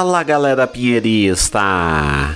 Fala galera pinheirista!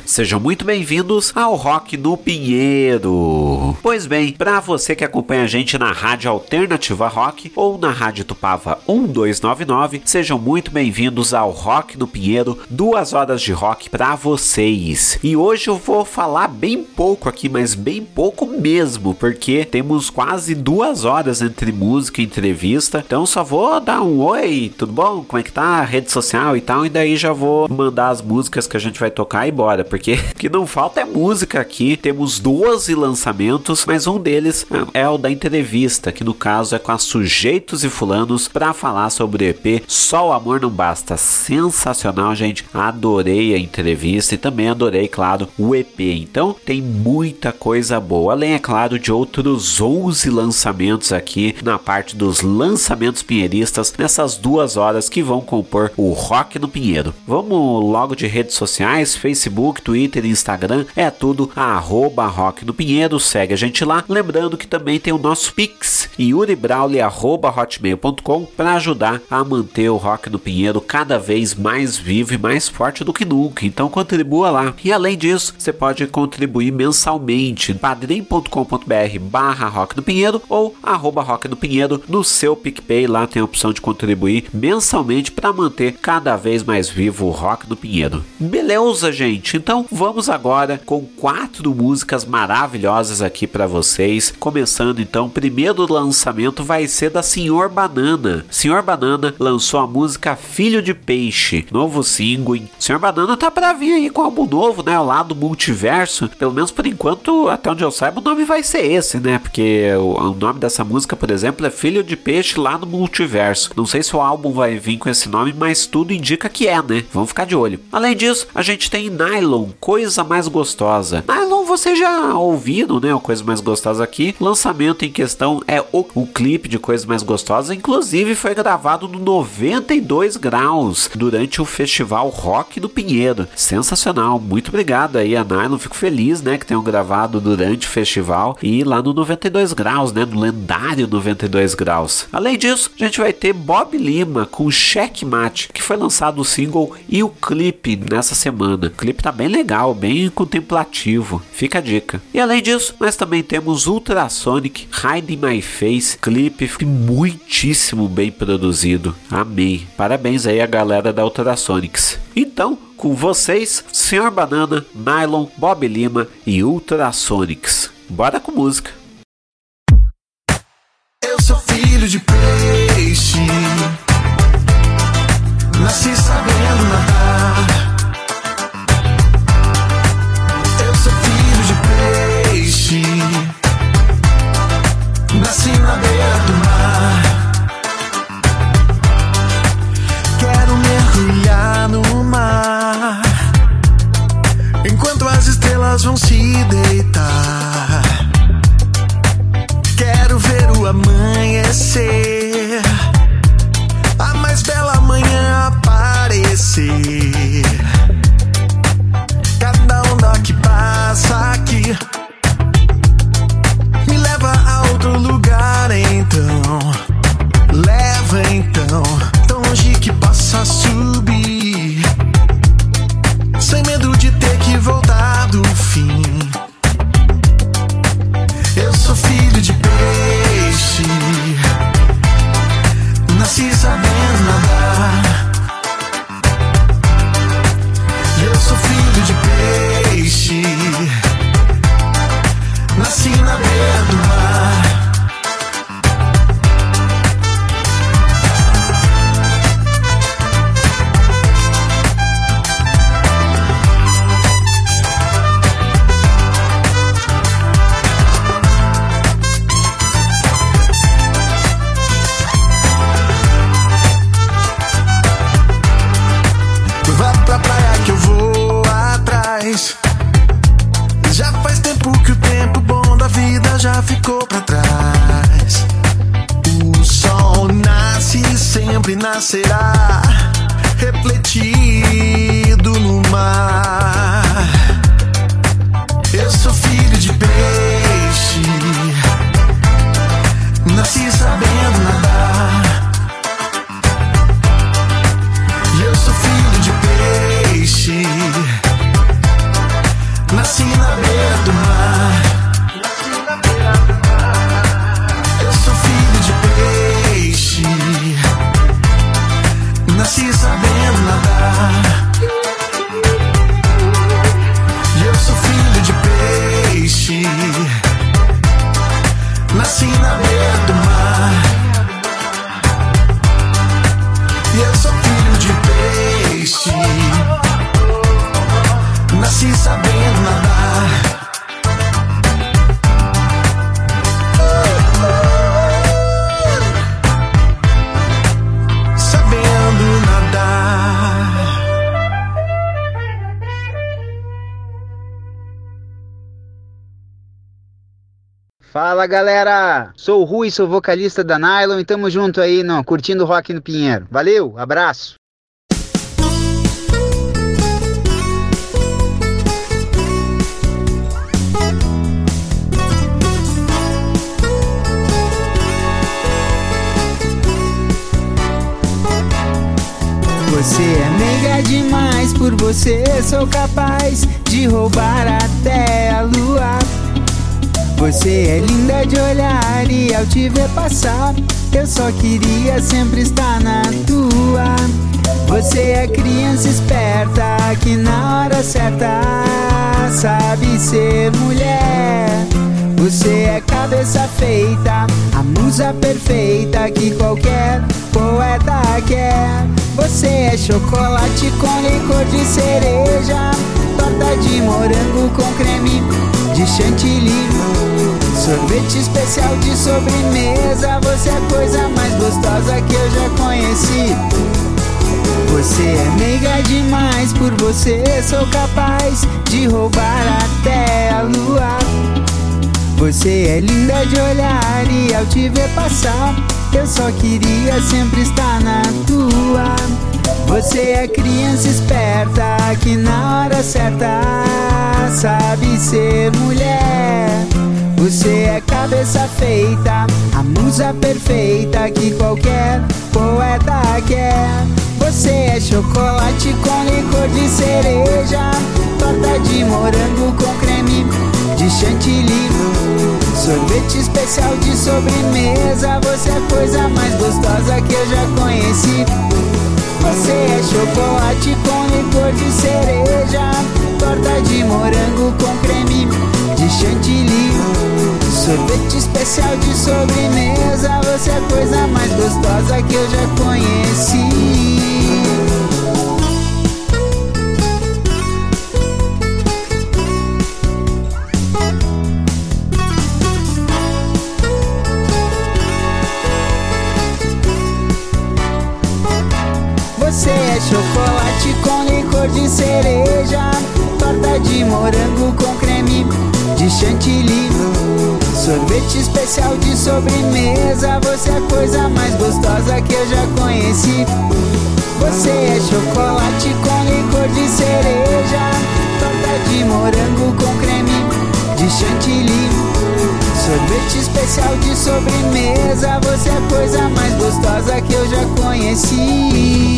Sejam muito bem-vindos ao Rock no Pinheiro. Pois bem, para você que acompanha a gente na Rádio Alternativa Rock ou na Rádio Tupava 1299, sejam muito bem-vindos ao Rock no Pinheiro, duas horas de rock para vocês. E hoje eu vou falar bem pouco aqui, mas bem pouco mesmo, porque temos quase duas horas entre música e entrevista. Então só vou dar um oi, tudo bom? Como é que tá? Rede social e tal, e daí já vou mandar as músicas que a gente vai tocar e bora, porque o que não falta é música aqui. Temos 12 lançamentos, mas um deles é o da entrevista, que no caso é com a Sujeitos e Fulanos para falar sobre o EP Só o Amor Não Basta. Sensacional, gente. Adorei a entrevista e também adorei, claro, o EP. Então tem muita coisa boa, além, é claro, de outros 11 lançamentos aqui na parte dos lançamentos pinheiristas nessas duas horas que vão compor o Rock no Pinheiro. Vamos logo de redes sociais, Facebook, Twitter e Instagram, é tudo arroba Rock no Pinheiro, segue a gente lá. Lembrando que também tem o nosso Pix, yuribrauli.hotmail.com para ajudar a manter o Rock no Pinheiro cada vez mais vivo e mais forte do que nunca. Então contribua lá. E além disso, você pode contribuir mensalmente padrim.com.br barra Rock no Pinheiro ou arroba Rock no Pinheiro no seu PicPay. Lá tem a opção de contribuir mensalmente para manter cada vez mais vivo Rock no Pinheiro. Beleza, gente? Então vamos agora com quatro músicas maravilhosas aqui para vocês. Começando então, primeiro lançamento vai ser da Senhor Banana. Senhor Banana lançou a música Filho de Peixe, novo single. Senhor Banana tá pra vir aí com álbum novo, né? Lá do multiverso. Pelo menos por enquanto, até onde eu saiba, o nome vai ser esse, né? Porque o, o nome dessa música, por exemplo, é Filho de Peixe lá no multiverso. Não sei se o álbum vai vir com esse nome, mas tudo indica que é, né? Vamos ficar de olho. Além disso, a gente tem Nylon, Coisa Mais Gostosa. Nylon você já ouviram, né? O Coisa Mais Gostosa aqui. Lançamento em questão é o, o clipe de Coisa Mais Gostosa. Inclusive foi gravado no 92 graus durante o festival Rock do Pinheiro. Sensacional. Muito obrigado aí a Nylon. Fico feliz, né? Que tenham gravado durante o festival e lá no 92 graus, né? No lendário 92 graus. Além disso, a gente vai ter Bob Lima com Checkmate, que foi lançado o single e o clipe nessa semana. O clipe tá bem legal, bem contemplativo. Fica a dica. E além disso, nós também temos Ultrasonic, Hide My Face, clipe muitíssimo bem produzido. Amei. Parabéns aí a galera da Ultrasonics. Então, com vocês, Senhor Banana, Nylon, Bob Lima e Ultrasonics. Bora com música. Eu sou filho de peixe. Nasci sabendo nadar. Eu sou filho de peixe. Nasci na beira do mar. Quero mergulhar no mar. Enquanto as estrelas vão se deitar. Quero ver o amanhecer. Aparecer. Fala galera, sou o Rui, sou vocalista da Nylon e tamo junto aí, não, curtindo rock no Pinheiro. Valeu, abraço. Você é meiga demais, por você sou capaz de roubar até a lua. Você é linda de olhar e ao te ver passar, eu só queria sempre estar na tua. Você é criança esperta que na hora certa sabe ser mulher. Você é cabeça feita, a musa perfeita que qualquer poeta quer. Você é chocolate com licor de cereja, torta de morango com creme de chantilly. Sorvete especial de sobremesa, você é a coisa mais gostosa que eu já conheci. Você é meiga demais, por você sou capaz de roubar até a lua. Você é linda de olhar e ao te ver passar, eu só queria sempre estar na tua. Você é criança esperta que na hora certa sabe ser mulher. Você é cabeça feita, a musa perfeita que qualquer poeta quer. Você é chocolate com licor de cereja, torta de morango com creme de chantilly. Sorvete especial de sobremesa, você é a coisa mais gostosa que eu já conheci. Você é chocolate com licor de cereja, torta de morango com creme de chantilly. Sorvete especial de sobremesa, você é a coisa mais gostosa que eu já conheci. Licor de cereja, torta de morango com creme de chantilly. Sorvete especial de sobremesa, você é a coisa mais gostosa que eu já conheci. Você é chocolate com licor de cereja, torta de morango com creme de chantilly. Sorvete especial de sobremesa, você é a coisa mais gostosa que eu já conheci.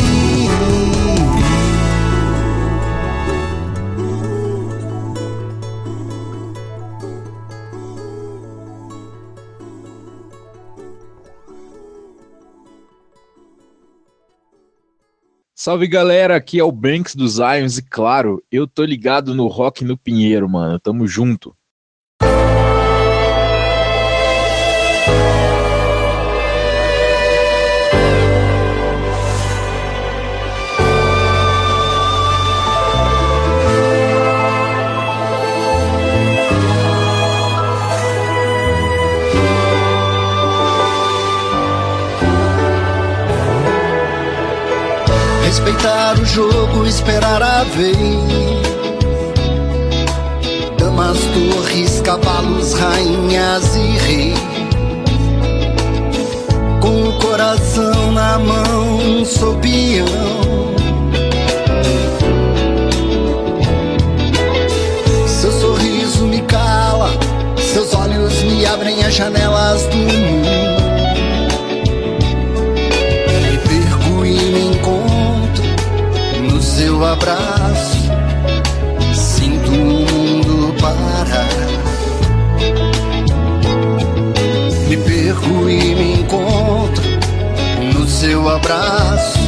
Salve galera, aqui é o Banks dos Zions e claro, eu tô ligado no Rock no Pinheiro, mano. Tamo junto. Respeitar o jogo, esperar a vez. Damas, torres, cavalos, rainhas e reis. Com o coração na mão, sou peão. Seu sorriso me cala, seus olhos me abrem as janelas do mundo. Seu abraço. Sinto o mundo parar. Me perco e me encontro no seu abraço.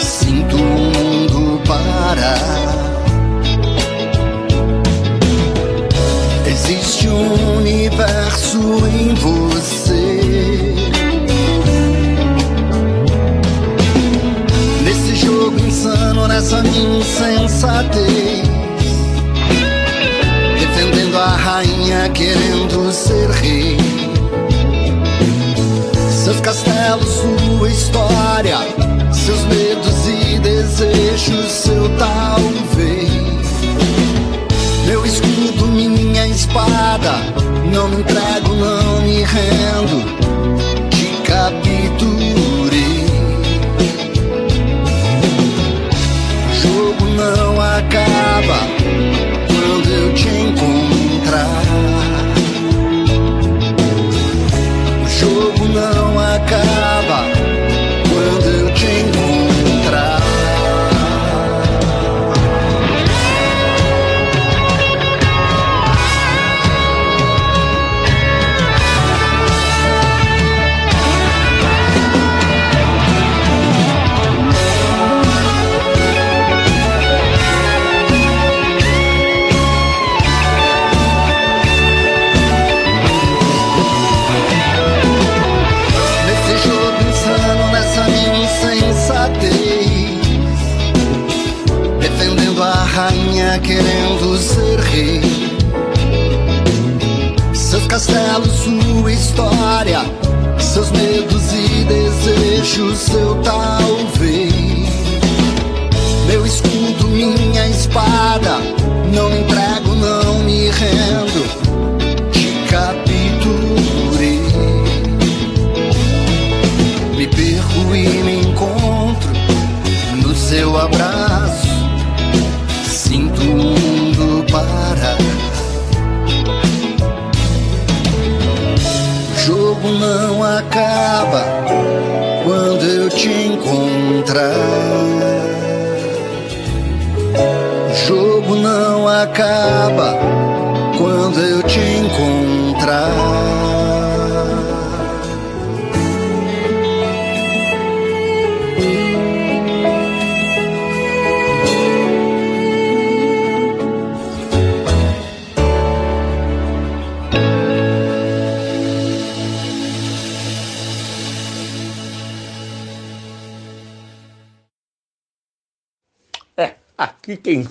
Sinto o mundo parar. Existe um universo em você. dessa minha insensatez. Defendendo a rainha, querendo ser rei. Seus castelos, sua história, seus medos e desejos, seu talvez. Meu escudo, minha espada, não me entrego, não me rendo. De cabeça Abba.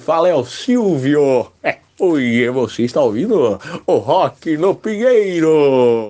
fala é o Silvio. É, é, você está ouvindo o Rock no Pinheiro.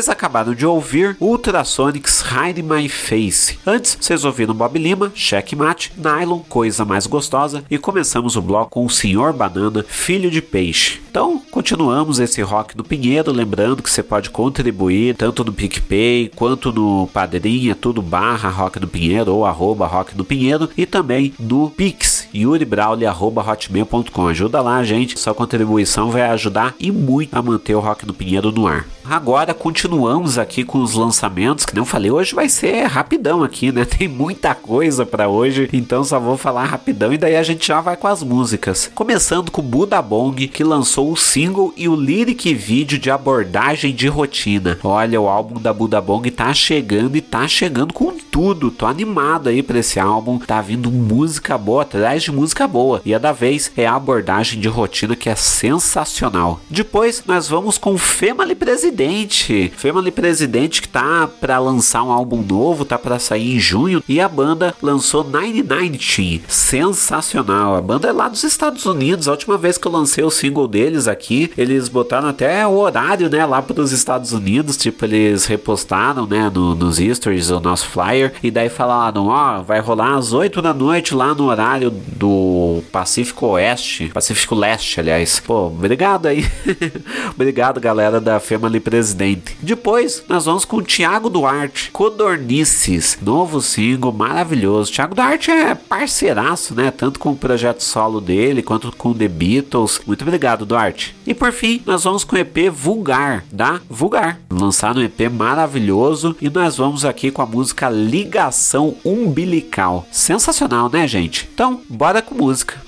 Vocês acabaram de ouvir Ultrasonics Hide My Face. Antes, vocês ouviram Bob Lima, Checkmate, Nylon, Coisa Mais Gostosa e começamos o bloco com o Senhor Banana, Filho de Peixe. Então, continuamos esse rock do Pinheiro, lembrando que você pode contribuir tanto no PicPay quanto no Padrinha, tudo barra Rock do Pinheiro ou arroba Rock do Pinheiro e também no Pix, yuribrauli.hotmail.com. Ajuda lá, gente. Sua contribuição vai ajudar e muito a manter o Rock do Pinheiro no ar. Agora continuamos aqui com os lançamentos, que não falei, hoje vai ser rapidão aqui, né? Tem muita coisa para hoje, então só vou falar rapidão e daí a gente já vai com as músicas. Começando com Buda Bong, que lançou o single e o lyric vídeo de abordagem de rotina. Olha, o álbum da Buda Bong tá chegando e tá chegando com tudo. Tô animado aí para esse álbum. Tá vindo música boa atrás de música boa. E a da vez é a abordagem de rotina que é sensacional. Depois nós vamos com Family Presidente Presidente. Family Presidente que tá para lançar um álbum novo, tá para sair em junho e a banda lançou 990. Sensacional. A banda é lá dos Estados Unidos. A última vez que eu lancei o single deles aqui, eles botaram até o horário, né, lá para os Estados Unidos, tipo eles repostaram, né, no, nos stories o nosso flyer e daí falaram, ó, vai rolar às 8 da noite lá no horário do Pacífico Oeste, Pacífico Leste, aliás. Pô, obrigado aí. obrigado, galera da Family presidente. Depois, nós vamos com o Thiago Duarte, Codornices, novo single maravilhoso. Thiago Duarte é parceiraço, né? Tanto com o projeto solo dele quanto com The Beatles. Muito obrigado, Duarte. E por fim, nós vamos com o EP Vulgar, da Vulgar. Lançado um EP maravilhoso e nós vamos aqui com a música Ligação Umbilical. Sensacional, né, gente? Então, bora com música.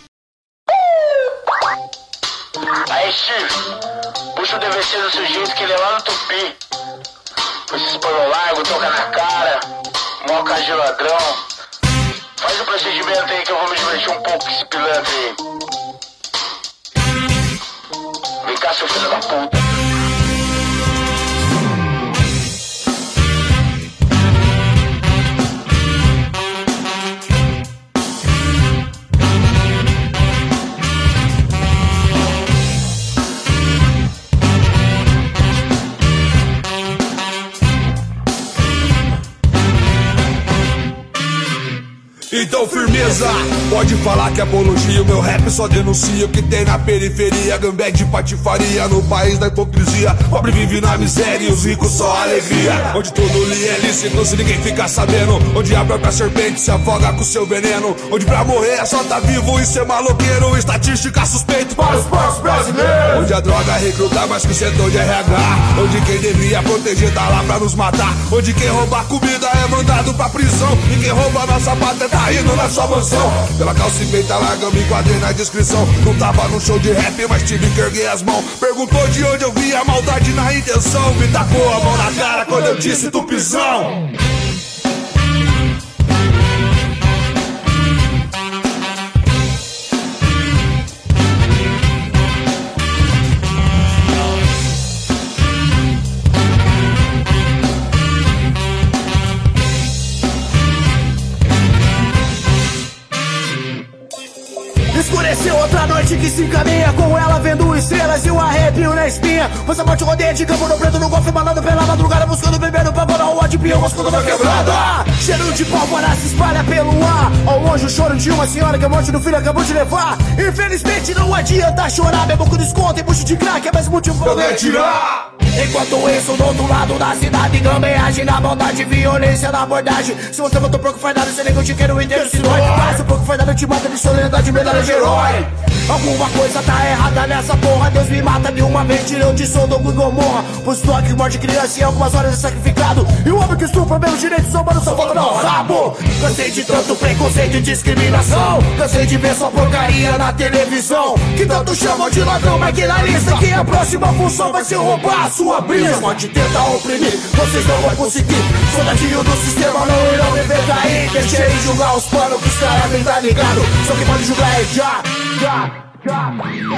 Aí. Puxa o DVC do sujeito que ele é lá no Tupi. Com esses pano largo, toca na cara, moca de ladrão. Faz o procedimento aí que eu vou me divertir um pouco com esse pilantra aí. Vem cá, seu filho da puta. Então firmeza, pode falar que é apologia O meu rap só denuncia o que tem na periferia. Gambé de patifaria no país da hipocrisia. Pobre vive na miséria e os ricos só alegria. Onde tudo lhe é lícito se ninguém fica sabendo. Onde a própria serpente se afoga com seu veneno. Onde pra morrer é só tá vivo e ser maloqueiro. Estatística suspeito para os porcos brasileiros. Onde a droga recruta mais que o setor de RH Onde quem deveria proteger tá lá pra nos matar. Onde quem rouba comida é mandado pra prisão. E quem rouba nossa pátria tá na sua mansão. Pela calça e peita larga, me enquadrei na descrição. Não tava no show de rap, mas tive que erguer as mãos. Perguntou de onde eu vi a maldade na intenção. Me tacou a mão na cara quando eu disse tupizão. otra no noite que se encaminha com ela vendo estrelas e um arrepio na espinha. Você bate rodeia de campo no preto no golfe, balando pela madrugada, buscando bebendo pra bolar o ódio peão, buscando na quebrada. Cheiro de pólvora se espalha pelo ar. Ao longe o choro de uma senhora que a morte do filho acabou de levar. Infelizmente não adianta chorar, bebo com desconto e bucho de crack, é mais motivo pra eu tirar. Enquanto isso, do outro lado da cidade, gambeagem na maldade, violência na abordagem. Se você votou pouco fardado, você nega o dinheiro inteiro, se dói. O pouco fardado te mata de solenidade, medalha de herói. Alguma coisa tá errada nessa porra, Deus me mata de uma vez, tirou de som do Gomorra. Por estoque que morde criança e algumas horas é sacrificado. E o homem que estupra meus direitos para só volta no rabo. Cansei de tanto preconceito e discriminação. Cansei de ver sua porcaria na televisão. Que tanto chamam de ladrão, mas que na lista que a próxima função vai ser roubar a sua sua brisa Pode tentar oprimir, vocês não vão conseguir Soldadinho do sistema não irão me ver cair Deixei de julgar os panos que os caras nem tá ligado Só que pode julgar é já, já, Wow!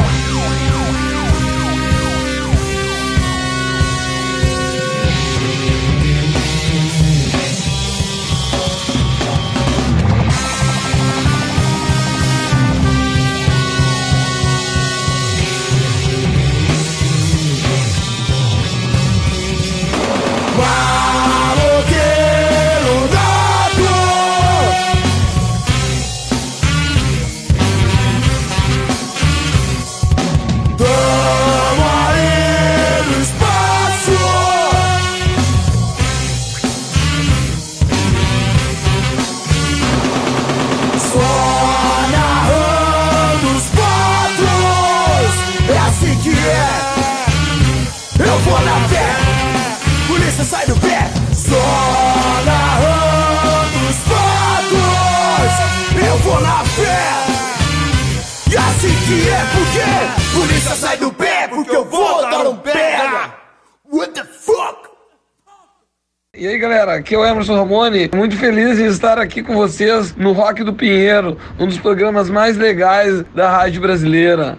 E aí, galera, aqui é o Emerson Ramone, muito feliz em estar aqui com vocês no Rock do Pinheiro, um dos programas mais legais da rádio brasileira.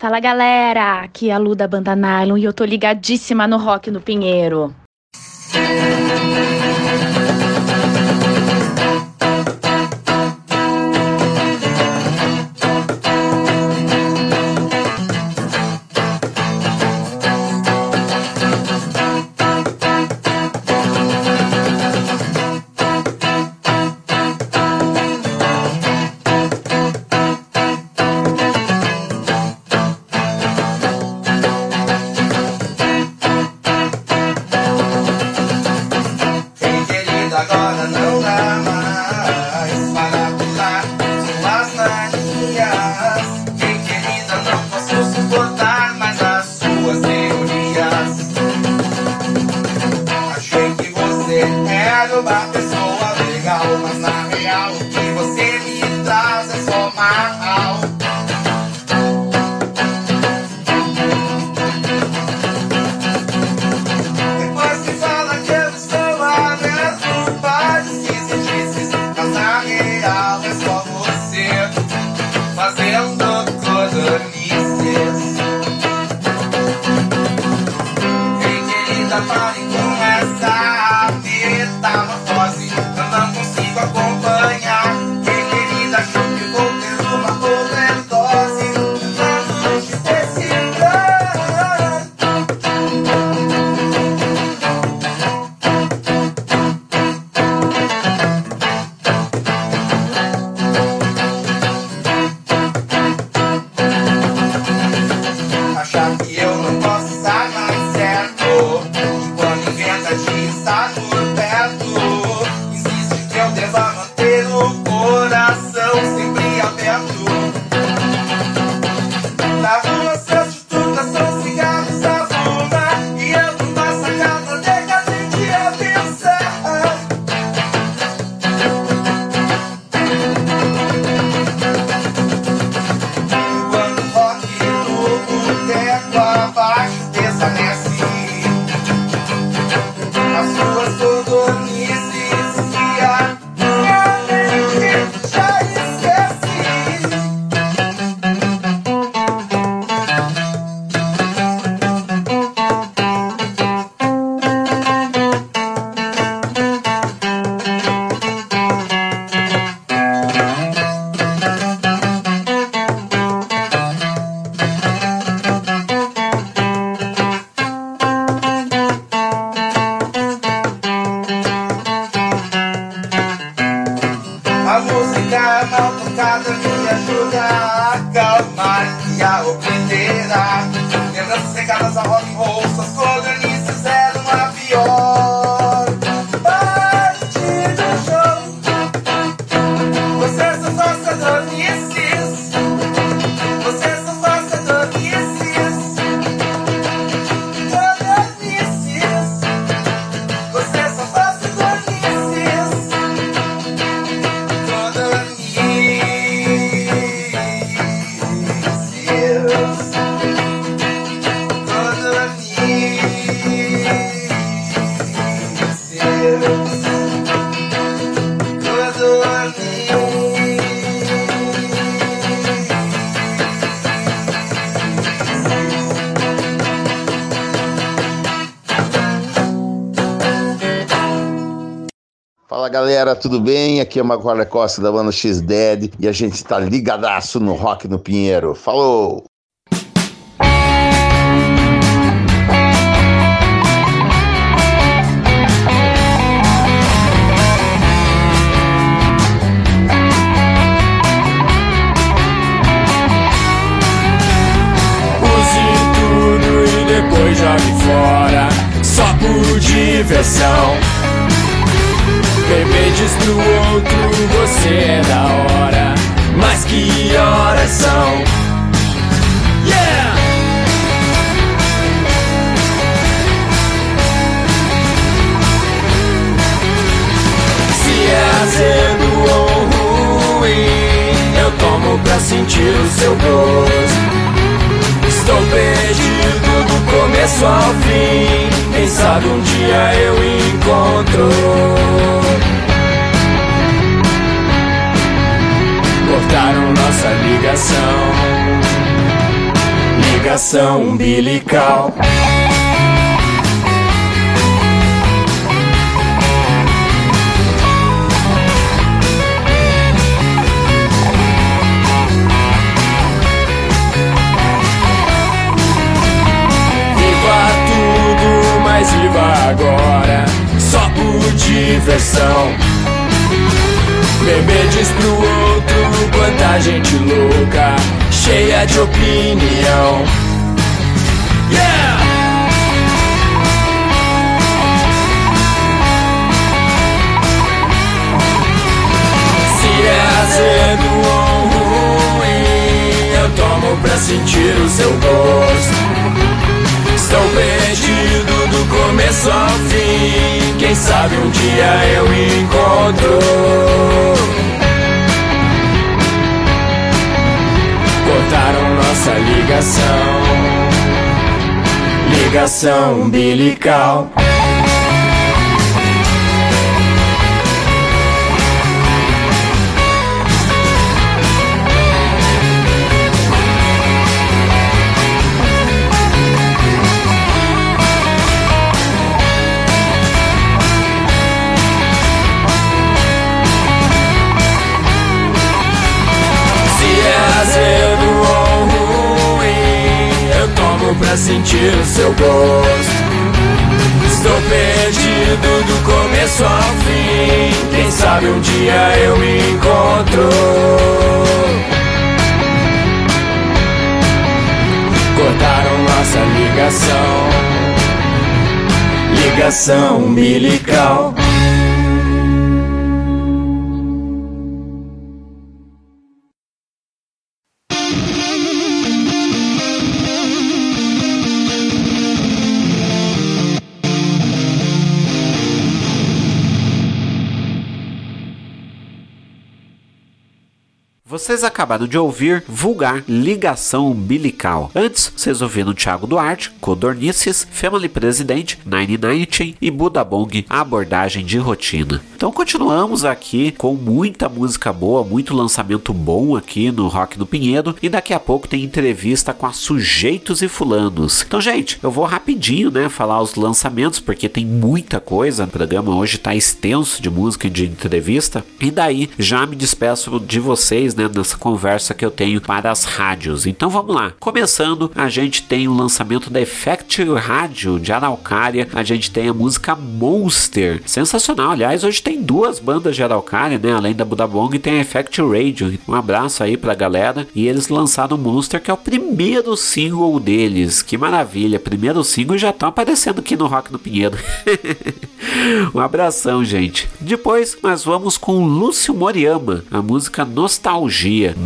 Fala galera, aqui é a Luda Banda Nylon e eu tô ligadíssima no Rock no Pinheiro. Galera, tudo bem? Aqui é Maguara Costa da banda X-Dead e a gente tá ligadaço no Rock no Pinheiro. Falou! Use Beber diz pro outro, você é da hora, mas que horas são? Yeah! Se é azedo ou ruim, eu tomo pra sentir o seu gosto. Estou perdido do começo ao fim. Quem sabe um dia eu encontro. Cortaram nossa ligação. Ligação umbilical. Viva agora, só por diversão. Beber diz pro outro quanta gente louca, cheia de opinião. Se é azedo ou ruim, eu tomo pra sentir o seu gosto. Estou perdido do começo ao fim. Quem sabe um dia eu encontro. Cortaram nossa ligação. Ligação umbilical. azedo ou ruim, eu tomo pra sentir o seu gosto. Estou perdido do começo ao fim, quem sabe um dia eu me encontro. Cortaram nossa ligação, ligação umbilical. Vocês acabaram de ouvir Vulgar Ligação Umbilical. Antes, vocês ouviram Thiago Duarte, Codornices, Family President, Nine Nineteen e Buda Bong, Abordagem de Rotina. Então continuamos aqui com muita música boa, muito lançamento bom aqui no Rock do Pinheiro e daqui a pouco tem entrevista com a Sujeitos e Fulanos. Então, gente, eu vou rapidinho, né, falar os lançamentos porque tem muita coisa. O programa hoje tá extenso de música e de entrevista. E daí já me despeço de vocês, né, nessa conversa que eu tenho para as rádios. Então vamos lá. Começando, a gente tem o lançamento da Effect Rádio de Araucária. A gente tem a música Monster. Sensacional. Aliás, hoje tem duas bandas de Araucária, né? Além da Budabong, tem a Effect Radio. Um abraço aí pra galera. E eles lançaram o Monster, que é o primeiro single deles. Que maravilha. Primeiro single já estão aparecendo aqui no Rock no Pinheiro. um abração, gente. Depois nós vamos com Lúcio Moriyama, a música Nostalgia,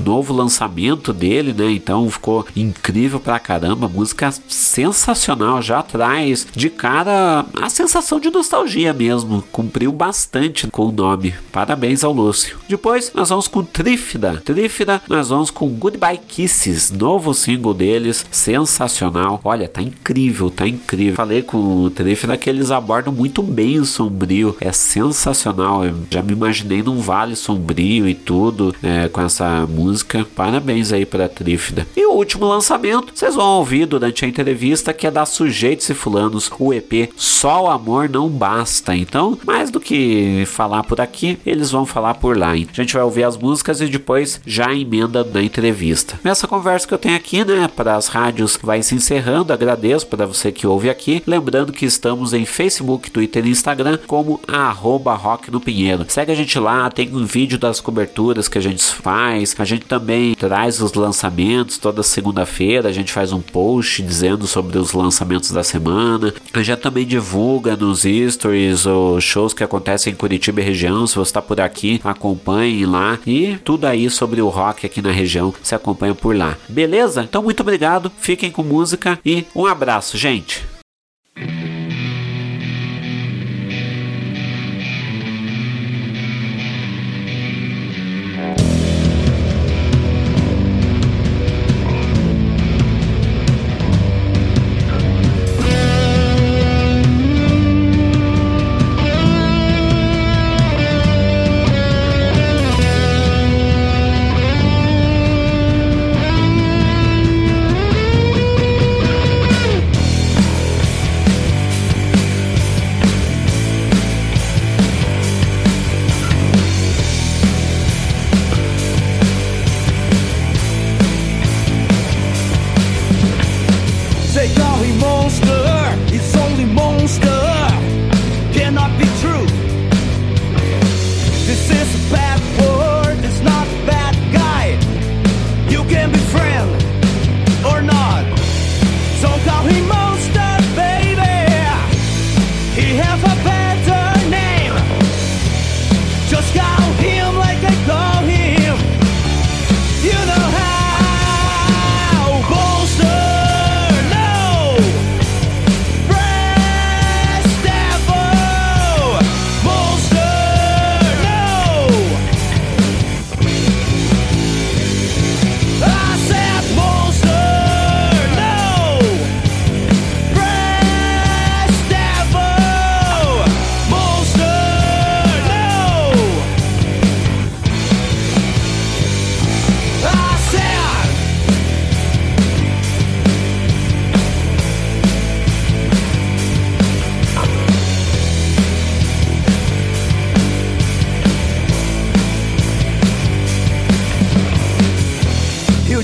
novo lançamento dele, né? Então ficou incrível pra caramba, música sensacional, já traz de cara a sensação de nostalgia mesmo, cumpriu bastante com o nome. Parabéns ao Lúcio. Depois nós vamos com Trífida. Trífida, nós vamos com Goodbye Kisses, novo single deles, sensacional. Olha, tá incrível, tá incrível. Falei com o Trífida que eles abordam muito bem o sombrio, é sensacional. Eu já me imaginei num vale sombrio e tudo, é, com essa música. Parabéns aí pra Trífida. E o último lançamento, vocês vão ouvir durante a entrevista, que é da Sujeitos e Fulanos, o EP Só o Amor Não Basta. Então, mais do que falar por aqui, eles vão falar por lá. A gente vai ouvir as músicas e depois já emenda na entrevista. Nessa conversa que eu tenho aqui, né, para as rádios, vai se encerrando. Agradeço para você que ouve aqui. Lembrando que estamos em Facebook, Twitter e Instagram como arroba Rock no Pinheiro. Segue a gente lá, tem um vídeo das coberturas que a gente faz. A gente também traz os lançamentos toda segunda-feira. A gente faz um post dizendo sobre os lançamentos da semana. A gente também divulga nos stories os shows que acontecem em Curitiba e região. Se você está por aqui, acompanhe lá. E tudo aí sobre o rock aqui na região se acompanha por lá. Beleza? Então, muito obrigado. Fiquem com música e um abraço, gente.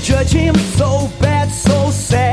Judge him so bad, so sad.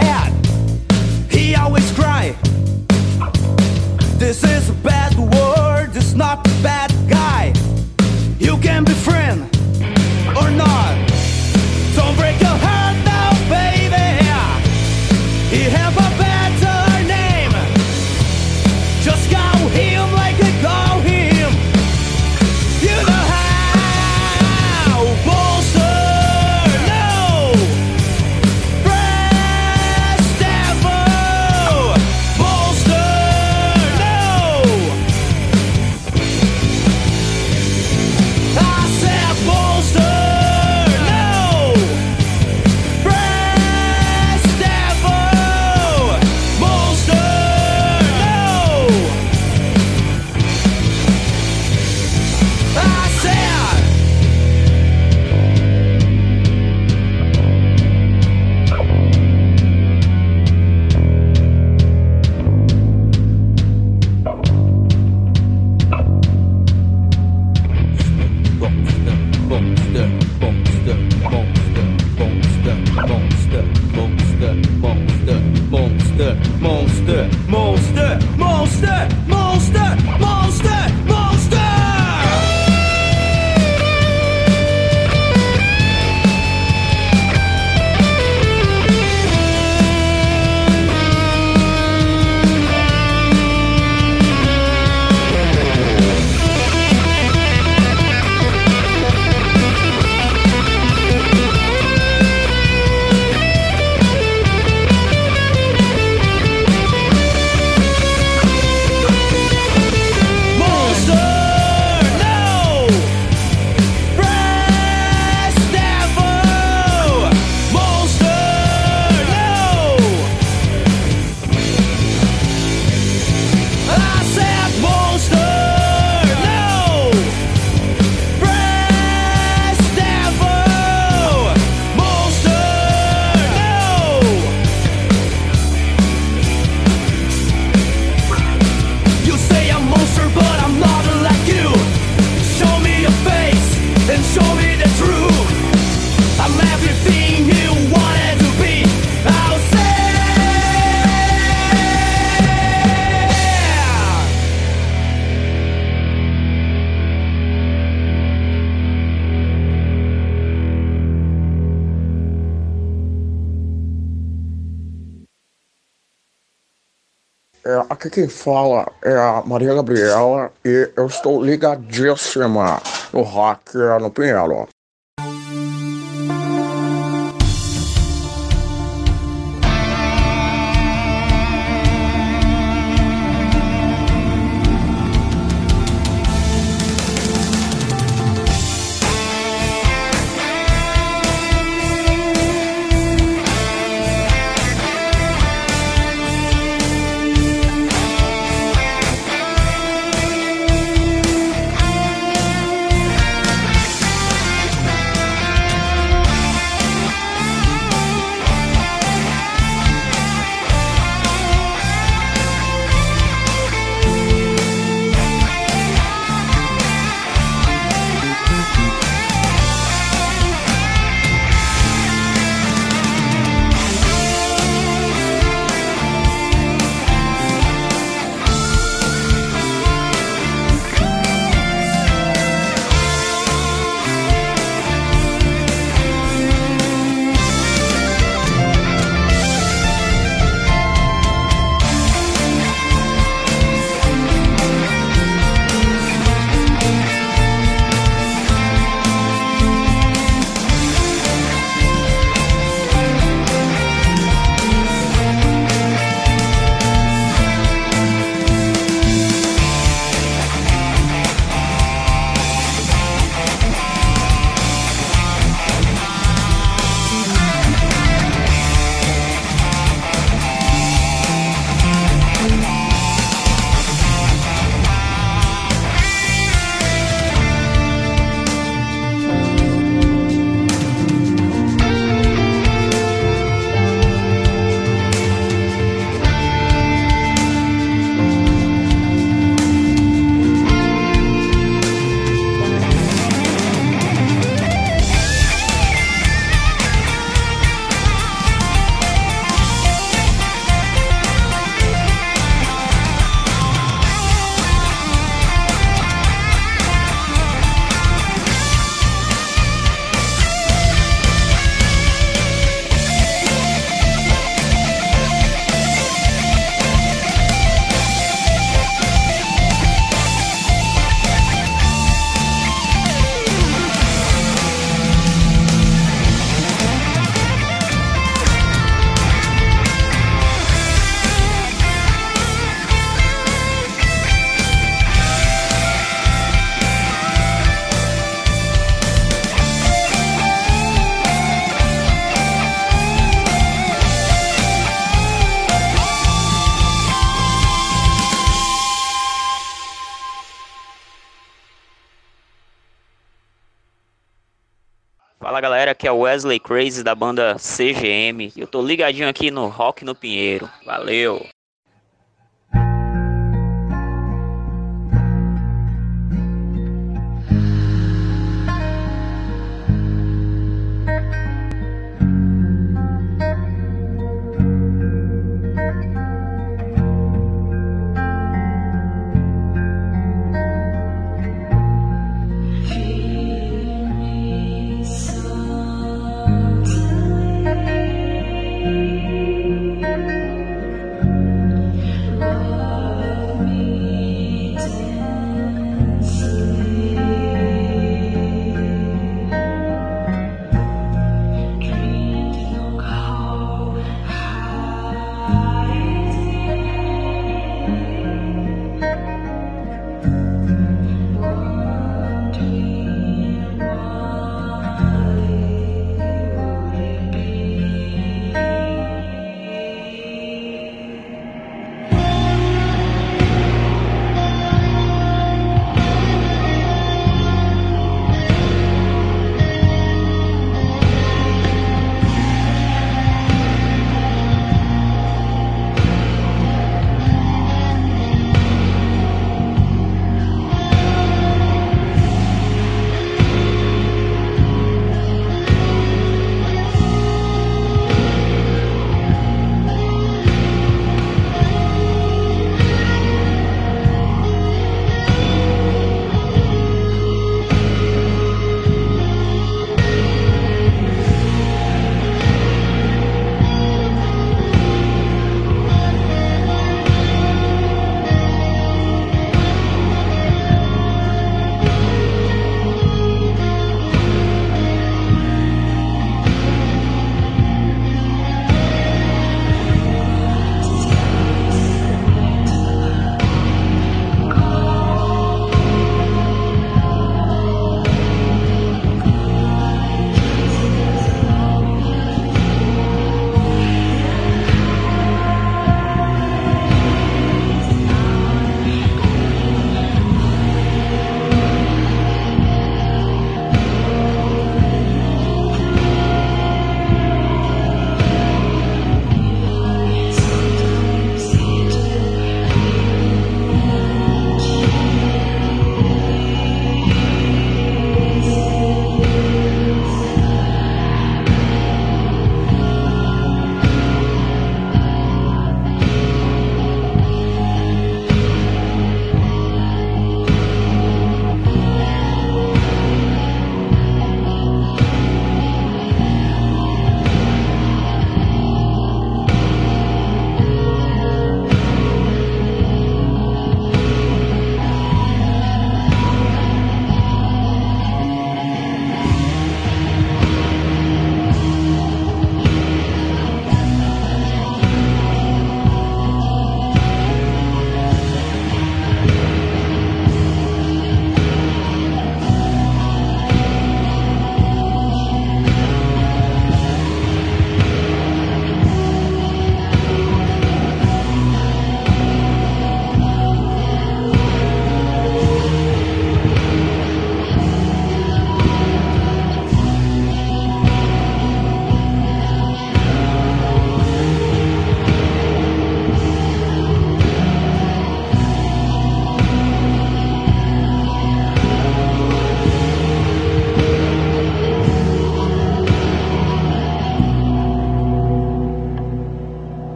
Aqui quem fala é a Maria Gabriela e eu estou ligadíssima no rock no Pinheiro. Wesley Crazy da banda CGM. Eu tô ligadinho aqui no Rock no Pinheiro. Valeu!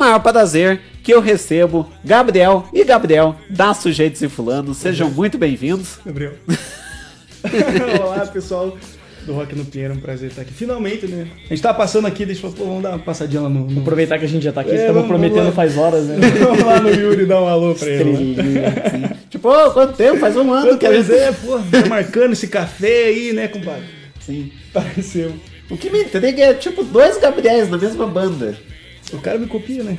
Maior prazer que eu recebo Gabriel e Gabriel da Sujeitos e Fulano. Sejam muito bem-vindos. Gabriel. Olá, pessoal do Rock no Pinheiro, é um prazer estar aqui. Finalmente, né? A gente tá passando aqui, deixa eu falar, pô, vamos dar uma passadinha lá no. no... Aproveitar que a gente já tá aqui, É, estamos vamos- prometendo vamos lá. faz horas, né? vamos lá no Yuri dar um alô pra ele. Né? Tipo, ô, quanto tempo? Faz um ano que a Pois gente- é, pô, tá marcando esse café aí, né, compadre? Sim. Pareceu. O que me intriga é tipo dois Gabriéis na mesma banda. O cara me copia, né?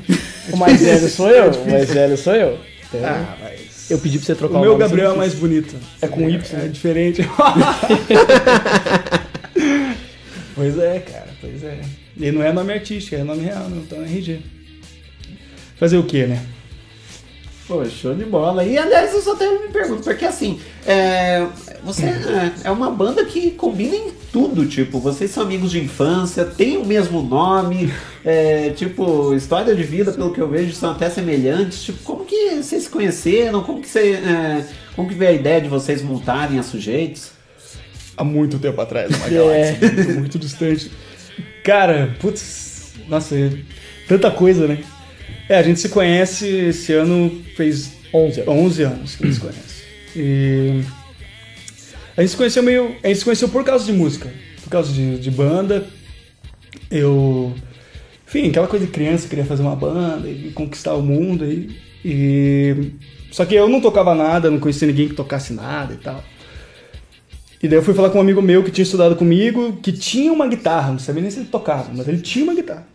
O mais velho sou eu, É o mais velho sou eu. Então, Ah, mas. Eu pedi pra você trocar O o meu nome, Gabriel é mais bonito. É com Y. É diferente. pois é, cara, pois é. E não é nome artístico, é nome real, não, então é RG. Fazer o quê, né? Pô, show de bola. E aliás, eu só tenho me pergunto, porque assim, é, você é, é uma banda que combina em tudo, tipo, vocês são amigos de infância, têm o mesmo nome, é, tipo, história de vida, pelo que eu vejo, são até semelhantes. Tipo, como que vocês se conheceram? Como que você. é, como que veio a ideia de vocês montarem a sujeitos? Há muito tempo atrás, uma É. galáxia muito, muito distante. Cara, putz, nossa, é tanta coisa, né? É, a gente se conhece esse ano, fez 11 anos, 11 anos que a gente se conhece. E a gente se conheceu meio, a gente se conheceu por causa de música, por causa de, de banda. Eu, enfim, aquela coisa de criança, queria fazer uma banda e conquistar o mundo e, e só que eu não tocava nada, não conhecia ninguém que tocasse nada e tal. E daí eu fui falar com um amigo meu que tinha estudado comigo, que tinha uma guitarra, não sabia nem se ele tocava, mas ele tinha uma guitarra.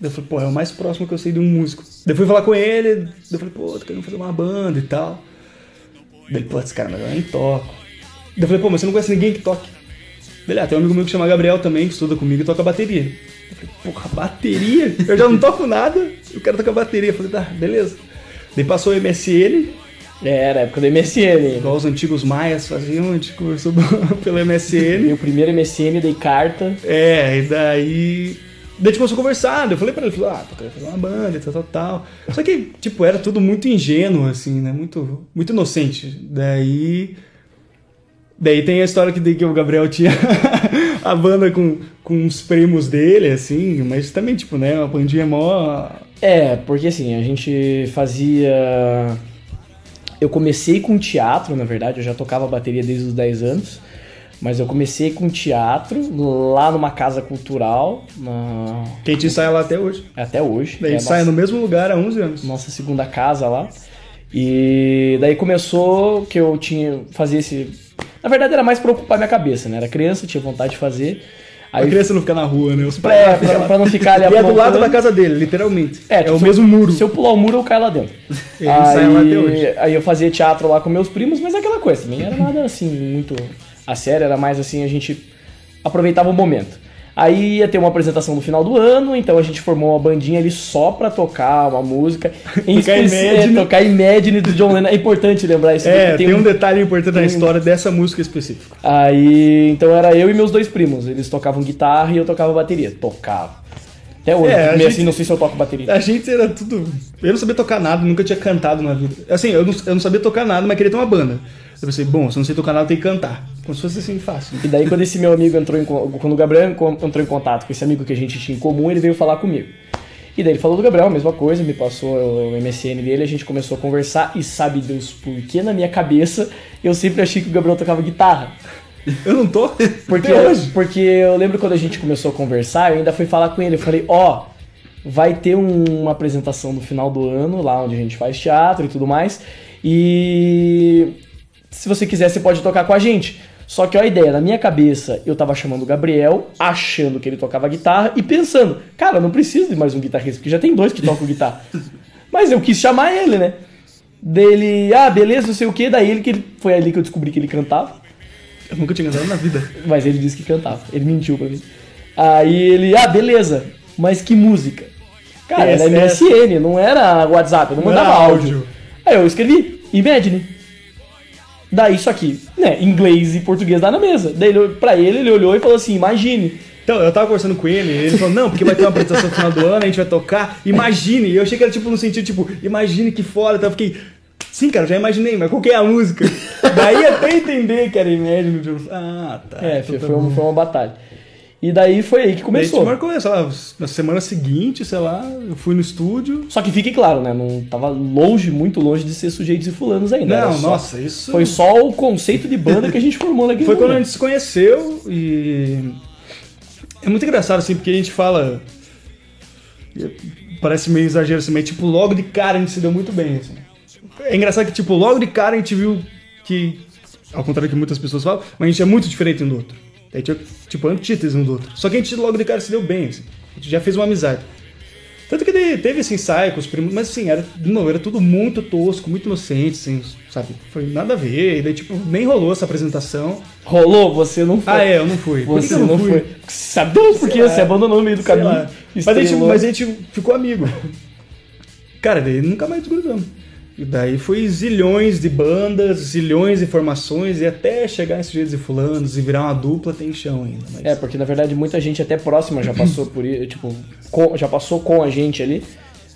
Daí eu falei, pô, é o mais próximo que eu sei de um músico. Daí eu fui falar com ele, daí eu falei, pô, tô querendo fazer uma banda e tal. Daí ele, pô, esse cara, mas eu nem toco. Daí eu falei, pô, mas você não conhece ninguém que toque. Daí, ah, tem um amigo meu que chama Gabriel também, que estuda comigo e toca bateria. Eu falei, porra, bateria? Eu já não toco nada, eu quero tocar bateria. Eu falei, tá, beleza. Daí passou o MSN. É, era a época do MSN. Igual os antigos maias faziam, a gente conversou pelo MSN. Meu primeiro MSN, dei carta. É, e daí. Daí a gente começou a conversar, eu falei pra ele, falei, ah, tô querendo fazer uma banda tal, tal, tal. Só que, tipo, era tudo muito ingênuo, assim, né? Muito, muito inocente. Daí. Daí tem a história que, que o Gabriel tinha a banda com, com os primos dele, assim, mas também, tipo, né? Uma bandinha mó. É, porque assim, a gente fazia. Eu comecei com teatro, na verdade, eu já tocava bateria desde os 10 anos. Mas eu comecei com teatro lá numa casa cultural. Na... Que a gente ensaia lá até hoje. Até hoje. Daí a É gente sai nossa- no mesmo lugar há 11 anos. Nossa segunda casa lá. E daí começou que eu tinha fazia esse. Na verdade era mais pra ocupar minha cabeça, né? Era criança, tinha vontade de fazer. a criança não ficar na rua, né? Os É, pais pra, pra não ficar ali E é do lado da casa dele, literalmente. É, tipo, o se mesmo eu- muro. Se eu pular o muro, eu caio lá dentro. Ele sai lá até hoje. aí eu fazia teatro lá com meus primos, mas é aquela coisa, também era nada assim, muito a sério, era mais assim, a gente aproveitava o momento. Aí ia ter uma apresentação no final do ano, então a gente formou uma bandinha ali só pra tocar uma música. Em Tocar é, Imagine. tocar Imagine do John Lennon. É importante lembrar isso. É, porque tem um detalhe importante na história dessa música específica. Aí, então era eu e meus dois primos. Eles tocavam guitarra e eu tocava bateria. Tocava. Até hoje, É, gente- assim, não sei se eu toco bateria. A gente era tudo. Eu não sabia tocar nada, nunca tinha cantado na vida. Assim, eu não, eu não sabia tocar nada, mas queria ter uma banda. Eu pensei, bom, se eu não sei tocar nada, tem que cantar. Como se fosse assim fácil. E daí, quando esse meu amigo entrou em quando o Gabriel entrou em contato com esse amigo que a gente tinha em comum, ele veio falar comigo. E daí ele falou do Gabriel, a mesma coisa, me passou o MSN dele, a gente começou a conversar e sabe Deus por que na minha cabeça eu sempre achei que o Gabriel tocava guitarra. Eu não tô. Porque, porque eu lembro quando a gente começou a conversar, eu ainda fui falar com ele, eu falei, ó, vai ter um- uma apresentação no final do ano, lá onde a gente faz teatro e tudo mais. E se você quiser, você pode tocar com a gente. Só que ó, a ideia, na minha cabeça, eu tava chamando o Gabriel, achando que ele tocava guitarra e pensando, cara, não preciso de mais um guitarrista, porque já tem dois que tocam guitarra. Mas eu quis chamar ele, né? Dele, ah, beleza, não sei o que, daí ele que foi ali que eu descobri que ele cantava. Eu nunca tinha cantado na vida. Mas ele disse que cantava, ele mentiu pra mim. Aí ele, ah, beleza, mas que música? Cara, era PSS. MSN, não era WhatsApp, eu não Não mandava era áudio. áudio. Aí eu escrevi, Imagine. Daí isso aqui, né, inglês e português dá na mesa. Daí ele, pra ele, ele olhou e falou assim, imagine. Então, eu tava conversando com ele, ele falou, não, porque vai ter uma apresentação no final do ano, a gente vai tocar, imagine. E eu achei que era tipo no sentido, tipo, imagine que foda, então eu fiquei, sim, cara, já imaginei, mas qual que é a música? Daí até entender que era Imagine, eu falei, ah, tá. É, então foi, tá foi, uma, bom. foi uma batalha. E daí foi aí que Daí a começou. gente marcou, sei lá, na semana seguinte, sei lá, eu fui no estúdio. Só que fique claro, né? Não tava longe, muito longe de ser sujeitos e fulanos ainda. Não, só- nossa, isso- Foi só o conceito de banda que a gente formou naquele Foi quando a gente se conheceu e. É muito engraçado, assim, porque a gente fala. Parece meio exagero assim, mas tipo, logo de cara a gente se deu muito bem, assim. É engraçado que, tipo, logo de cara a gente viu que. Ao contrário do que muitas pessoas falam, mas a gente é muito diferente um do outro. É, tipo, antítese um do outro. Só que a gente logo de cara se deu bem, assim. A gente já fez uma amizade. Tanto que daí teve esse ensaio com os primos, mas assim, era, novo, era tudo muito tosco, muito inocente, assim, sabe? Foi nada a ver, e daí, tipo, nem rolou essa apresentação. Rolou? Você não foi. Ah, é, eu não fui. Que Você que eu não fui? foi. Sabe por lá. Você abandonou no meio do caminho. Mas a, gente, mas a gente ficou amigo. Cara, daí nunca mais desgrudamos. E daí foi zilhões de bandas, zilhões de formações, e até chegar em sujeitos e fulanos e virar uma dupla tem chão ainda. Mas... É, porque na verdade muita gente até próxima já passou por isso, tipo, com- já passou com a gente ali.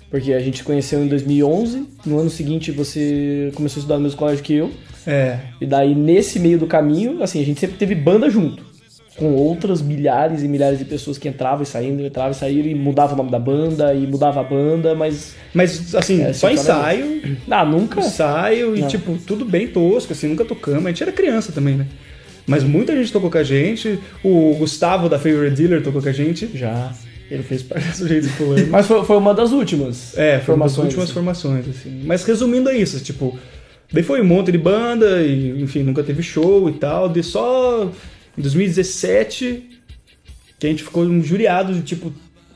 Porque a gente se conheceu em 2011, no ano seguinte você começou a estudar no mesmo colégio que eu. É. E daí nesse meio do caminho, assim, a gente sempre teve banda junto. Com outras milhares e milhares de pessoas que entravam e saíam, entravam e saíam e mudava o nome da banda e mudava a banda, mas. Mas, assim, É, só fala- ensaio. Ah, nunca? Ensaio e, Não. tipo, tudo bem tosco, assim, nunca tocamos. A gente era criança também, né? Mas muita gente tocou com a gente. O Gustavo da Favorite Dealer tocou com a gente. Já. Ele fez parte do sujeito de fulano. Mas foi, foi uma das últimas. É, foi uma das formações, últimas assim. formações, assim. Mas resumindo é isso, tipo, daí foi um monte de banda e, enfim, nunca teve show e tal. De só em 2017 que a gente ficou injuriado de tipo.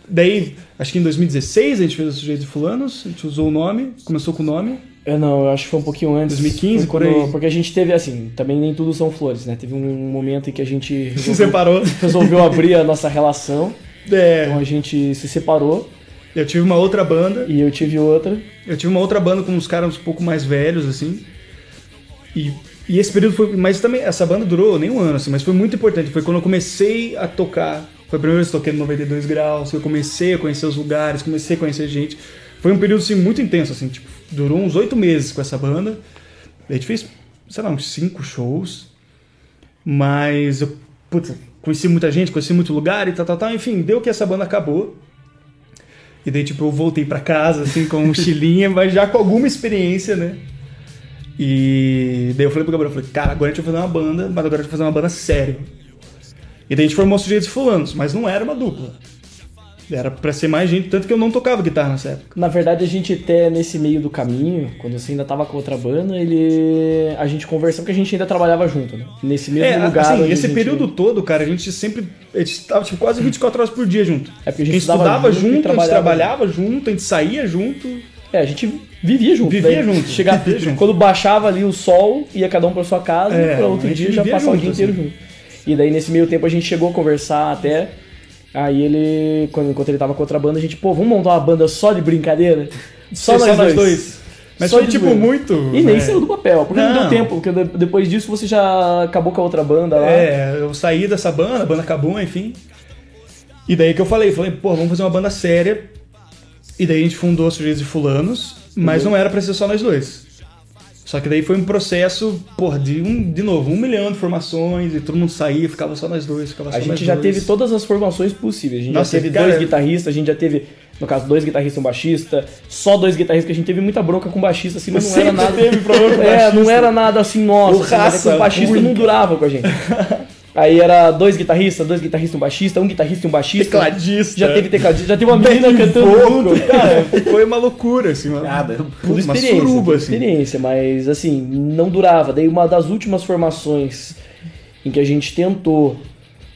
Daí, acho que em 2016 a gente fez o sujeito de fulanos, a gente usou o nome, começou com o nome. Eu não, eu acho que foi um pouquinho antes. 2015, Foi por aí. Porque a gente teve, assim, também nem tudo são flores, né? Teve um momento em que a gente Se separou. resolveu abrir a nossa relação. É. Então a gente se separou. Eu tive uma outra banda. E eu tive outra. Eu tive uma outra banda com uns caras um pouco mais velhos, assim. E, e esse período foi. Mas também, essa banda durou nem um ano, assim, mas foi muito importante. Foi quando eu comecei a tocar. Foi a primeira vez que eu toquei no 92 graus, que eu comecei a conhecer os lugares, comecei a conhecer gente. Foi um período, assim, muito intenso, assim, tipo, durou uns oito meses com essa banda. A gente fez, sei lá, uns cinco shows. Mas eu, putz, conheci muita gente, conheci muito lugar e tal, tal, tal. Enfim, deu que essa banda acabou. E daí, tipo, eu voltei pra casa, assim, com mochilinha, mas já com alguma experiência, né? E daí eu falei pro Gabriel, eu falei, cara, agora a gente vai fazer uma banda, mas agora a gente vai fazer uma banda séria. E daí a gente formou Sujeitos Fulanos, mas não era uma dupla. Era pra ser mais gente, tanto que eu não tocava guitarra nessa época. Na verdade, a gente até nesse meio do caminho, quando você ainda tava com outra banda, ele. A gente conversou que a gente ainda trabalhava junto, né? Nesse mesmo É, lugar. assim, esse gente- período todo, cara, a gente sempre. A gente tava tipo, quase 24 horas por dia junto. É porque a a gente gente estudava estudava junto e junto, a gente trabalhava trabalhava junto, a gente saía junto. É, a gente vivia junto. Vivia daí junto, Chegava, vivia junto. Quando baixava ali o sol, ia cada um pra sua casa É, e pra outro dia já passava o junto, dia inteiro assim. junto. E daí nesse meio tempo a gente chegou a conversar até. Aí ele, quando, enquanto ele tava com outra banda, a gente, pô, vamos montar uma banda só de brincadeira? Só, Só nós, nós dois. dois. Mas Só foi, de tipo, zoeira. muito, E nem né? saiu do papel, porque não, deu Não. tempo, porque de- depois disso você já acabou com a outra banda lá. É, eu saí dessa banda, a banda acabou, enfim. E daí que eu falei, falei, pô, vamos fazer uma banda séria. E daí a gente fundou Sujeitos e Fulanos, mas não era pra ser só nós dois. Só que daí foi um processo, porra, de, um, de novo, um milhão de formações, e todo mundo saía, ficava só nós dois, ficava só A nós gente já dois. teve todas as formações possíveis. A gente Nossa, já teve cara- dois guitarristas, a gente já teve, no caso, dois guitarristas e um baixista, só dois guitarristas, que a gente teve muita bronca com baixista, assim, mas não era nada. teve problema com é, baixista. não era nada assim, nossa, O assim, mas é raça os baixistas ruim, não duravam com a gente. Aí era dois guitarristas, dois guitarristas e um baixista, um guitarrista e um baixista. Tecladista. Já teve tecladista, já teve uma menina cantando junto. Cara, foi uma loucura, assim. Uma, Tudo uma experiência, suruba, tudo assim. experiência, mas assim, não durava. Daí uma das últimas formações em que a gente tentou,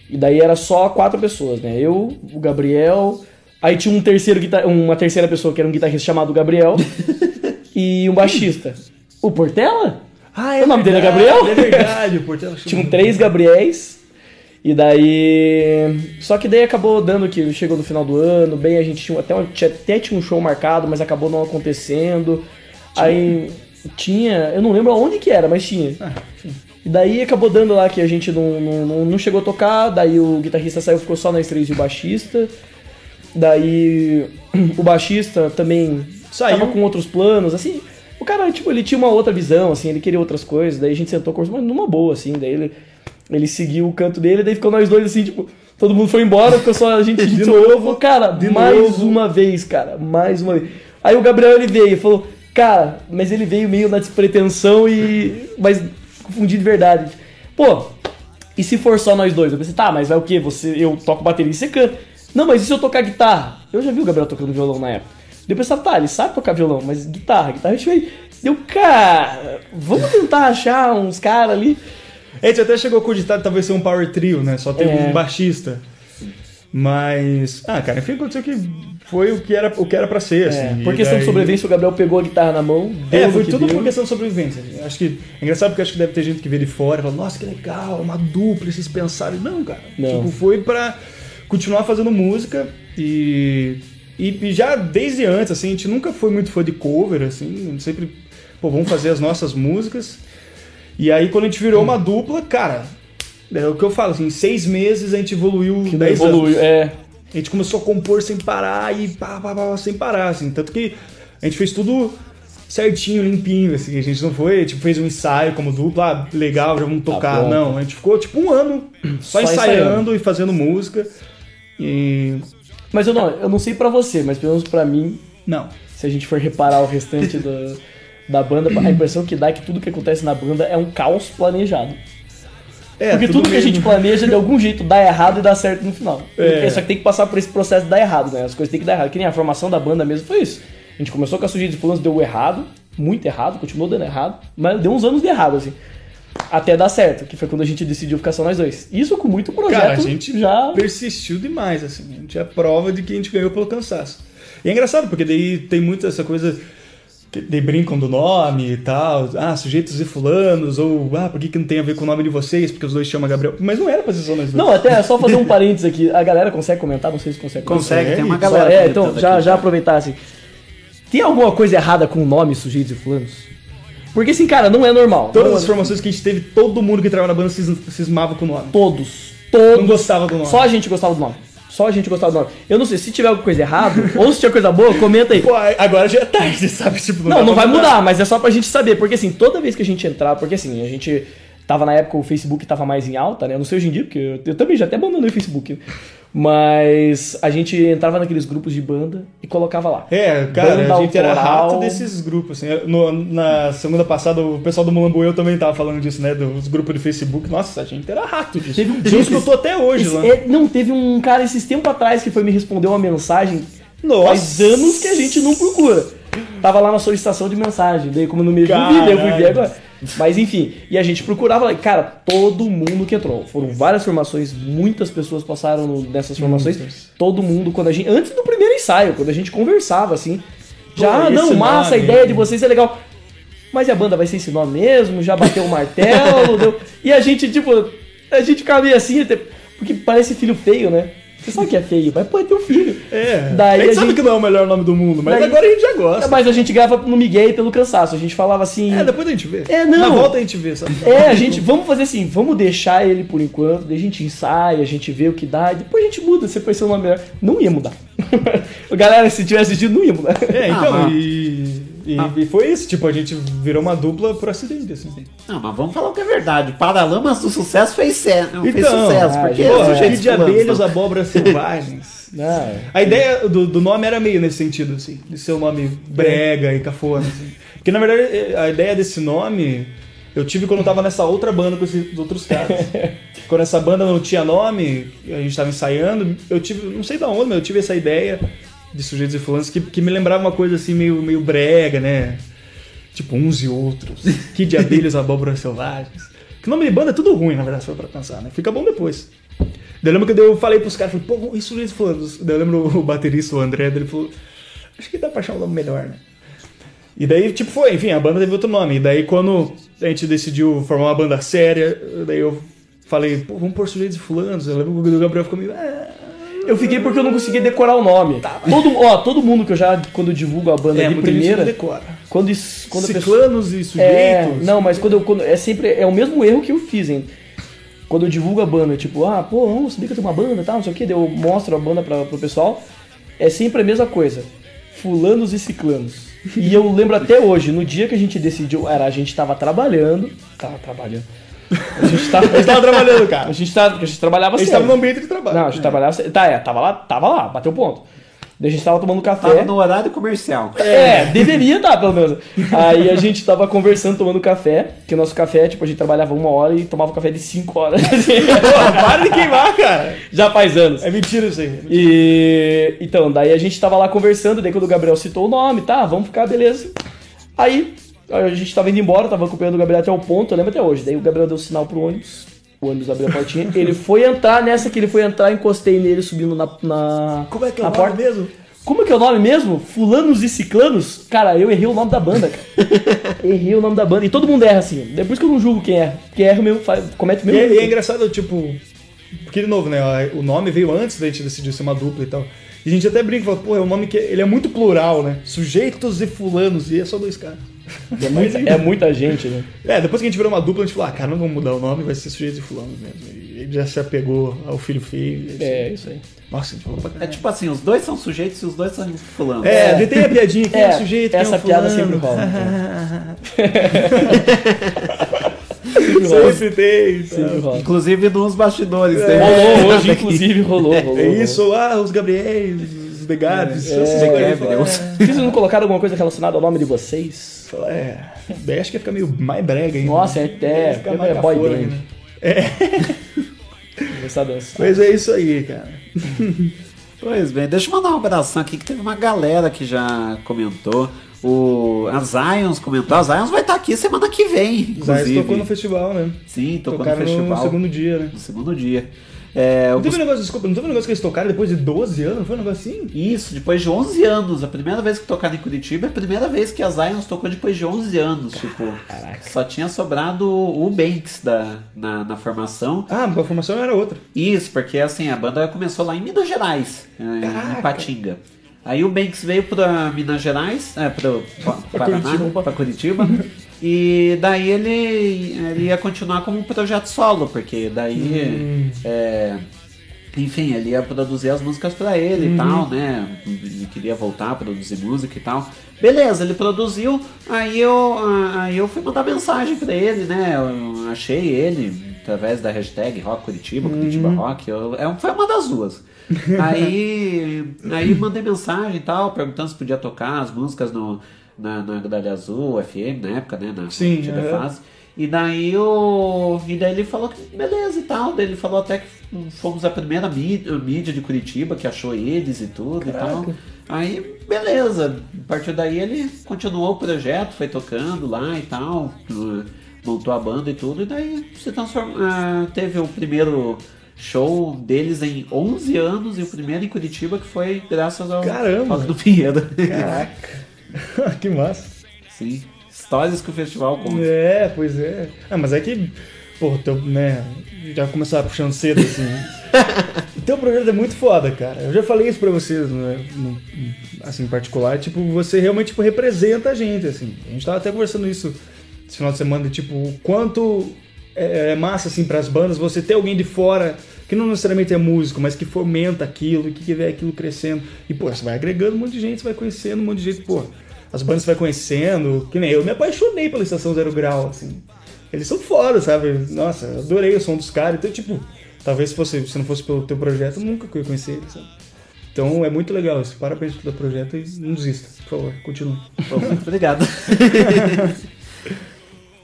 e daí era só quatro pessoas, né? Eu, o Gabriel, aí tinha um terceiro uma terceira pessoa que era um guitarrista chamado Gabriel e um baixista. O Portela? Ah, é o nome dele é verdade, Gabriel? É verdade, o Portela Tinham três Gabriéis. E daí. Só que daí acabou dando que chegou no final do ano, bem, a gente tinha até, um- tinha, até tinha um show marcado, mas acabou não acontecendo. Aí tinha. Eu não lembro aonde que era, mas tinha. E daí acabou dando lá que a gente não, não, não- chegou a tocar, daí o guitarrista saiu, ficou só nós três e o baixista. Daí o baixista também Saiu. tava com outros planos, assim. O cara, tipo, ele tinha uma outra visão, assim, ele queria outras coisas, daí a gente sentou conversou, mas numa boa, assim, daí ele, ele seguiu o canto dele, daí ficou nós dois, assim, tipo, todo mundo foi embora, ficou só a gente de, novo, cara, de mais novo. uma vez, cara, mais uma vez. Aí o Gabriel, ele veio e falou, cara, mas ele veio meio na despretensão e... mas confundi de verdade. Pô, e se for só nós dois? Eu pensei, tá, mas vai o quê? Você, eu toco bateria e você canta. Não, mas e se eu tocar guitarra? Eu já vi o Gabriel tocando violão na época. Daí eu pensava, tá, ele sabe tocar violão, mas guitarra, guitarra a gente vai. Deu, cara, vamos tentar achar uns caras ali. A gente até chegou a cogitar talvez ser um power trio, né? Só ter É. um baixista. Mas. Ah, cara, enfim, aconteceu que foi o que era, o que era pra ser, assim. É, E por questão de daí- sobrevivência, o Gabriel pegou a guitarra na mão. É, foi tudo deu. por questão de sobrevivência. Acho que é engraçado porque acho que deve ter gente que vê de fora e fala, nossa, que legal, uma dupla, vocês pensaram. Não, cara. Não. Tipo, foi pra continuar fazendo música e, e. e já desde antes, assim, a gente nunca foi muito fã de cover, assim. A gente sempre, pô, vamos fazer as nossas músicas. E aí, quando a gente virou uma dupla, cara, é o que eu falo, assim, em seis meses a gente evoluiu Que 10 evoluiu, anos. é. A gente começou a compor sem parar e pá, pá, pá, sem parar, assim. Tanto que a gente fez tudo certinho, limpinho, assim. A gente não foi, tipo, fez um ensaio como dupla, ah, legal, já vamos tocar. pronto. não, a gente ficou, tipo, um ano só, Só ensaiando, ensaiando. e fazendo música. E... Mas eu não, eu não sei pra você, mas pelo menos pra mim. Não. Se a gente for reparar o restante do, da banda, a impressão que dá é que tudo que acontece na banda é um caos planejado. É, Porque tudo tudo que a gente planeja, de algum jeito, dá errado e dá certo no final. É. Só que tem que passar por esse processo de dar errado, né? As coisas têm que dar errado. Que nem a formação da banda mesmo foi isso. A gente começou com a sujeira de planos, deu errado, muito errado, continuou dando errado, mas deu uns anos de errado, assim. Até dar certo, que foi quando a gente decidiu ficar só nós dois. Isso com muito projeto. Cara, a gente já persistiu demais, assim. A gente é prova de que a gente ganhou pelo cansaço. E é engraçado, porque daí tem muito essa coisa. que Daí brincam do nome e tal. Ah, sujeitos e fulanos. Ou, ah, por que, que não tem a ver com o nome de vocês? Porque os dois chamam Gabriel. Mas não era pra ser só nós dois. Não, até é só fazer um parênteses aqui. A galera consegue comentar? Não sei se consegue. Consegue, tem uma galera É, então, já, aqui. já aproveitar assim. Tem alguma coisa errada com o nome sujeitos e fulanos? Porque assim, cara, não é normal. Todas Não as é- formações que a gente teve, todo mundo que trabalha na banda cis- cismava com o nome. Todos. Todos. Não gostava do nome. Só a gente gostava do nome. Só a gente gostava do nome. Eu não sei, se tiver alguma coisa errada, ou se tiver coisa boa, comenta aí. Pô, agora já é tarde, sabe? Tipo, Não, não pra vai mudar, mas é só pra gente saber. Porque assim, toda vez que a gente entrar, porque assim, a gente tava na época o Facebook tava mais em alta, né? Eu não sei hoje em dia, porque eu, eu também já até abandonei o Facebook. Mas a gente entrava naqueles grupos de banda e colocava lá. É, cara, Banda a gente era autoral. rato desses grupos. Assim. No- na segunda passada, o pessoal do Mulambueu também tava falando disso, né? Dos grupos de Facebook. Nossa, a gente era rato disso. Teve, a gente escutou até hoje esse- lá. é, não, teve um cara esses tempos atrás que foi me responder uma mensagem. Nossa. Faz anos que a gente não procura. Tava lá na solicitação de mensagem. Daí, como eu não me daí eu fui ver agora. Mas enfim, e a gente procurava. Cara, todo mundo que entrou. Foram várias formações, muitas pessoas passaram no- nessas formações. Muitas. Todo mundo, quando a gente. Antes do primeiro ensaio, quando a gente conversava assim. Já, ah, não, massa, a nome, ideia hein? de vocês é legal. Mas e a banda vai ser esse nome mesmo? Já bateu o martelo? deu... E a gente, tipo, a gente ficava meio assim, até- porque parece filho feio, né? Você sabe que é feio, mas pode ter um filho. É. Daí a gente a sabe gente- que não é o melhor nome do mundo, mas Daí- agora a gente já gosta. Mas a gente grava no Miguel pelo cansaço. A gente falava assim. É, depois a gente vê. É, não. Na volta a gente vê, sabe? É, a gente, vamos fazer assim, vamos deixar ele por enquanto, daí a gente ensaia, a gente vê o que dá, e depois a gente muda, se for ser um nome melhor. Não ia mudar. Galera, se tivesse assistido, não ia mudar. É, então, Ah, mas- e, e- e foi isso. Tipo, a gente virou uma dupla por acidente, assim. Não, mas vamos falar o que é verdade. Paralamas do Sucesso fez, sé- fez Então, sucesso. ah, porque Porra, sujeitos Kid de abelhas, não. abóboras selvagens. Ah, A ideia do, do nome era meio nesse sentido, assim, de ser um nome brega e cafona, assim. Porque, na verdade, a ideia desse nome Eu tive quando eu tava nessa outra banda com esses outros caras. quando essa banda não tinha nome, a gente tava ensaiando, eu tive, não sei da onde, mas eu tive essa ideia de sujeitos e fulanos que, que me lembrava uma coisa assim meio, meio brega, né? Tipo, uns e outros. Que de abelhas, abóboras selvagens. Que nome de banda é tudo ruim, na verdade, se for pra pensar, né? Fica bom depois. Daí eu lembro que eu falei pros caras, falei, pô, e sujeitos e fulanos? Daí eu lembro o baterista, o André, ele falou, acho que dá pra achar um nome melhor, né? E daí, tipo, foi, enfim, a banda teve outro nome. E daí, quando a gente decidiu formar uma banda séria, daí eu falei, pô, vamos pôr sujeitos e fulanos. Eu lembro que o Gabriel ficou meio. "Ah, Eu fiquei porque eu não conseguia decorar o nome. Todo, ó, todo mundo que eu já, quando eu divulgo a banda É, gente primeira. não decora. Quando, isso, quando Ciclanos e sujeitos. É, não, mas quando eu. Quando, é sempre. É o mesmo erro que eu fiz, hein? Quando eu divulgo a banda, tipo, ah, pô, vamos sabia que eu tenho uma banda e tal, não sei o que, daí eu mostro a banda pra, pro pessoal. É sempre a mesma coisa. Fulanos e ciclanos. E eu lembro até hoje, no dia que a gente decidiu, era, a gente tava trabalhando. Tava trabalhando. A gente tava, A gente tava trabalhando, cara. A gente, tava, a gente trabalhava A gente tava no ambiente de trabalho. Não, a gente trabalhava sério. Tá, é, tava lá, tava lá, bateu ponto. Daí a gente tava tomando café. Tava no horário comercial. É, deveria estar, pelo menos. Aí a gente tava conversando, tomando café, que o nosso café, tipo, a gente trabalhava uma hora e tomava café de cinco horas. Pô, para de queimar, cara. Já faz anos. É mentira isso aí. E então, daí a gente tava lá conversando, daí quando o Gabriel citou o nome, tá, vamos ficar, beleza. Aí a gente tava indo embora, tava acompanhando o Gabriel até o ponto, eu lembro até hoje. Daí o Gabriel deu sinal pro ônibus, o ônibus abriu a portinha, ele foi entrar nessa que ele foi entrar, encostei nele subindo na, na Como é que é o nome mesmo? Como é que é o nome mesmo? Fulanos e Ciclanos? Cara, eu errei o nome da banda, cara. errei o nome da banda. E todo mundo erra assim. Depois que eu não julgo quem erra. Quem erra mesmo, faz, comete o E mesmo. é, e é engraçado, tipo. Porque, de novo, né? O nome veio antes da gente decidir ser uma dupla e tal. E a gente até brinca, fala, pô, é um nome que ele é muito plural, né? Sujeitos e fulanos, e é só dois caras. É muita, é muita gente, né? É, depois que a gente virou uma dupla, a gente falou, ah, cara, não vamos mudar o nome, vai ser sujeitos e fulanos mesmo. E ele já se apegou ao filho feio. e É, isso aí. Nossa, a gente falou pra É tipo assim, os dois são sujeitos e os dois são fulanos. É, daí tem a piadinha, quem é, É, sujeito, quem essa é o piada fulano. sempre rola, Sempre tem. Sempre tá. rola. Inclusive nos bastidores. É. Rolou hoje, inclusive, rolou. rolou É rolou. isso, ah, os Gabriéis, os Degabs, É, é, é, vocês não colocaram alguma coisa relacionada ao nome de vocês? É, acho que ia ficar meio mais brega ainda. Nossa, é, é, Ia ficar é, mais boy band. ainda. É, Começar a dançar. mas é isso aí, cara. Pois bem, deixa eu mandar um abração aqui que teve uma galera que já comentou. O, a Zions comentou, a Zions vai estar aqui semana que vem, inclusive. tocou no festival, né? Sim, tocou Tocaram no festival. no segundo dia, né? No segundo dia. É, Não teve um negócio, desculpa, não teve um negócio que eles tocaram depois de 12 anos? Não foi um negócio assim? Isso, depois de 11 anos. A primeira vez que tocaram em Curitiba é a primeira vez que a Zions tocou depois de 11 anos. Tipo, só tinha sobrado o Banks da, na, na formação. Ah, a formação era outra. Isso, porque assim, a banda começou lá em Minas Gerais, é, em Patinga. Aí o Banks veio pra Minas Gerais, é, pro Pa- Paraná, Curitiba. pra Curitiba. E daí ele, ele ia continuar como um projeto solo, porque daí. é, enfim, ele ia produzir as músicas pra ele Uhum. e tal, né? Ele queria voltar a produzir música e tal. Beleza, ele produziu, aí eu, aí eu fui mandar mensagem pra ele, né? Eu achei ele através da hashtag Rock Curitiba, Curitiba Rock. Eu, é, foi uma das duas. aí, aí mandei mensagem e tal, perguntando se podia tocar as músicas no, na, na Gralha Azul, FM, na época, né? Na Sim, antiga fase. E daí, o, e daí ele falou que beleza e tal. Daí ele falou até que fomos a primeira mídia, mídia de Curitiba que achou eles e tudo e tal. Aí, beleza. A partir daí ele continuou o projeto, foi tocando lá e tal. Montou a banda e tudo. E daí se transformou. ah, teve o primeiro show deles em 11 anos e o primeiro em Curitiba que foi graças ao Caramba! Do Pinheiro. Caraca. que massa. Sim. Histórias que o festival conta. É, pois é. Ah, mas é que, pô, teu, né, já começaram puxando cedo, assim. o teu projeto é muito foda, cara. Eu já falei isso pra vocês, né, no- assim, em particular, tipo, você realmente, tipo, representa a gente, assim. A gente tava até conversando isso esse final de semana, tipo, o quanto é, é massa, assim, pras bandas, você ter alguém de fora que não necessariamente é músico, mas que fomenta aquilo, que vê aquilo crescendo. E, pô, você vai agregando um monte de gente, você vai conhecendo um monte de gente, pô. As bandas você vai conhecendo, que nem eu me apaixonei pela Estação Zero Grau, assim. Eles são foda, sabe? Nossa, eu adorei o som dos caras. Então, tipo, talvez se, fosse, se não fosse pelo teu projeto, eu nunca ia conhecer eles, sabe? Então é muito legal isso. Parabéns pelo teu projeto e não desista, por favor, continue. Muito obrigado.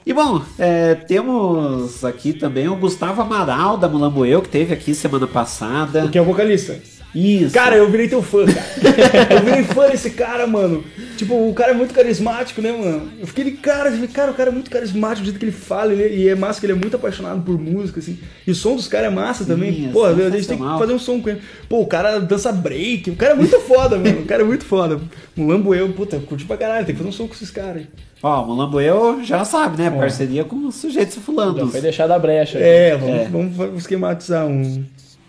E bom, é, temos aqui também o Gustavo Amaral da Mulamboeu, que teve aqui semana passada. Que é o vocalista. Isso. Cara, eu virei teu fã, cara. eu virei fã desse cara, mano. Tipo, o cara é muito carismático, né, mano? Eu fiquei de cara, eu falei, cara, o cara é muito carismático, do jeito que ele fala, ele- e é massa que ele é muito apaixonado por música, assim. E o som dos caras é massa também. é Pô, a gente tem que fazer um som com ele. Pô, o cara dança break, o cara é muito foda, mano. O cara é muito foda. O Lamboeu, puta, curti pra caralho, tem que fazer um som com esses caras aí. Ó, o Mulamboeu já sabe, né? Parceria com os sujeitos fulando. Já foi deixar da brecha. É, vamos, vamos esquematizar um-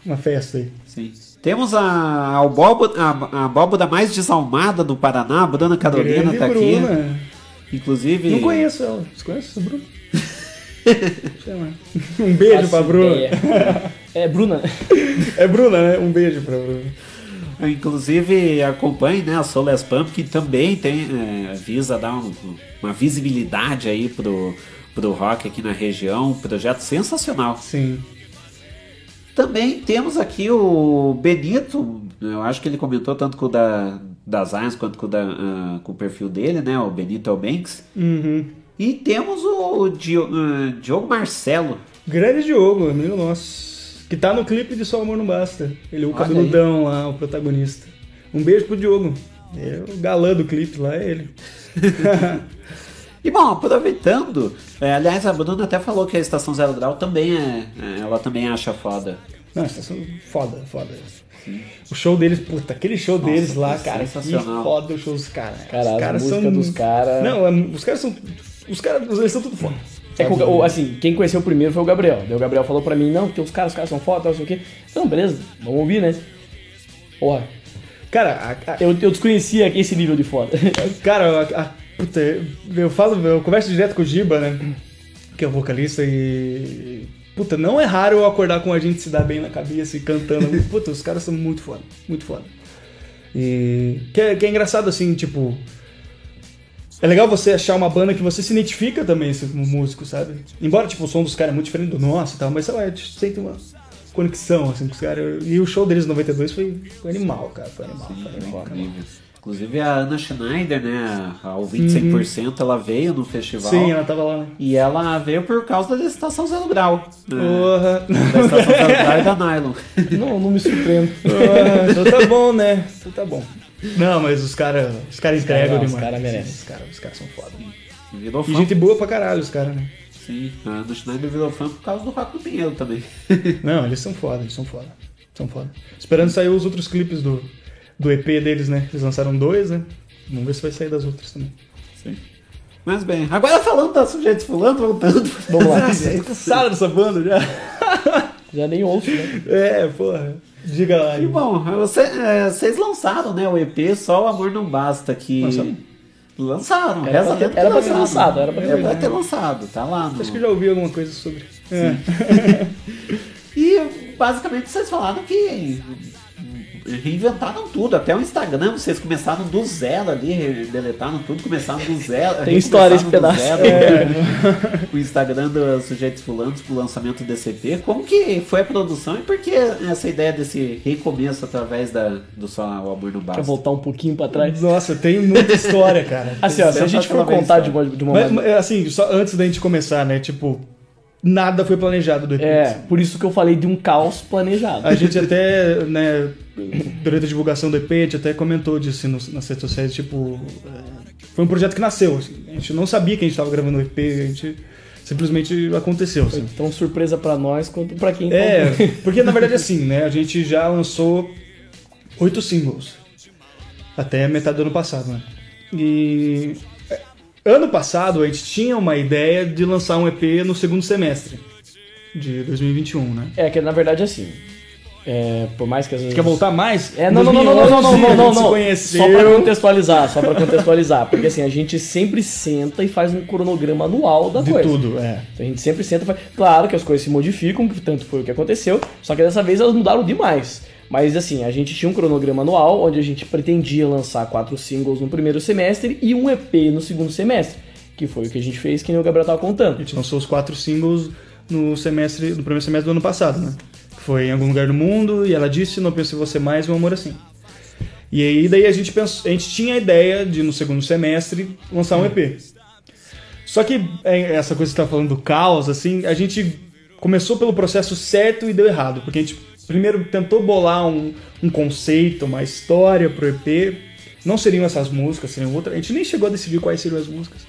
uma festa aí. Sim. Temos a, a, abóbora, a, a abóbora mais desalmada do Paraná, a Bruna Carolina Grande tá aqui. Bruna. Inclusive. Não conheço ela. Você conhece essa Bruna? Chama. Um beijo Faço pra Bruna. ideia. É Bruna. É Bruna, né? Um beijo pra Bruna. Inclusive, acompanhe né, a Solas Pump, que também tem, é, visa dar um- uma visibilidade aí pro, pro rock aqui na região. Um projeto sensacional. Sim. Também temos aqui o Benito, eu acho que ele comentou tanto com o da, da Zions quanto com o, da, ah, com o perfil dele, né? O Benito Banks. Uhum. E temos o Dio- ah, Diogo Marcelo. Grande Diogo, amigo nosso. Que tá no clipe de Só Amor Não Basta. Ele é o Olha cabeludão lá, o protagonista. Um beijo pro Diogo. É o galã do clipe lá, é ele. E bom, aproveitando, é, aliás, a Bruna até falou que a Estação Zero Grau também é, é, ela também acha foda. Não, estação foda, foda. O show deles, puta, aquele show Nossa, deles lá, cara, que foda o show dos caras. Cara, os a caras música são... dos caras- Não, é, os caras são... Os caras, eles são tudo foda. É que, o- assim, quem conheceu primeiro foi o Gabriel. Daí o Gabriel falou pra mim, não, tem os caras, os caras são foda, não sei o quê. Então, beleza, vamos ouvir, né? Porra. Cara, eu, eu desconhecia esse nível de foda. Cara, a- a- puta, eu falo, eu converso direto com o Giba, né? Que é o vocalista e. Puta, não é raro eu acordar com a gente se dar bem na cabeça e cantando. Puta, os caras são muito foda, muito foda. E. Que é, que é engraçado assim, tipo. É legal você achar uma banda que você se identifica também como músico, sabe? Embora, tipo, o som dos caras é muito diferente do nosso e tal, mas sei lá, a gente sente uma conexão, assim, com os caras. E o show deles em 92 foi, foi animal, cara. Foi animal, foi animal. cara. Inclusive a Ana Schneider, né, a ouvinte 100%, ela veio no festival. Uhum. Sim, ela tava lá. né? E ela veio por causa da Estação Zero Grau. né? Porra. Da Estação Zero Grau e da Nylon. Não, não me surpreendo. Então tá bom, né? Então tá bom. Não, mas os caras os cara entregam demais. os caras merecem. Os caras os caras são foda. Virou E fã. gente boa pra caralho, os caras, né? Sim, a Ana Schneider virou fã por causa do Rock do Pinheiro também. Não, eles são foda, eles são foda. São foda. Esperando sair os outros clipes do, do EP deles, né? Eles lançaram dois, né? Vamos ver se vai sair das outras também. Sim. Mas bem, agora falando da sujeitos fulano, voltando. Vamos lá. Cansado dessa banda já. Já nem ouço, né? É, porra. Diga lá. E bom, você- é, vocês lançaram, né, o EP Só o Amor Não Basta, que... Lançaram. Lançaram, Era reza pra ter- era pra ter lançado, era pra ter Era lançado. ter lançado, tá lá no... Acho que eu já ouvi alguma coisa sobre. É. E basicamente vocês falaram que reinventaram tudo, até o Instagram, vocês começaram do zero ali, deletaram tudo, começaram do zero. Tem história esse do pedaço. zero. O Instagram dos Sujeitos Fulanos pro lançamento do CP. Como que foi a produção e por que essa ideia desse recomeço através da, do Só o Amor no Quer Basta? voltar um pouquinho pra trás? Nossa, tem muita história, cara. Assim, ó, se a gente for contar de uma, de uma Mas, mas, assim, só antes da gente começar, né? Tipo, nada foi planejado do EP. É, por isso que eu falei de um caos planejado. A gente até, né, durante a divulgação do EP, a gente até comentou disso assim, nas redes sociais, tipo, é, foi um projeto que nasceu, assim, a gente não sabia que a gente estava gravando o EP, a gente simplesmente aconteceu, Foi assim. tão surpresa pra nós quanto pra quem É, porque na verdade assim, né, a gente já lançou oito singles, até metade do ano passado, né, e é, ano passado a gente tinha uma ideia de lançar um EP no segundo semestre de 2021, né. É, que na verdade assim. É, por mais que às vezes. Quer voltar mais? É, não, não, não, não, não, não, não, não, não. Só pra contextualizar, só pra contextualizar. Porque assim, a gente sempre senta e faz um cronograma anual da De coisa. tudo, é. Então a gente sempre senta e faz. Claro que as coisas se modificam, que tanto foi o que aconteceu, só que dessa vez elas mudaram demais. Mas assim, a gente tinha um cronograma anual onde a gente pretendia lançar quatro singles no primeiro semestre e um EP no segundo semestre. Que foi o que a gente fez, que nem o Gabriel tava contando. A gente lançou os quatro singles no semestre, no primeiro semestre do ano passado, né? Foi em algum lugar do mundo e ela disse não penso em você mais um amor assim. E aí daí a gente pensou, a gente tinha a ideia de no segundo semestre lançar um EP. Só Só que é, essa coisa que você tá falando do caos, assim, a gente começou pelo processo certo e deu errado. Porque a gente primeiro tentou bolar um, um conceito, uma história pro EP. Não seriam essas músicas, seriam outras. A gente nem chegou a decidir quais seriam as músicas.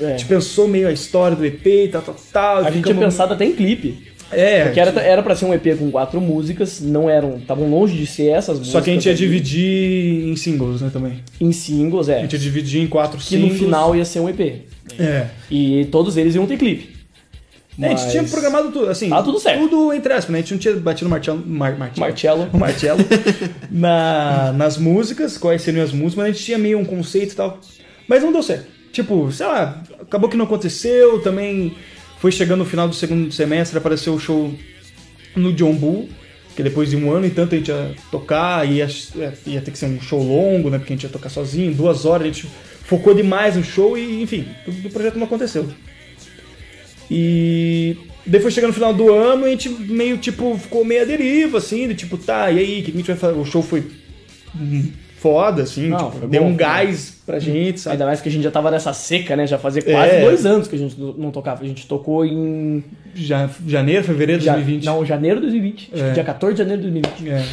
É. A gente pensou meio a história do EP e tal, tal, tal. A gente tinha pensado até em clipe. É, Porque era, era pra ser um EP com quatro músicas, não eram. Estavam longe de ser essas músicas. Só que a gente ia ali. dividir em singles, né, também. Em singles, é. A gente ia dividir em quatro Que singles. no final ia ser um EP. É. E todos eles iam ter clipe. É, a gente Mas- tinha programado tudo, assim. Tá tudo certo. Tudo entre aspas, né? A gente não tinha batido martelo. Mar, martelo. Martelo. Martelo. na, nas músicas, quais seriam as músicas, mas a gente tinha meio um conceito e tal. Mas não deu certo. Tipo, sei lá, acabou que não aconteceu. Também foi chegando no final do segundo semestre, apareceu o show no John Bull. Que depois de um ano e tanto a gente ia tocar, ia, ia ter que ser um show longo, né? Porque a gente ia tocar sozinho, duas horas, a gente focou demais no show e, enfim, o projeto não aconteceu. E foi chegando no final do ano a gente meio, tipo, ficou meio à deriva, assim, de tipo, tá, e aí, o que a gente vai fazer? O show foi foda, assim, Não, tipo, deu bom, um foi gás pra gente, sabe? Ainda mais que a gente já tava nessa seca, né? Já fazia quase É. dois anos que a gente não tocava. A gente tocou em. Ja- janeiro, fevereiro de Ja- 2020. Não, janeiro de 2020. Acho que É. Dia 14 de janeiro de 2020. É.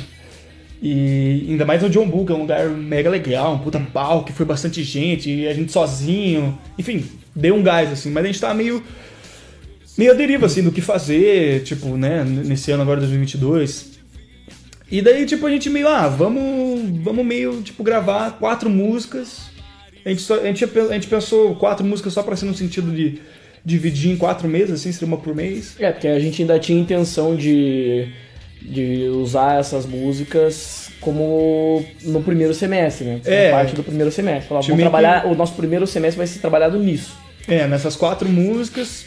E ainda mais no John Bull, que é um lugar mega legal, um puta palco, que foi bastante gente, e a gente sozinho. Enfim, deu um gás, assim, mas a gente tava meio. Meio à deriva, assim, do que fazer, tipo, né, nesse ano agora, 2022. E daí, tipo, a gente meio, ah, vamos, vamos meio, tipo, gravar quatro músicas. A gente, só- a gente, a gente pensou quatro músicas só pra ser no sentido de dividir em quatro meses, assim, seria uma por mês. É, porque a gente ainda tinha intenção de, de usar essas músicas como no primeiro semestre, né? É. parte do primeiro semestre. Falar, vamos trabalhar, o nosso primeiro semestre vai ser trabalhado nisso. É, nessas quatro músicas.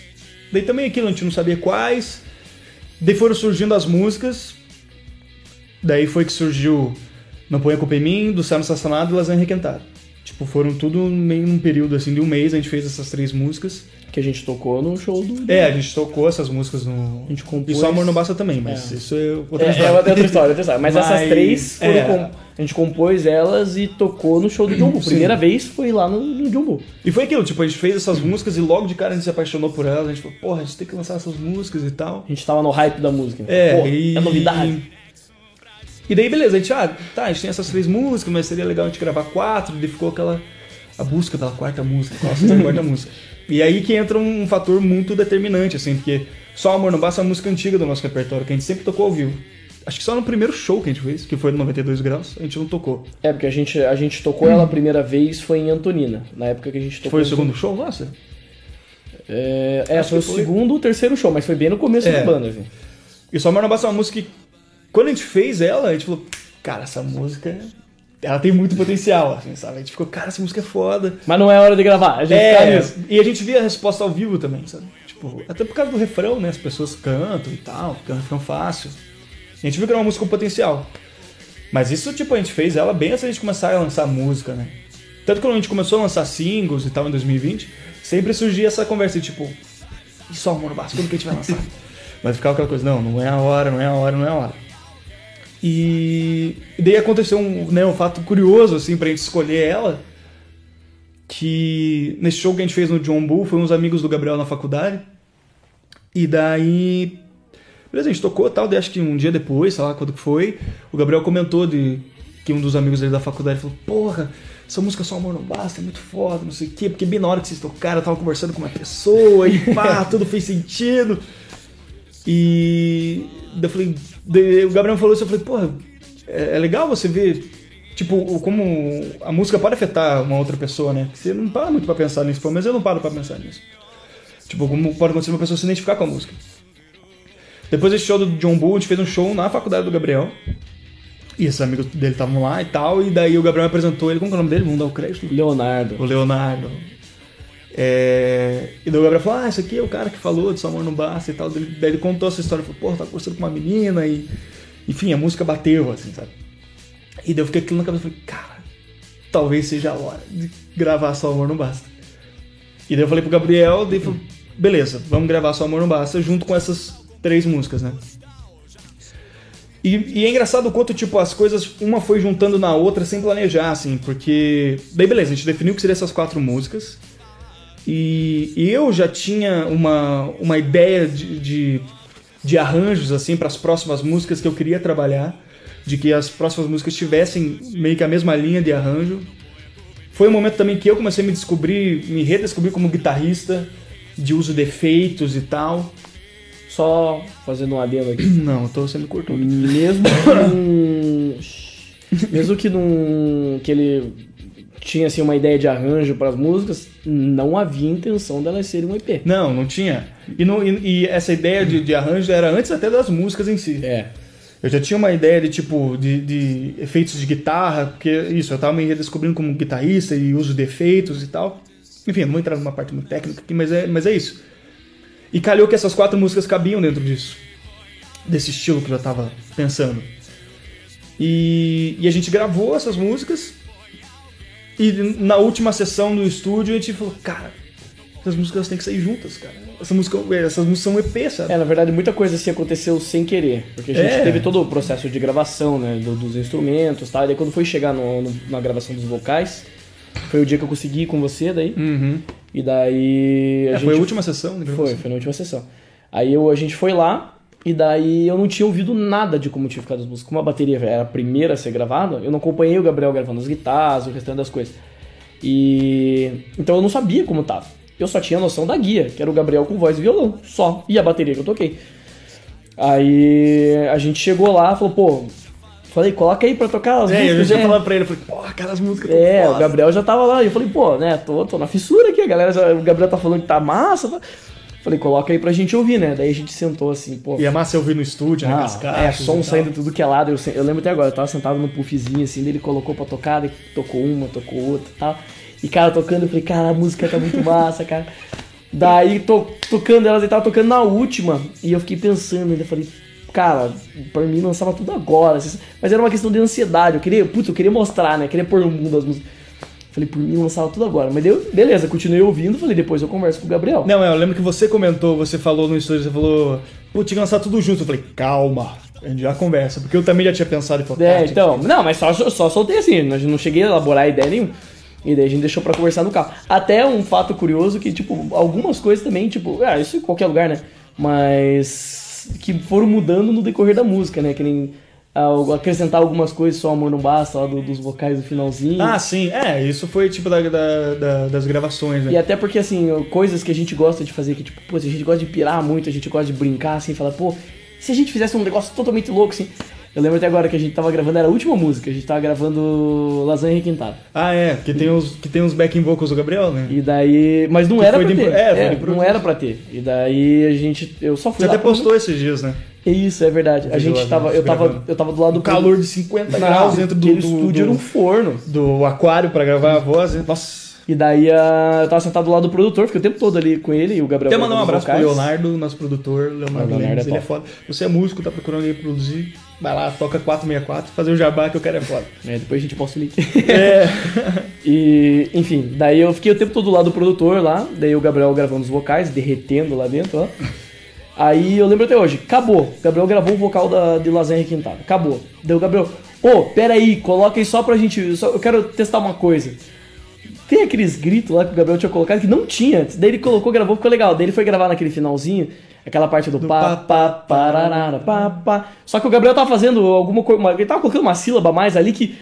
Daí também aquilo, a gente não sabia quais. Daí foram surgindo as músicas. Daí foi que surgiu Não Põe a Culpa em Mim, Do Céu Assassinado e Lasanha Requentada. Tipo, foram tudo meio num período assim de um mês, a gente fez essas três músicas. Que a gente tocou no show do. É, a gente tocou essas músicas no. A gente compôs. E só Amor Não Basta também, mas É. isso é outra É, história. é outra história, outra história. Mas, essas três foram é. com- A gente compôs elas e tocou no show do Bull. Sim. Primeira vez foi lá no, no Bull. E foi aquilo, tipo, a gente fez essas músicas e logo de cara a gente se apaixonou por elas. A gente falou, porra, a gente tem que lançar essas músicas e tal. A gente tava no hype da música. É, Pô, e... é novidade. E daí, beleza, a gente, ah, tá, a gente tem essas três músicas, mas seria legal a gente gravar quatro, e ficou aquela. a busca pela quarta música, qual a quarta música. E aí que entra um fator muito determinante, assim, porque Só Amor Não Basta é uma música antiga do nosso repertório, que a gente sempre tocou ao vivo. Acho que só no primeiro show que a gente fez, que foi no 92 graus, a gente não tocou. É, porque a gente, a gente tocou ela a primeira vez foi em Antonina, na época que a gente tocou. Foi o segundo show, nossa? É, é foi o segundo ou terceiro show, mas foi bem no começo É. da banda. Assim. E Só Amor Não Basta é uma música que, quando a gente fez ela, a gente falou, cara, essa música, ela tem muito potencial, assim, sabe? A gente ficou, cara, essa música é foda. Mas não é hora de gravar, a gente é, nisso. E a gente via a resposta ao vivo também, sabe? Tipo, até por causa do refrão, né? As pessoas cantam e tal, fica um refrão fácil. A gente viu que era uma música com potencial. Mas isso, tipo, a gente fez ela bem antes da gente começar a lançar música, né? Tanto que quando a gente começou a lançar singles e tal em 2020, sempre surgia essa conversa, de, tipo, e só amor no básico, quando que a gente vai lançar? Mas ficava aquela coisa, não, não é a hora, não é a hora, não é a hora. E, e daí aconteceu um, né, um fato curioso, assim, pra gente escolher ela, que nesse show que a gente fez no John Bull, foi uns amigos do Gabriel na faculdade, e daí... Beleza, a gente tocou e tal, daí acho que um dia depois, sei lá quando que foi, o Gabriel comentou de que um dos amigos dele da faculdade falou, porra, essa música Só Amor Não Basta, é muito foda, não sei o quê, porque bem na hora que vocês tocaram, eu tava conversando com uma pessoa e pá, tudo fez sentido. E daí eu falei, o Gabriel falou isso, eu falei, porra, é, é legal você ver, tipo, como a música pode afetar uma outra pessoa, né? Você não para muito pra pensar nisso, pelo menos eu não paro pra pensar nisso. Tipo, como pode acontecer uma pessoa se identificar com a música. Depois desse show do John Bull, a gente fez um show na faculdade do Gabriel. E esses amigos dele estavam lá e tal, e daí o Gabriel me apresentou ele, como é o nome dele? Vamos dar o crédito? Leonardo. O Leonardo. É... E daí o Gabriel falou, ah, esse aqui é o cara que falou de Só Amor Não Basta e tal. Daí ele contou essa história, falou, porra, tava conversando com uma menina e... Enfim, a música bateu, assim, sabe? E daí eu fiquei aquilo na cabeça, falei, cara, talvez seja a hora de gravar Só Amor Não Basta. E daí eu falei pro Gabriel, daí falou, beleza, vamos gravar Só Amor Não Basta junto com essas três músicas, né? E, e é engraçado o quanto, tipo, as coisas, uma foi juntando na outra sem planejar, assim, porque. Daí beleza, a gente definiu que seriam essas quatro músicas. E, e eu já tinha uma, uma ideia de, de, de arranjos assim para as próximas músicas que eu queria trabalhar, de que as próximas músicas tivessem meio que a mesma linha de arranjo. Foi um momento também que eu comecei a me descobrir, me redescobrir como guitarrista, de uso de efeitos e tal. Só fazendo um adendo aqui. Não, tô sendo curto. Mesmo que num... Mesmo que num... que ele tinha assim uma ideia de arranjo para as músicas, não havia intenção delas serem um EP. Não, não tinha. E, não- e- e essa ideia de, de arranjo era antes até das músicas em si. É. Eu já tinha uma ideia de tipo de, de efeitos de guitarra, porque isso, eu tava me redescobrindo como guitarrista e uso de efeitos e tal. Enfim, não vou entrar numa parte muito técnica aqui, mas é, mas é isso. E calhou que essas quatro músicas cabiam dentro disso. Desse estilo que eu já tava pensando. E, e a gente gravou essas músicas. E na última sessão do estúdio a gente falou, cara, essas músicas têm que sair juntas, cara. Essa música, essas músicas são EP, sabe? É, na verdade, muita coisa assim aconteceu sem querer. Porque a gente É. teve todo o processo de gravação, né? do- dos instrumentos e tal. E daí quando foi chegar no- no- na gravação dos vocais, foi o dia que eu consegui ir com você daí. E daí. É, foi a última sessão de Foi, foi na última sessão. Aí eu, a gente foi lá, e daí eu não tinha ouvido nada de como tinha ficado as músicas. Como a bateria era a primeira a ser gravada, eu não acompanhei o Gabriel gravando as guitarras, o restante das coisas. E. Então eu não sabia como tava. Eu só tinha noção da guia, que era o Gabriel com voz e violão, só. E a bateria que eu toquei. Aí a gente chegou lá falou, pô. Falei, coloca aí pra tocar as É, eu músicas. já né? falava pra ele, eu falei, porra, cara, as músicas tão É, foda. o Gabriel já tava lá. E eu falei, pô, né, tô, tô na fissura aqui, a galera já, o Gabriel tá falando que tá massa. Falei, coloca aí pra gente ouvir, né? Daí a gente sentou assim, pô. E a massa eu vi no estúdio, né? Ah, as é, som saindo tudo que é lado. Eu, eu lembro até agora, eu tava sentado no puffzinho assim, daí ele colocou pra tocar, daí tocou uma, tocou outra e tal. E cara, tocando, eu falei, cara, a música tá muito massa, cara. Daí to, tocando elas, ele tava tocando na última, e eu fiquei pensando, ainda falei, cara, pra mim lançava tudo agora. Mas era uma questão de ansiedade, eu queria, putz, eu queria mostrar, né? Queria pôr no mundo as músicas. Falei, por mim lançava tudo agora. Mas deu, beleza, continuei ouvindo, falei, depois eu converso com o Gabriel. Não, é, eu lembro que você comentou, você falou no estúdio, você falou, pô, tinha que lançar tudo junto. Eu falei, calma, a gente já conversa. Porque eu também já tinha pensado e falei, É, "Ah, então, não, mas só, só soltei assim, não cheguei a elaborar ideia nenhuma. E daí a gente deixou pra conversar no carro. Até um fato curioso que, tipo, algumas coisas também, tipo, ah, isso em qualquer lugar, né? Mas que foram mudando no decorrer da música, né? Que nem acrescentar algumas coisas, só amor não basta, lá do- dos vocais do finalzinho. Ah, sim, é, isso foi tipo da, da- da- das gravações, né? E até porque, assim, coisas que a gente gosta de fazer, que, tipo, pô, a gente gosta de pirar muito, a gente gosta de brincar, assim, falar, pô, se a gente fizesse um negócio totalmente louco, assim. Eu lembro até agora que a gente tava gravando, era a última música, a gente tava gravando Lasanha Requintada. Ah, é, que tem os, que tem os backing vocals do Gabriel, né? E daí. Mas não Que era pra ter. impro- é, É, não era pra ter. E daí a gente. Eu só fui Você até pra- postou esses dias, né? Isso, é verdade. A gente tava. do- Eu tava, eu tava do lado do calor de 50 Não, graus dentro do, do, estúdio do- era um forno. do aquário pra gravar a voz. né? Nossa. E daí ah, eu tava sentado do lado do produtor, fiquei o tempo todo ali com ele e o Gabriel. Até mandar um abraço pro vocais. Leonardo, nosso produtor, Leonardo, Leonardo Lemes, é ele é foda. Você é músico, tá procurando alguém produzir, vai lá, toca 464, fazer o jabá que o cara é foda. É, depois a gente posta o link. É. e, enfim, daí eu fiquei o tempo todo do lado do produtor lá, daí o Gabriel gravando os vocais, derretendo lá dentro, ó. Aí eu lembro até hoje, acabou. O Gabriel gravou o vocal da, de Lasanha Requintada. Acabou. Daí o Gabriel, ô, pera aí, coloca aí só pra gente. Só, eu quero testar uma coisa. Tem aqueles gritos lá que o Gabriel tinha colocado que não tinha. Daí ele colocou, gravou, ficou legal. Daí ele foi gravar naquele finalzinho, aquela parte do, pá, pá, pararara, pá, pá. Só que o Gabriel tava fazendo alguma coisa. Ele tava colocando uma sílaba a mais ali que.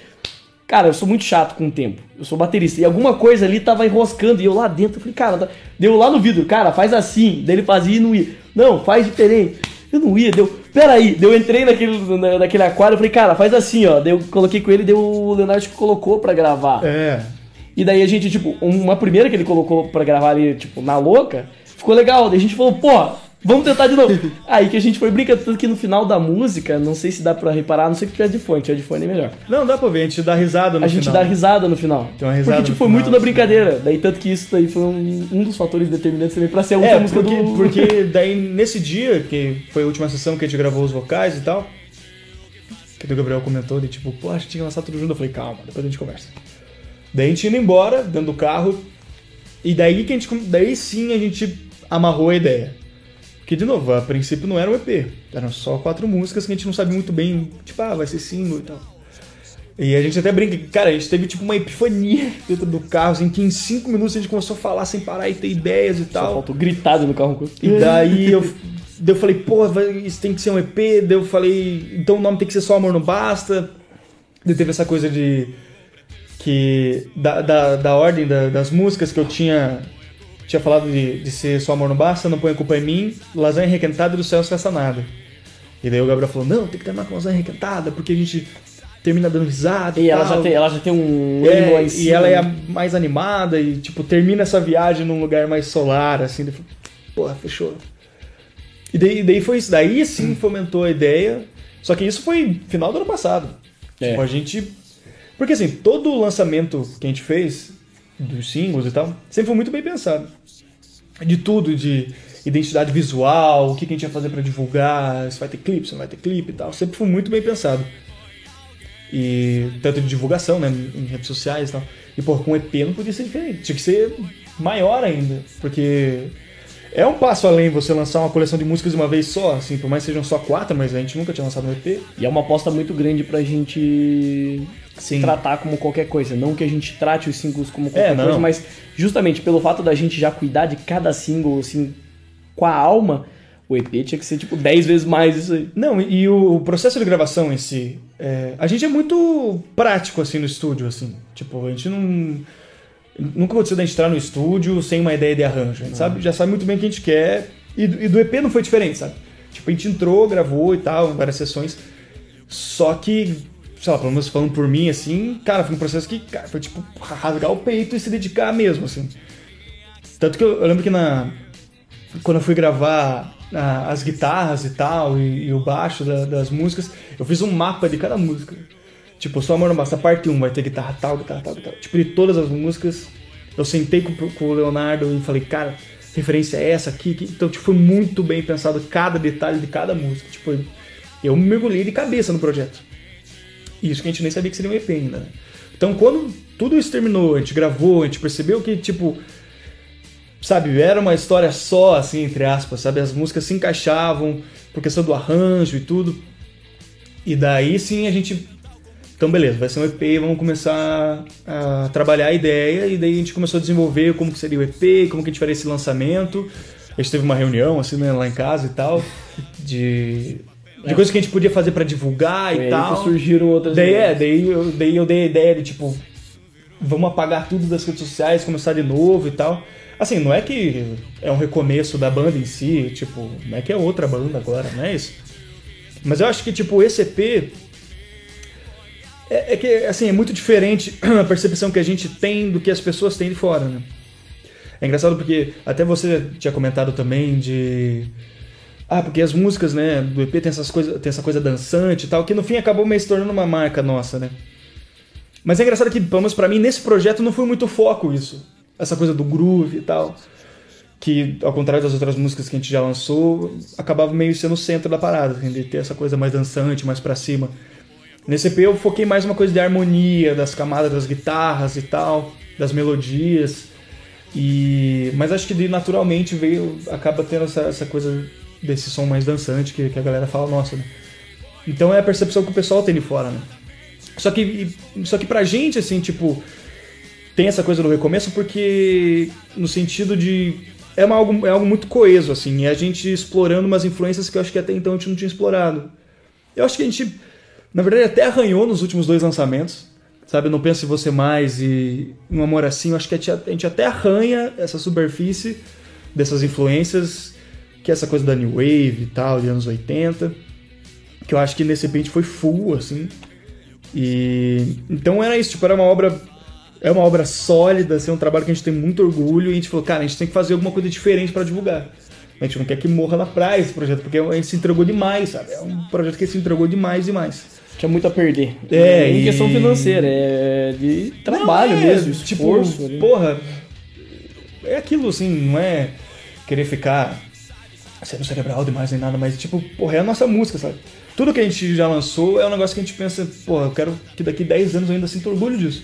Cara, eu sou muito chato com o tempo. Eu sou baterista. E alguma coisa ali tava enroscando. E eu lá dentro, eu falei, cara, tá- deu lá no vidro, cara, faz assim. Daí ele fazia e não ia. Não, faz diferente. Eu não ia, deu. Peraí, daí eu entrei naquele, na- naquele aquário, eu falei, cara, faz assim, ó. Daí eu coloquei com ele, deu o Leonardo que colocou pra gravar. É. E daí a gente, tipo, uma primeira que ele colocou pra gravar ali, tipo, na louca, ficou legal. Daí a gente falou, pô, vamos tentar de novo. Aí que a gente foi brincando, tanto que no final da música, não sei se dá pra reparar, não sei se tiver de fone, tiver de fone é melhor. Não, dá pra ver, a gente dá risada no a gente final. dá risada no final. Tem uma risada Porque, tipo, foi muito na assim. brincadeira. Daí tanto que isso daí foi um, um dos fatores determinantes também pra ser a última É, música porque, do... porque daí nesse dia, que foi a última sessão que a gente gravou os vocais e tal, que o Gabriel comentou de tipo, pô, a gente tinha que lançar tudo junto. Eu falei, calma, depois a gente conversa. Daí a gente indo embora, dentro do carro, e daí que a gente, daí sim a gente amarrou a ideia. Que, de novo, a princípio não era um EP, eram só quatro músicas que a gente não sabia muito bem, tipo, ah, vai ser single e tal. E a gente até brinca, que, cara, a gente teve tipo uma epifania dentro do carro, assim, que em cinco minutos a gente começou a falar sem parar e ter ideias e tal. faltou gritado no carro. E daí eu, daí eu falei, pô, isso tem que ser um EP. Daí eu falei, então o nome tem que ser Só Amor Não Basta. Daí teve essa coisa de. que. da, da, da ordem da- das músicas que eu tinha. Tinha falado de, de ser Só Amor Não Basta, Não Põe a Culpa em Mim, Lasanha Requentada e do Céu Não Resta Nada. E daí o Gabriel falou, não, tem que terminar com Lasanha Requentada, porque a gente termina dando risada. E ela tal." já tem, ela já tem um É, e cima, ela é né? mais animada e, tipo, termina essa viagem num lugar mais solar, assim. daí Porra, fechou. E daí, daí foi isso. Daí sim fomentou a ideia. Só que isso foi final do ano passado. É. Tipo, a gente. Porque assim, todo o lançamento que a gente fez, dos singles e tal, sempre foi muito bem pensado. De tudo, de identidade visual, o que a gente ia fazer pra divulgar, se vai ter clipe, se não vai ter clipe e tal. Sempre foi muito bem pensado. E tanto de divulgação, né, em redes sociais e tal. E, pô, com EP não podia ser diferente. Tinha que ser maior ainda. Porque é um passo além você lançar uma coleção de músicas de uma vez só, assim, por mais que sejam só quatro, mas a gente nunca tinha lançado um EP. E é uma aposta muito grande pra gente tratar como qualquer coisa. Não que a gente trate os singles como qualquer É, coisa, mas justamente pelo fato da gente já cuidar de cada single, assim, com a alma, o EP tinha que ser, tipo, 10 vezes mais isso aí. Não, e e o processo de gravação em si, é, a gente é muito prático, assim, no estúdio, assim. Tipo, a gente não... Nunca aconteceu da gente entrar no estúdio sem uma ideia de arranjo, a gente sabe, já sabe muito bem o que a gente quer. E, do- e do EP não foi diferente, sabe? Tipo, a gente entrou, gravou e tal, em várias sessões. Só que, sei lá, pelo menos falando por mim, assim, cara, foi um processo que, cara, foi tipo rasgar o peito e se dedicar mesmo, assim. Tanto que eu, eu lembro que na, quando eu fui gravar ah, as guitarras e tal, e, e o baixo da- das músicas, eu fiz um mapa de cada música. Tipo, só Amor Não Basta, parte 1 vai ter guitarra tal, guitarra tal, guitarra. Tipo, de todas as músicas, eu sentei com, com o Leonardo e falei, cara, referência é essa aqui. Então, tipo, foi muito bem pensado cada detalhe de cada música. Tipo, eu mergulhei de cabeça no projeto. Isso que a gente nem sabia que seria um EP ainda, né? Então, quando tudo isso terminou, a gente gravou, a gente percebeu que, tipo, sabe, era uma história só, assim, entre aspas, sabe? As músicas se encaixavam por questão do arranjo e tudo. E daí sim a gente. Então, beleza, vai ser um EP, vamos começar a trabalhar a ideia. E daí a gente começou a desenvolver como que seria o EP, como que a gente faria esse lançamento. A gente teve uma reunião, assim, né, lá em casa e tal, de. De É. coisas que a gente podia fazer pra divulgar Foi e aí tal. surgiram outras daí, ideias. é, daí, eu, daí eu dei a ideia de tipo, vamos apagar tudo das redes sociais, começar de novo e tal. Assim, não é que é um recomeço da banda em si, tipo, não é que é outra banda agora, não é isso. Mas eu acho que, tipo, esse EP. É, é que, assim, é muito diferente a percepção que a gente tem do que as pessoas têm de fora, né? É engraçado porque até você tinha comentado também de. Ah, porque as músicas, né, do EP tem, essas coisas, tem essa coisa dançante e tal, que no fim acabou meio se tornando uma marca nossa, né? Mas é engraçado que, pelo menos pra mim, nesse projeto não foi muito foco isso. Essa coisa do groove e tal. Que, ao contrário das outras músicas que a gente já lançou, acabava meio sendo o centro da parada, assim, de ter essa coisa mais dançante, mais pra cima. Nesse EP eu foquei mais uma coisa de harmonia, das camadas das guitarras e tal, das melodias. E mas acho que naturalmente veio acaba tendo essa, essa coisa desse som mais dançante que, que a galera fala, nossa, né? Então é a percepção que o pessoal tem de fora, né? Só que só que pra gente assim, tipo, tem essa coisa do recomeço porque no sentido de é, uma, algo, é algo muito coeso assim, e a gente explorando umas influências que eu acho que até então a gente não tinha explorado. Eu acho que a gente na verdade até arranhou nos últimos dois lançamentos. Sabe, não penso em você mais e um amor assim, eu acho que a gente até arranha essa superfície dessas influências, que é essa coisa da New Wave e tal, de anos 80, que eu acho que nesse EP a gente foi full, assim. E então era isso, tipo, era uma obra é uma obra sólida, assim, um trabalho que a gente tem muito orgulho e a gente falou, cara, a gente tem que fazer alguma coisa diferente pra divulgar. A gente não quer que morra na praia esse projeto, porque a gente se entregou demais, sabe? É um projeto que se entregou demais, demais. Tinha muito a perder. É, em e- questão financeira, é de trabalho Não, é, mesmo, tipo, esforço. ali. porra, é aquilo assim, não é querer ficar sendo cerebral demais nem nada, mas tipo, porra, é a nossa música, sabe? Tudo que a gente já lançou é um negócio que a gente pensa, porra, eu quero que daqui 10 anos eu ainda sinta orgulho disso.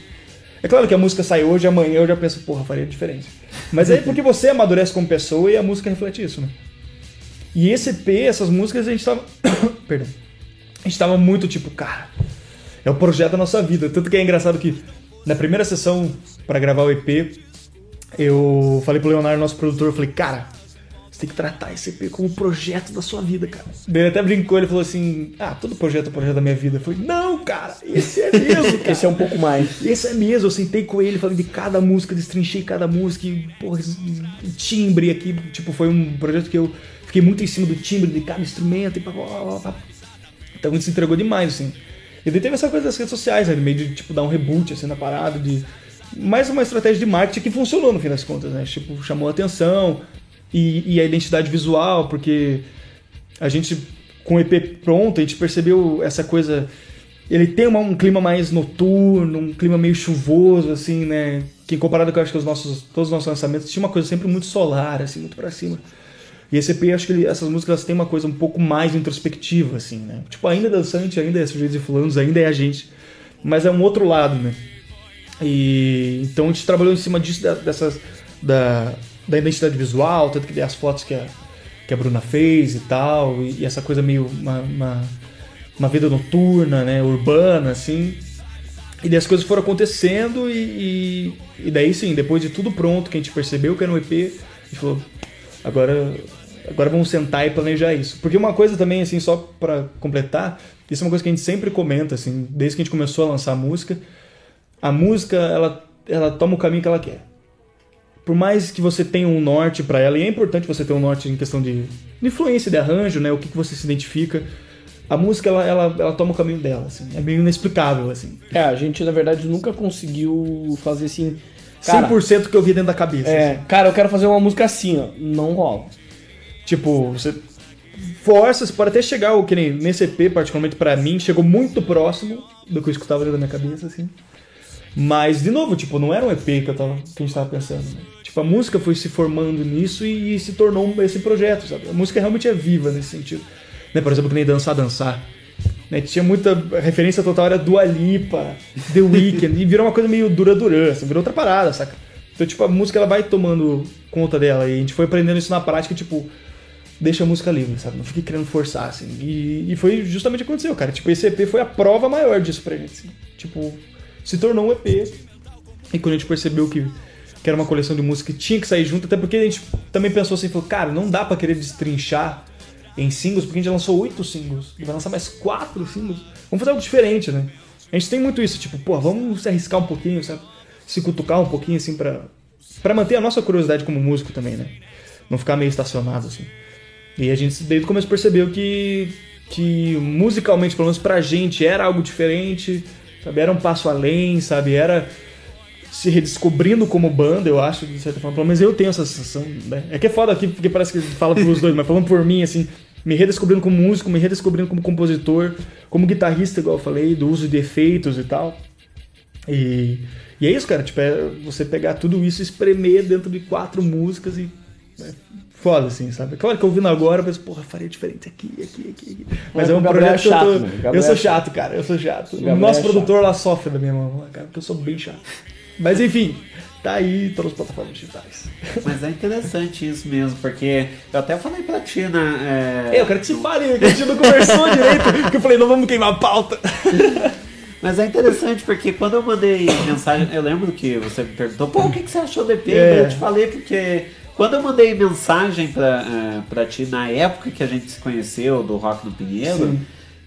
É claro que a música sai hoje, amanhã eu já penso, porra, faria diferença. Mas é porque você amadurece como pessoa e a música reflete isso, né? E esse EP, essas músicas, a gente tava. Perdão. A gente tava muito tipo, cara, é o projeto da nossa vida. Tanto que é engraçado que na primeira sessão pra gravar o EP, eu falei pro Leonardo, nosso produtor, eu falei, cara, tem que tratar esse EP como um projeto da sua vida, cara. Ele até brincou, ele falou assim, ah, todo projeto é um projeto da minha vida. Eu falei, não, cara, esse é mesmo, cara. Esse é um pouco mais. Esse é mesmo, eu sentei com ele, falei de cada música, destrinchei cada música, e, porra, timbre aqui, tipo, foi um projeto que eu fiquei muito em cima do timbre de cada instrumento e pá, pá, pá, pá. Então ele se entregou demais, assim. E daí teve essa coisa das redes sociais, né, meio de, tipo, dar um reboot, assim, na parada, de... Mais uma estratégia de marketing que funcionou no fim das contas, né? Tipo, chamou a atenção e, e a identidade visual, porque a gente, com o EP pronto, a gente percebeu essa coisa. Ele tem uma- um clima mais noturno, um clima meio chuvoso, assim, né? Que comparado com acho que os nossos, todos os nossos lançamentos, tinha uma coisa sempre muito solar, assim, muito pra cima. E esse EP, acho que ele- essas músicas têm uma coisa um pouco mais introspectiva, assim, né? Tipo, ainda é dançante, ainda é sujeitos e fulanos, ainda é a gente. Mas é um outro lado, né? E então a gente trabalhou em cima disso, dessas. Da, da identidade visual, tanto que as fotos que a, que a Bruna fez e tal, e, e essa coisa meio. Uma, uma, uma vida noturna, né? Urbana, assim. E daí as coisas foram acontecendo e, e, e daí sim, depois de tudo pronto, que a gente percebeu que era um EP, a gente falou, agora, agora vamos sentar e planejar isso. Porque uma coisa também, assim, só pra completar, isso é uma coisa que a gente sempre comenta, assim, desde que a gente começou a lançar a música, a música, ela, ela toma o caminho que ela quer. Por mais que você tenha um norte pra ela, e é importante você ter um norte em questão de, de influência, de arranjo, né, o que, que você se identifica, a música, ela, ela, ela toma o caminho dela, assim, é meio inexplicável, assim. É, a gente na verdade nunca conseguiu fazer assim. Cara, 100% que eu vi dentro da cabeça. É, cara, eu quero fazer uma música assim, ó. Não rola. Tipo, você força, você pode até chegar, o que nem nesse EP, particularmente pra mim, chegou muito próximo do que eu escutava dentro da minha cabeça, assim. Mas, de novo, tipo, não era um EP que, eu tava, que a gente tava pensando, né? Tipo, a música foi se formando nisso e, se tornou esse projeto, sabe? A música realmente é viva nesse sentido. Né? Por exemplo, que nem Dançar, Dançar. Né? Tinha muita referência total, era Dua Lipa, The Weeknd, e virou uma coisa meio dura Duran, assim, virou outra parada, saca? Então, tipo, a música ela vai tomando conta dela e a gente foi aprendendo isso na prática, tipo, deixa a música livre, sabe? Não fique querendo forçar, assim. E, e foi justamente o que aconteceu, cara. Tipo, esse EP foi a prova maior disso pra gente, assim. Tipo, se tornou um EP. E quando a gente percebeu que, que era uma coleção de música que tinha que sair junto, até porque a gente também pensou assim, falou, cara, não dá pra querer destrinchar em singles, porque a gente já lançou oito singles. E vai lançar mais quatro singles. Vamos fazer algo diferente, né? A gente tem muito isso, tipo, pô, vamos se arriscar um pouquinho, sabe? Se cutucar um pouquinho, assim, pra, pra manter a nossa curiosidade como músico também, né? Não ficar meio estacionado, assim. E a gente desde o começo percebeu que, que musicalmente, pelo menos pra gente, era algo diferente, sabe? Era um passo além, sabe? Era se redescobrindo como banda, eu acho, de certa forma. Pelo menos eu tenho essa sensação, né? É que é foda aqui, porque parece que fala pros dois, mas falando por mim, assim, me redescobrindo como músico, me redescobrindo como compositor, como guitarrista, igual eu falei, do uso de efeitos e tal. E, e é isso, cara, tipo, é você pegar tudo isso e espremer dentro de quatro músicas e. É foda, assim, sabe? Claro que ouvindo agora, eu penso, porra, faria diferente aqui, aqui, aqui, aqui. Mas é o um Gabriel projeto é chato, que eu tô. né? O Eu sou é chato, chato. cara, eu sou chato. O Gabriel nosso é produtor lá sofre da minha mão, cara, porque eu sou bem chato. Mas enfim, tá aí todas as plataformas digitais. Mas é interessante isso mesmo, porque eu até falei pra ti, né? É, eu quero que se fale, que a gente não conversou direito, que eu falei, não vamos queimar a pauta. Mas é interessante porque quando eu mandei mensagem, eu lembro que você me perguntou, pô, o que, que você achou do EP? É. Eu te falei porque quando eu mandei mensagem pra, eh, pra ti na época que a gente se conheceu do Rock no Pinheiro, Sim.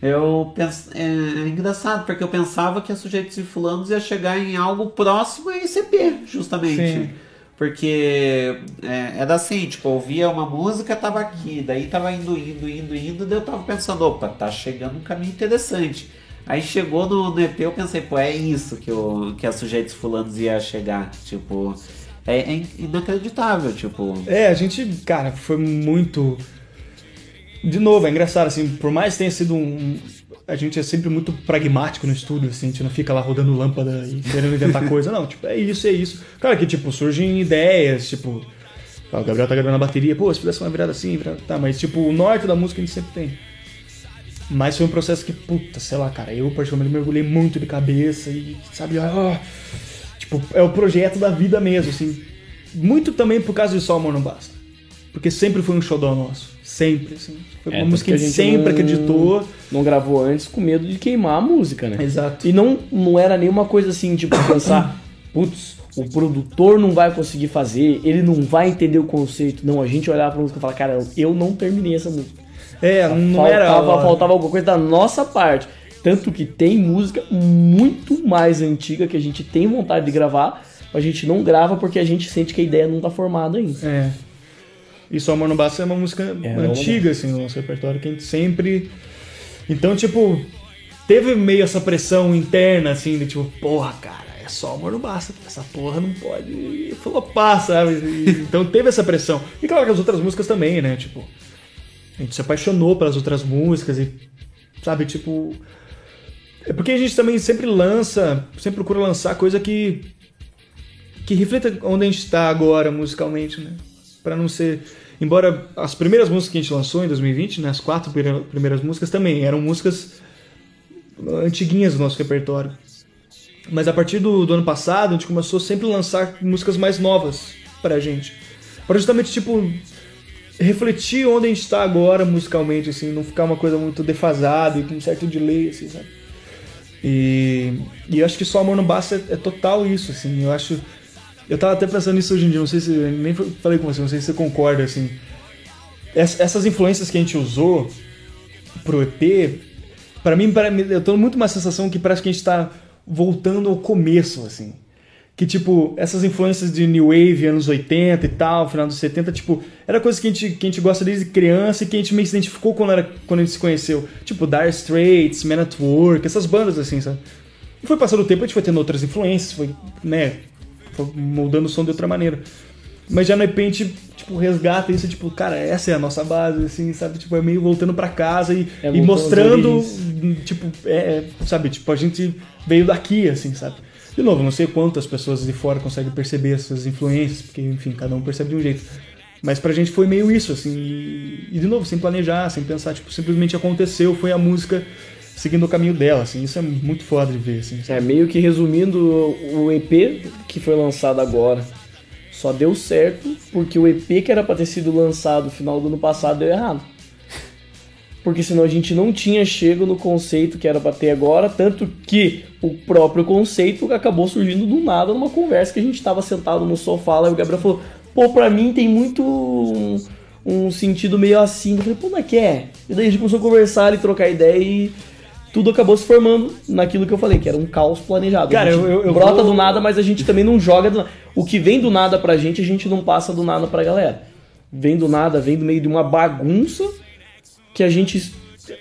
Eu penso, é, é engraçado, porque eu pensava que a Sujeitos e Fulanos ia chegar em algo próximo a EP, justamente. Sim. Porque é, era assim, tipo, eu ouvia uma música, tava aqui, daí tava indo, indo, indo, indo, daí eu tava pensando, opa, tá chegando um caminho interessante. Aí chegou no, no EP, eu pensei, pô, é isso que, eu, que a Sujeitos Fulanos ia chegar. Tipo, é, é inacreditável, tipo. É, a gente, cara, foi muito. De novo, é engraçado, assim, por mais que tenha sido um. A gente é sempre muito pragmático no estúdio, assim, a gente não fica lá rodando lâmpada e querendo inventar coisa, não. Tipo, é isso, é isso. Claro que, tipo, surgem ideias, tipo. ó, O Gabriel tá gravando a bateria, pô, se fizesse uma virada assim, virada, tá, mas tipo, o norte da música a gente sempre tem. Mas foi um processo que, puta, sei lá, cara, eu particularmente mergulhei muito de cabeça e, sabe, ó, tipo, é o projeto da vida mesmo, assim. Muito também por causa de Só Amor Não Basta. Porque sempre foi um xodó nosso. Sempre, assim. Foi É, uma música que a gente não- sempre acreditou. Não gravou antes com medo de queimar a música, né? Exato. E não, não era nenhuma coisa assim, tipo, pensar, putz, o produtor não vai conseguir fazer, ele não vai entender o conceito. Não, a gente olhava pra música e falava, cara, eu não terminei essa música. É, não faltava, era faltava alguma coisa da nossa parte. Tanto que tem música muito mais antiga que a gente tem vontade de gravar, a gente não grava porque a gente sente que a ideia não tá formada ainda. É. E Só Amor no Basta é uma música É, antiga, assim, no nosso repertório, que a gente sempre. Então, tipo, teve meio essa pressão interna, assim, de tipo, porra, cara, é só amor no basta, essa porra não pode flopar, sabe? E- então teve essa pressão. E claro que as outras músicas também, né? Tipo, a gente se apaixonou pelas outras músicas e, sabe, tipo. É porque a gente também sempre lança, sempre procura lançar coisa que. que reflita onde a gente tá agora musicalmente, né? Pra não ser. Embora as primeiras músicas que a gente lançou em 2020, né, as quatro primeira- primeiras músicas também eram músicas antiguinhas do nosso repertório. Mas a partir do, do ano passado, a gente começou sempre a lançar músicas mais novas pra gente. Pra justamente, tipo, refletir onde a gente tá agora musicalmente, assim, não ficar uma coisa muito defasada e com um certo delay, assim, sabe? E, e eu acho que só Amor Não Basta é, é total isso, assim, eu acho... Eu tava até pensando nisso hoje em dia, não sei se... Nem falei com você, não sei se você concorda, assim. Ess- Essas influências que a gente usou pro EP, pra mim, pra eu tô muito uma sensação que parece que a gente tá voltando ao começo, assim. Que, tipo, essas influências de New Wave, anos 80 e tal, final dos 70, tipo, era coisa que a gente, que a gente gosta desde criança e que a gente meio que se identificou quando, era, quando a gente se conheceu. Tipo, Dire Straits, Man at Work, essas bandas, assim, sabe? E foi passando o tempo, a gente foi tendo outras influências, foi, né, moldando o som de outra maneira. Mas já no EP a gente, tipo, resgata isso, tipo, cara, essa é a nossa base, assim, sabe? Tipo, é meio voltando pra casa e, É, e mostrando, origens. tipo, é, é, sabe? Tipo, a gente veio daqui, assim, sabe? De novo, não sei quantas pessoas de fora conseguem perceber essas influências, porque, enfim, cada um percebe de um jeito. Mas pra gente foi meio isso, assim, e, e de novo, sem planejar, sem pensar, tipo, simplesmente aconteceu, foi a música seguindo o caminho dela, assim, isso é muito foda de ver, assim. É, meio que resumindo, o EP que foi lançado agora só deu certo porque o EP que era pra ter sido lançado no final do ano passado deu errado. Porque senão a gente não tinha chego no conceito que era pra ter agora, tanto que o próprio conceito acabou surgindo do nada numa conversa que a gente tava sentado no sofá lá e o Gabriel falou: pô, pra mim tem muito um, um sentido meio assim. Eu falei, pô, mas que é? E daí a gente começou a conversar e trocar ideia e tudo acabou se formando naquilo que eu falei, que era um caos planejado. Cara, eu- eu- brota do nada, mas a gente também não joga do nada. O que vem do nada pra gente, a gente não passa do nada pra galera. Vem do nada, vem do meio de uma bagunça que a gente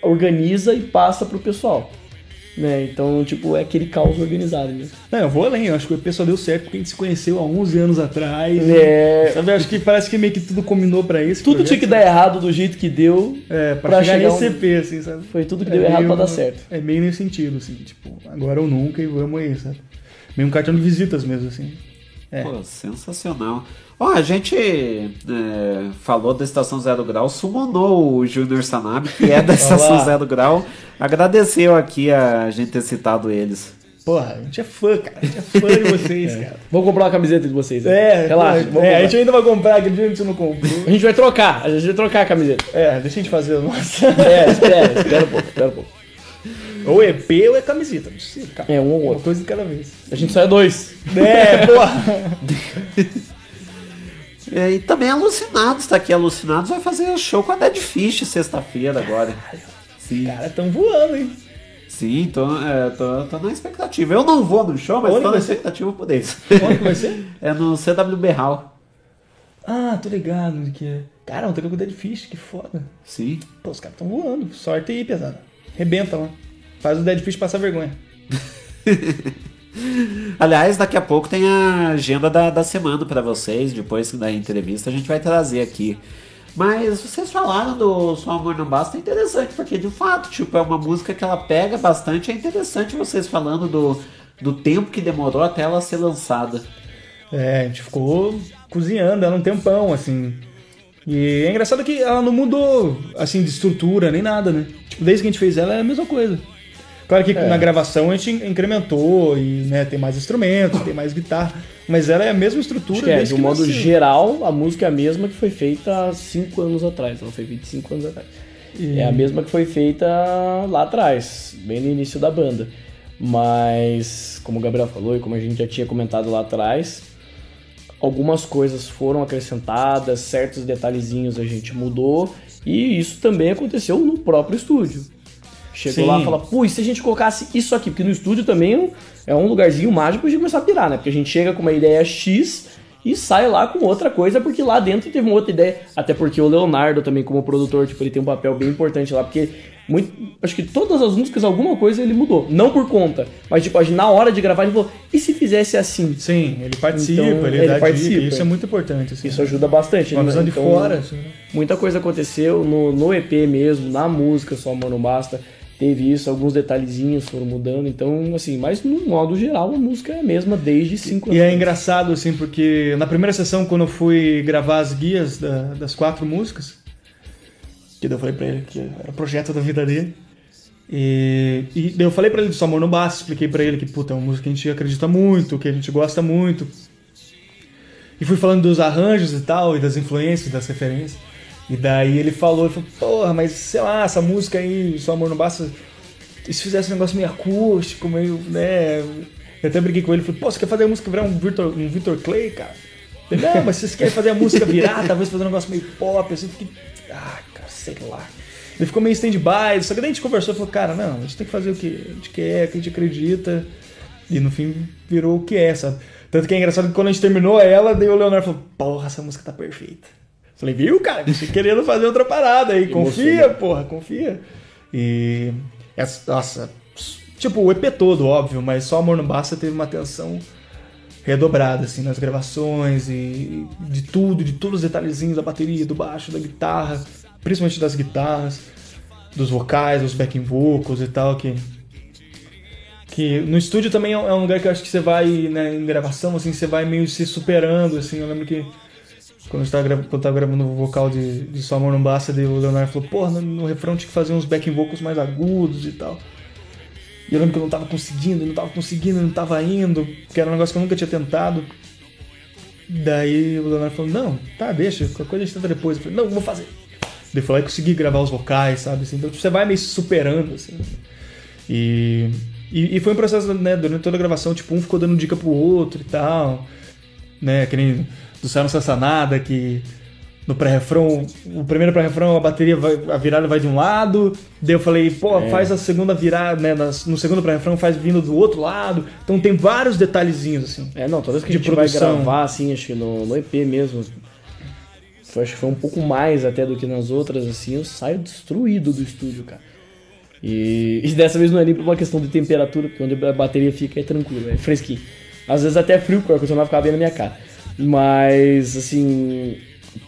organiza e passa pro pessoal. Né? Então, tipo, é aquele caos organizado mesmo. Não, eu vou além, eu acho que o EP só deu certo porque a gente se conheceu há 11 anos atrás. É. Sabe, eu acho que parece que meio que tudo combinou pra isso. Tudo tinha que dar errado do jeito que deu. É, pra, chegar, nesse onde- EP, assim, sabe? Foi tudo que É deu errado pra dar certo. É meio nesse sentido, assim, tipo, agora ou nunca e vamos aí, sabe? Meio um cartão de visitas mesmo, assim. É. Pô, sensacional. Ó, a gente é, falou da Estação Zero Grau, summonou o Júnior Sanab, que é da Estação. Zero Grau. Agradeceu aqui a gente ter citado eles. Porra, a gente é fã, cara. A gente é fã de vocês, cara. Vou comprar uma camiseta de vocês. né? É, relaxa. pô, vamos é, a gente ainda vai comprar, aquele dia a gente não comprou. A gente vai trocar, a gente vai trocar a camiseta. É, deixa a gente fazer a nossa. É, espera, espera um pouco, espera um pouco. Ou EP ou é camiseta, não cara. É, um ou Uma outro. coisa de cada vez. A gente só é dois. É, porra. É, e também Alucinados, tá aqui. Alucinados vai fazer show com a Dead Fish sexta-feira agora. Sim. Cara, tão voando, hein? Sim, tô, é, tô, tô na expectativa. Eu não vou no show, mas Onde tô na expectativa por isso. Onde que vai ser? É no CWB Hall. Ah, tô ligado que é. Cara, um treino com Dead Fish, que foda. Sim. Pô, os caras tão voando. Sorte aí, pesada. Rebenta lá. Faz o Dead Fish passar vergonha. Aliás, daqui a pouco tem a agenda da, da semana pra vocês. Depois da entrevista a gente vai trazer aqui. Mas vocês falaram do Só Amor Não Basta, é interessante, porque de fato, tipo, é uma música que ela pega bastante. É interessante vocês falando do, do tempo que demorou até ela ser lançada. É, a gente ficou cozinhando ela um tempão, assim. E é engraçado que ela não mudou, assim, de estrutura nem nada, né? Tipo, desde que a gente fez ela é a mesma coisa. Claro que É. na gravação a gente incrementou e né, tem mais instrumentos, tem mais guitarra, mas ela é a mesma estrutura é, de um modo nasceu. geral, a música é a mesma que foi feita há 5 anos atrás. Ela foi feita 5 anos atrás. E- É a mesma que foi feita lá atrás, bem no início da banda. Mas, como o Gabriel falou e como a gente já tinha comentado lá atrás, algumas coisas foram acrescentadas, certos detalhezinhos a gente mudou, e isso também aconteceu no próprio estúdio. Chegou Sim. lá e falou, pô, e se a gente colocasse isso aqui? Porque no estúdio também é um lugarzinho mágico de começar a pirar, né? Porque a gente chega com uma ideia X e sai lá com outra coisa, porque lá dentro teve uma outra ideia. Até porque o Leonardo também, como produtor, tipo, ele tem um papel bem importante lá, porque muito, acho que todas as músicas, alguma coisa ele mudou. Não por conta, mas tipo, na hora de gravar, ele falou, e se fizesse assim? Sim, ele participa, Então, ele, dá dica, isso é muito importante. Assim. Isso ajuda bastante. Uma né? visão de Então, fora. Assim. Muita coisa aconteceu no, no EP mesmo, na música Só Não Basta. Teve isso, alguns detalhezinhos foram mudando. Então, assim, mas no modo geral a música é a mesma desde 5 anos. E é engraçado, assim, porque na primeira sessão, quando eu fui gravar as guias da- das quatro músicas, que daí eu falei pra ele que era o projeto da vida dele. E, e daí eu falei pra ele do Amor Não Basta, expliquei pra ele que, puta, é uma música que a gente acredita muito, que a gente gosta muito. E fui falando dos arranjos e tal, e das influências, das referências. E daí ele falou, ele falou, porra, mas sei lá, essa música aí, Só Amor Não Basta, se fizesse um negócio meio acústico, meio, né... Eu até briguei com ele, falei, pô, você quer fazer a música virar um Victor, um Victor Clay, cara? Ele, não, mas vocês querem fazer a música virar, talvez fazer um negócio meio pop, assim, fiquei, ah, cara, sei lá. Ele ficou meio stand-by, só que daí a gente conversou e falou, cara, não, a gente tem que fazer o que a gente quer, o que a gente acredita. E no fim virou o que é, sabe? Tanto que é engraçado que quando a gente terminou ela, daí o Leonardo falou, porra, essa música tá perfeita. Falei, viu, cara? Você querendo fazer outra parada aí, confia, porra, confia. E. essa- Nossa, tipo, o EP todo, óbvio, mas só Amor Não Basta teve uma atenção redobrada, assim, nas gravações e de tudo, de todos os detalhezinhos da bateria, do baixo, da guitarra, principalmente das guitarras, dos vocais, dos backing vocals e tal, que que no estúdio também é um é um lugar que eu acho que você vai, né, em gravação, assim, você vai meio se superando, assim, eu lembro que quando eu tava, gra- quando tava gravando o vocal de, de Só Amor Não Basta, o Leonardo falou, porra, no, no refrão tinha que fazer uns backing vocals mais agudos e tal. E eu lembro que eu não tava conseguindo, não tava conseguindo, não tava indo, que era um negócio que eu nunca tinha tentado. Daí o Leonardo falou, não, tá, deixa, qualquer coisa a gente tenta depois. Eu falei, não, vou fazer. Daí foi lá e consegui gravar os vocais, sabe? Assim, então você vai meio se superando, assim. E, e, e foi um processo, né, durante toda a gravação, tipo, um ficou dando dica pro outro e tal. Né, que nem do Céu Não Cessa Nada, que no pré-refrão, o primeiro pré-refrão, a bateria vai, a virada vai de um lado, daí eu falei, pô, É. faz a segunda virada, né, no segundo pré-refrão faz vindo do outro lado, então tem vários detalhezinhos, assim. É, não, toda vez que a gente vai produção. gravar, assim, acho que no, no EP mesmo, foi, acho que foi um pouco mais até do que nas outras, assim, eu saio destruído do estúdio, cara. E, e dessa vez não é nem por uma questão de temperatura, porque onde a bateria fica é tranquilo, é fresquinho. Às vezes até frio, porque o ar-condicionado ficava bem na minha cara. Mas, assim,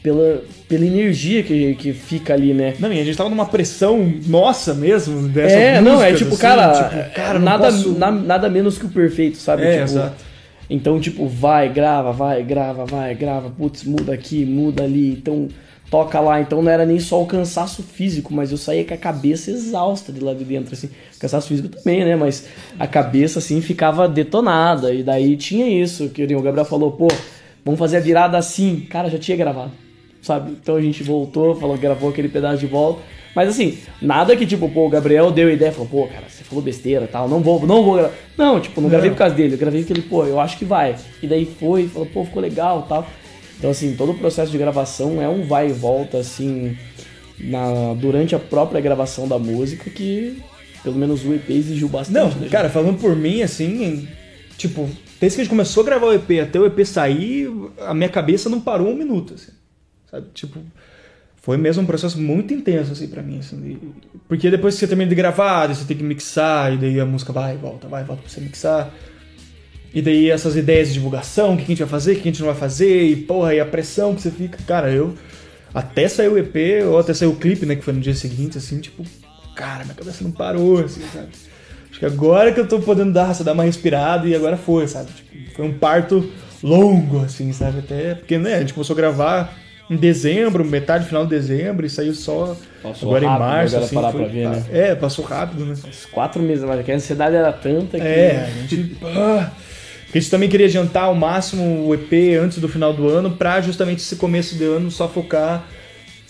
pela, pela energia que, que fica ali, né? Não, e a gente tava numa pressão nossa mesmo dessa É, não, é tipo, cara, tipo, cara, nada, posso- na- nada menos que o perfeito, sabe? É, Tipo, exato. Então, tipo, vai, grava, vai, grava, vai, grava, putz, muda aqui, muda ali, então toca lá. Então não era nem só o cansaço físico, mas eu saía com a cabeça exausta de lá de dentro, assim. Cansaço físico também, né? Mas a cabeça, assim, ficava detonada. E daí tinha isso, que o Gabriel falou, pô, vamos fazer a virada assim. Cara, já tinha gravado, sabe? Então a gente voltou, falou, gravou aquele pedaço de volta. Mas assim, nada que tipo, pô, o Gabriel deu ideia, falou, pô, cara, você falou besteira tal, não vou, não vou gravar. Não, tipo, não gravei Não. por causa dele, eu gravei porque ele, pô, eu acho que vai. E daí foi, falou, pô, ficou legal tal. Então, assim, todo o processo de gravação é um vai e volta, assim, na, durante a própria gravação da música, que pelo menos o EP exigiu bastante. Não, cara, falando por mim, assim, tipo, desde que a gente começou a gravar o EP até o EP sair, a minha cabeça não parou um minuto, assim, sabe? Tipo, foi mesmo um processo muito intenso, assim, pra mim, assim, porque depois que você termina de gravar, você tem que mixar, e daí a música vai volta, vai volta pra você mixar, e daí essas ideias de divulgação, o que a gente vai fazer, o que a gente não vai fazer, e porra, e a pressão que você fica, cara, eu, até sair o EP, ou até sair o clipe, né, que foi no dia seguinte, assim, tipo, cara, minha cabeça não parou, assim, sabe? Acho que agora que eu tô podendo dar, dar uma respirada e agora foi, sabe? Tipo, foi um parto longo, assim, sabe? Até porque, né, a gente começou a gravar em dezembro, metade, final de dezembro, e saiu só Passou agora em rápido, março. agora Assim, parar foi- pra ver, né? É, passou rápido, né? Quatro meses, mas a ansiedade era tanta que. É, a gente. ah, a gente também queria adiantar ao máximo o EP antes do final do ano, pra justamente esse começo de ano só focar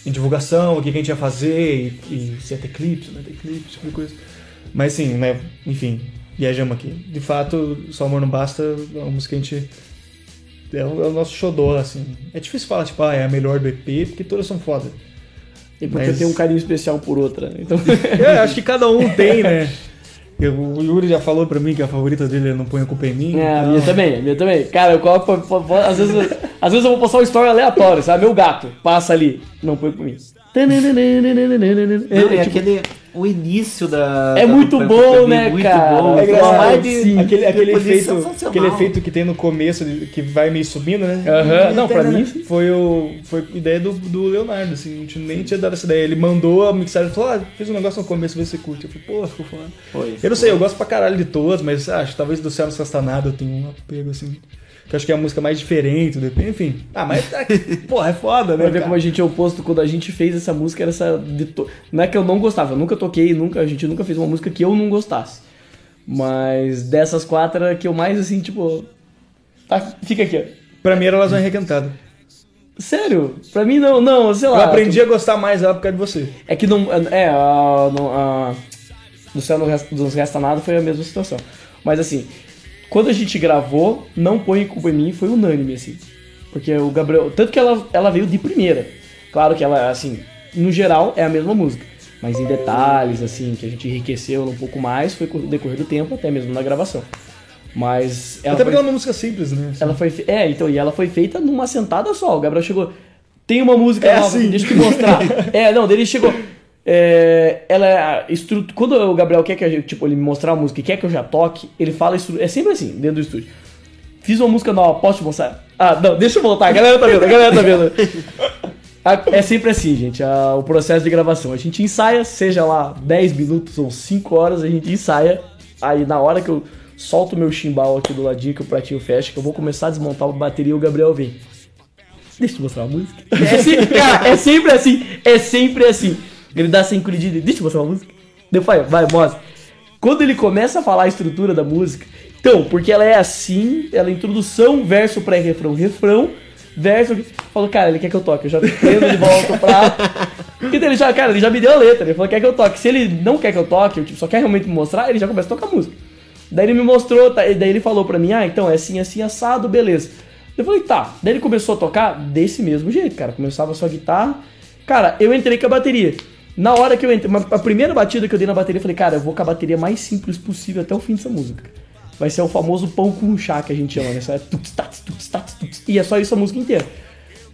em divulgação, o que a gente ia fazer, e, e se ia ter clipe, se não ia ter clipe, tipo coisa. Mas sim, né? Enfim, viajamos aqui. De fato, Só Amor Não Basta é uma música que a gente. É o, é o nosso xodó, assim. É difícil falar, tipo, ah, é a melhor do EP, porque todas são foda. E porque Mas- tem um carinho especial por outra. né? Então... É, acho que cada um tem, né? Eu- O Yuri já falou pra mim que a favorita dele é Não Põe a Culpa em Mim. É, a então- minha também, a minha também. Cara, eu coloco, às, vezes, às vezes eu vou postar uma história aleatória, sabe? Meu gato passa ali, não põe comigo. Não, é tipo, aquele. O início da. É da muito bom, né, muito cara? Bom, É engraçado, sim. Aquele, aquele, efeito, aquele efeito que tem no começo, que vai meio subindo, né? Aham, não, pra mim, Foi, o, foi ideia do, do Leonardo, assim, a gente nem tinha dado essa ideia. Ele mandou a mixagem e falou: ah, fiz um negócio no começo, vê se você curte. Eu falei, pô, ficou falando. Foi, eu não sei, eu gosto pra caralho de todas, mas ah, acho talvez do Céu Nada eu tenho um apego, assim. Que eu acho que é a música mais diferente enfim. Ah, mas, ah, porra, é foda, né? Pra ver como a gente é oposto quando a gente fez essa música, era essa. de to- Não é que eu não gostava, eu nunca toquei, nunca, a gente nunca fez uma música que eu não gostasse. Mas dessas quatro era a que eu mais assim, tipo. Tá, fica aqui, ó. Pra mim era Elas Vão Requentada. Sério? Pra mim não, não, sei lá. Eu aprendi a gostar mais dela por causa de você. É que não. É, a. não- a do céu não resta, não resta nada foi a mesma situação. Mas assim, quando a gente gravou, não põe culpa em mim, foi unânime, assim. Porque o Gabriel. Tanto que ela, ela veio de primeira. Claro que ela, assim, no geral é a mesma música. Mas em detalhes, assim, que a gente enriqueceu um pouco mais, foi com o decorrer do tempo, até mesmo na gravação. Mas. Até porque foi- ela é uma música simples, né? ela foi. É, então, e ela foi feita numa sentada só. O Gabriel chegou. Tem uma música É nova, assim. deixa eu te mostrar. é, não, dele chegou. É, ela é. Quando o Gabriel quer que gente, tipo, ele me mostrar a música e quer que eu já toque, ele fala isso. É sempre assim, dentro do estúdio. Fiz uma música nova, posso te mostrar? Ah, não, deixa eu voltar, a galera tá vendo, a galera tá vendo. É sempre assim, gente, a- o processo de gravação. A gente ensaia, seja lá 10 minutos ou 5 horas, a gente ensaia. Aí na hora que eu solto meu chimbal aqui do ladinho, que o pratinho fecha, que eu vou começar a desmontar a bateria, o Gabriel vem. Deixa eu te mostrar a música. É sempre, cara, é sempre assim, é sempre assim. Ele dá sem encolhidinha, deixa eu mostrar a música. Depois, vai, mostra. Quando ele começa a falar a estrutura da música, então, porque ela é assim, ela é introdução, verso, pré-refrão, refrão, verso. Falou, cara, ele quer que eu toque, eu já prendo de volta pra. Porque ele já, cara, ele já me deu a letra, ele falou, quer que eu toque. Se ele não quer que eu toque, eu tipo, só quer realmente me mostrar, ele já começa a tocar a música. Daí ele me mostrou, tá, daí ele falou pra mim, ah, então é assim, assim, assado, beleza. Eu falei, tá. Daí ele começou a tocar desse mesmo jeito, cara. Começava só a guitarra. Cara, eu entrei com a bateria. Na hora que eu entrei, a primeira batida que eu dei na bateria, eu falei, cara, eu vou com a bateria mais simples possível até o fim dessa música. Vai ser o famoso pão com chá que a gente chama, né? Só é tuts, tats, tuts, tats, tuts, e é só isso a música inteira.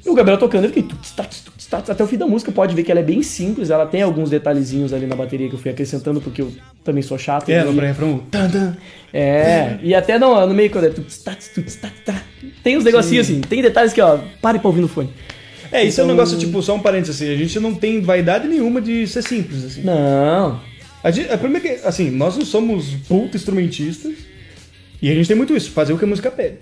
E o Gabriel tocando, eu fiquei tuts, tats, tuts, tats, até o fim da música. Pode ver que ela é bem simples, ela tem alguns detalhezinhos ali na bateria que eu fui acrescentando, porque eu também sou chato. É, e- no pré-refrão. tan, é, e até no, no meio quando é tuts, tats, tuts, tats, tá. Tem uns negocinhos Sim. assim, tem detalhes que, ó, pare pra ouvir no fone. É, isso é um Então- negócio, tipo, só um parênteses assim, a gente não tem vaidade nenhuma de ser simples, assim. Não. A gente, a primeira que, assim, nós não somos puta instrumentistas e a gente tem muito isso, fazer o que a música pede.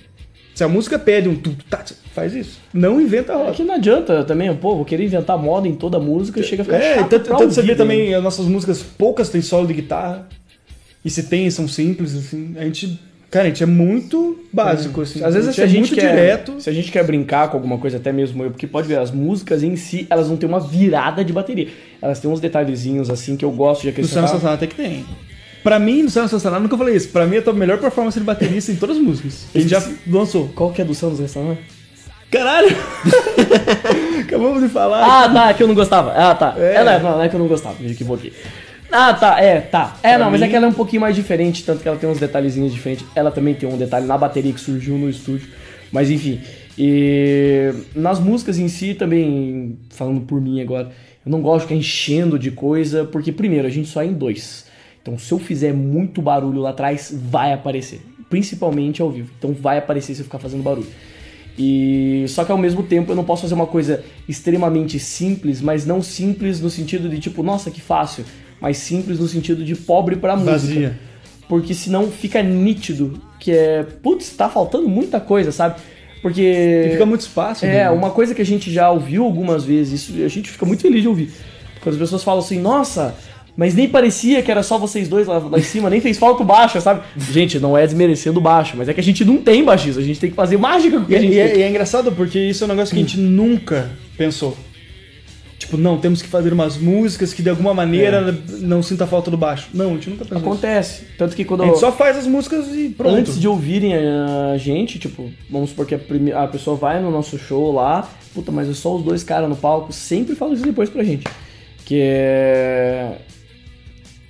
Se a música pede um tu, tá, faz isso. Não inventa a É roda. que não adianta também, pô, vou querer inventar moda em toda música, chega a ficar É, chato tanto, tanto você vê também as nossas músicas, poucas têm solo de guitarra. E se tem, são simples, assim. A gente, cara, a gente é muito básico, assim. Às vezes a se a gente é gente muito quer, direto. se a gente quer brincar com alguma coisa, até mesmo eu, porque pode ver, as músicas em si, elas não têm uma virada de bateria. Elas têm uns detalhezinhos assim que eu gosto de No Céu acrescentar. Sensacional até que tem. Pra mim, no Céu Sensacional, nunca falei isso. Pra mim, é a melhor performance de baterista em todas as músicas. A gente já lançou. Qual que é do Santos Restaurante? Caralho! Acabamos de falar. Ah, tá, que eu não gostava. Ah, tá. É. É, não, não é que eu não gostava, me equivoquei. Ah, tá, é, tá. É, Pra não, mas é mim- que ela é um pouquinho mais diferente, tanto que ela tem uns detalhezinhos diferentes. Ela também tem um detalhe na bateria que surgiu no estúdio. Mas enfim. E nas músicas em si também, falando por mim agora, eu não gosto de ficar enchendo de coisa, porque primeiro, a gente só é em dois. Então se eu fizer muito barulho lá atrás, vai aparecer. Principalmente ao vivo. Então vai aparecer se eu ficar fazendo barulho. E só que ao mesmo tempo eu não posso fazer uma coisa extremamente simples, mas não simples no sentido de tipo, nossa, que fácil, mas simples no sentido de pobre pra música. Vazia. Porque senão fica nítido que é, putz, tá faltando muita coisa, sabe? Porque. E fica muito espaço. É, né? uma coisa que a gente já ouviu algumas vezes, isso a gente fica muito feliz de ouvir. Quando as pessoas falam assim, nossa, mas nem parecia que era só vocês dois lá, lá em cima, nem fez falta o baixo, sabe? Gente, não é desmerecendo o baixo, mas é que a gente não tem baixista, a gente tem que fazer mágica com o que E, a gente e é, tem. e é engraçado porque isso é um negócio que a gente nunca pensou. Tipo, não, temos que fazer umas músicas que de alguma maneira não sinta falta do baixo. Não, a gente nunca pensou. Acontece. Tanto que quando A gente só faz as músicas e pronto. Antes de ouvirem a gente, tipo, vamos supor que a, prime- a pessoa vai no nosso show lá, puta, mas é só os dois caras no palco, sempre fala isso depois pra gente. Que é.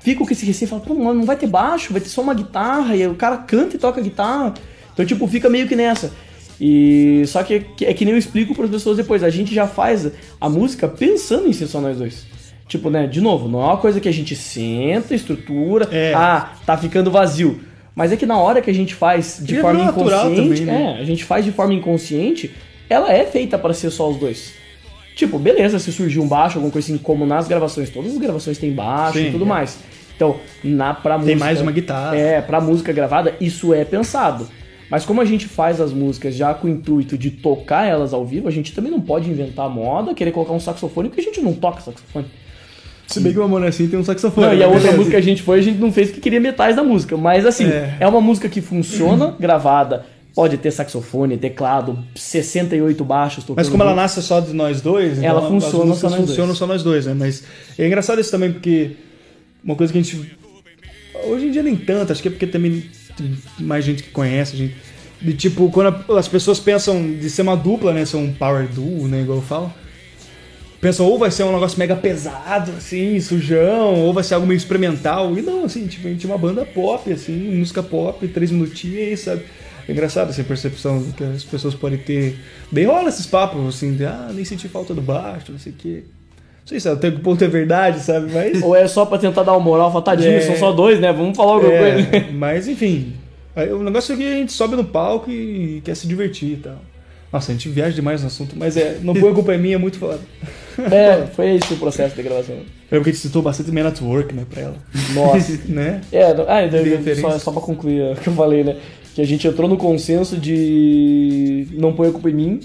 Fica com esse receio e fala, pô, mano, não vai ter baixo, vai ter só uma guitarra, e o cara canta e toca guitarra. Então, tipo, fica meio que nessa. E só que é que nem eu explico para as pessoas depois, a gente já faz a música pensando em ser só nós dois. Tipo, né, de novo, não é uma coisa que a gente senta, estrutura, ah, tá ficando vazio. Mas é que na hora que a gente faz de E é forma natural inconsciente, também, né? é, a gente faz de forma inconsciente, ela é feita para ser só os dois. Tipo, beleza, se surgir um baixo, alguma coisa assim, como nas gravações, todas as gravações têm baixo Sim, e tudo é. mais. Então, na pra Tem música, mais uma guitarra. É, pra música gravada, isso é pensado. Mas como a gente faz as músicas já com o intuito de tocar elas ao vivo, a gente também não pode inventar moda, querer colocar um saxofone, porque a gente não toca saxofone. Se bem que o Amor Assim tem um saxofone. Não, e a mas outra música que a gente foi, a gente não fez porque queria metais da música. Mas assim, É. é, uma música que funciona gravada. Pode ter saxofone, teclado, 68 baixos tocando. Mas como ela nasce só de nós dois, Ela então funciona as só nós funcionam dois. só nós dois, né? Mas é engraçado isso também porque uma coisa que a gente hoje em dia nem tanto, acho que é porque também mais gente que conhece, gente de tipo quando a- as pessoas pensam de ser uma dupla, né, ser um power duo, né, igual eu falo. Pensam ou vai ser um negócio mega pesado, assim, sujão, ou vai ser algo meio experimental. E não, assim, tipo, a gente é uma banda pop, assim, música pop, três minutinhos, sabe? É engraçado essa percepção que as pessoas podem ter. Bem rola esses papos, assim, de ah, nem senti falta do baixo, não sei o quê. Não sei se até que ponto é verdade, sabe? Mas. Ou é só pra tentar dar uma moral, falar, tadinho, É. são só dois, né? Vamos falar alguma É, coisa. Mas enfim. aí O negócio é que a gente sobe no palco e quer se divertir e tal. Nossa, a gente viaja demais no assunto, mas é, não põe a culpa em mim, é muito foda. É, foi esse o processo de gravação. É porque a gente citou bastante Man at Work, né, pra ela. Nossa. né? É, ah, então, De só, só pra concluir o que eu falei, né? Que a gente entrou no consenso de não pôr a culpa em mim,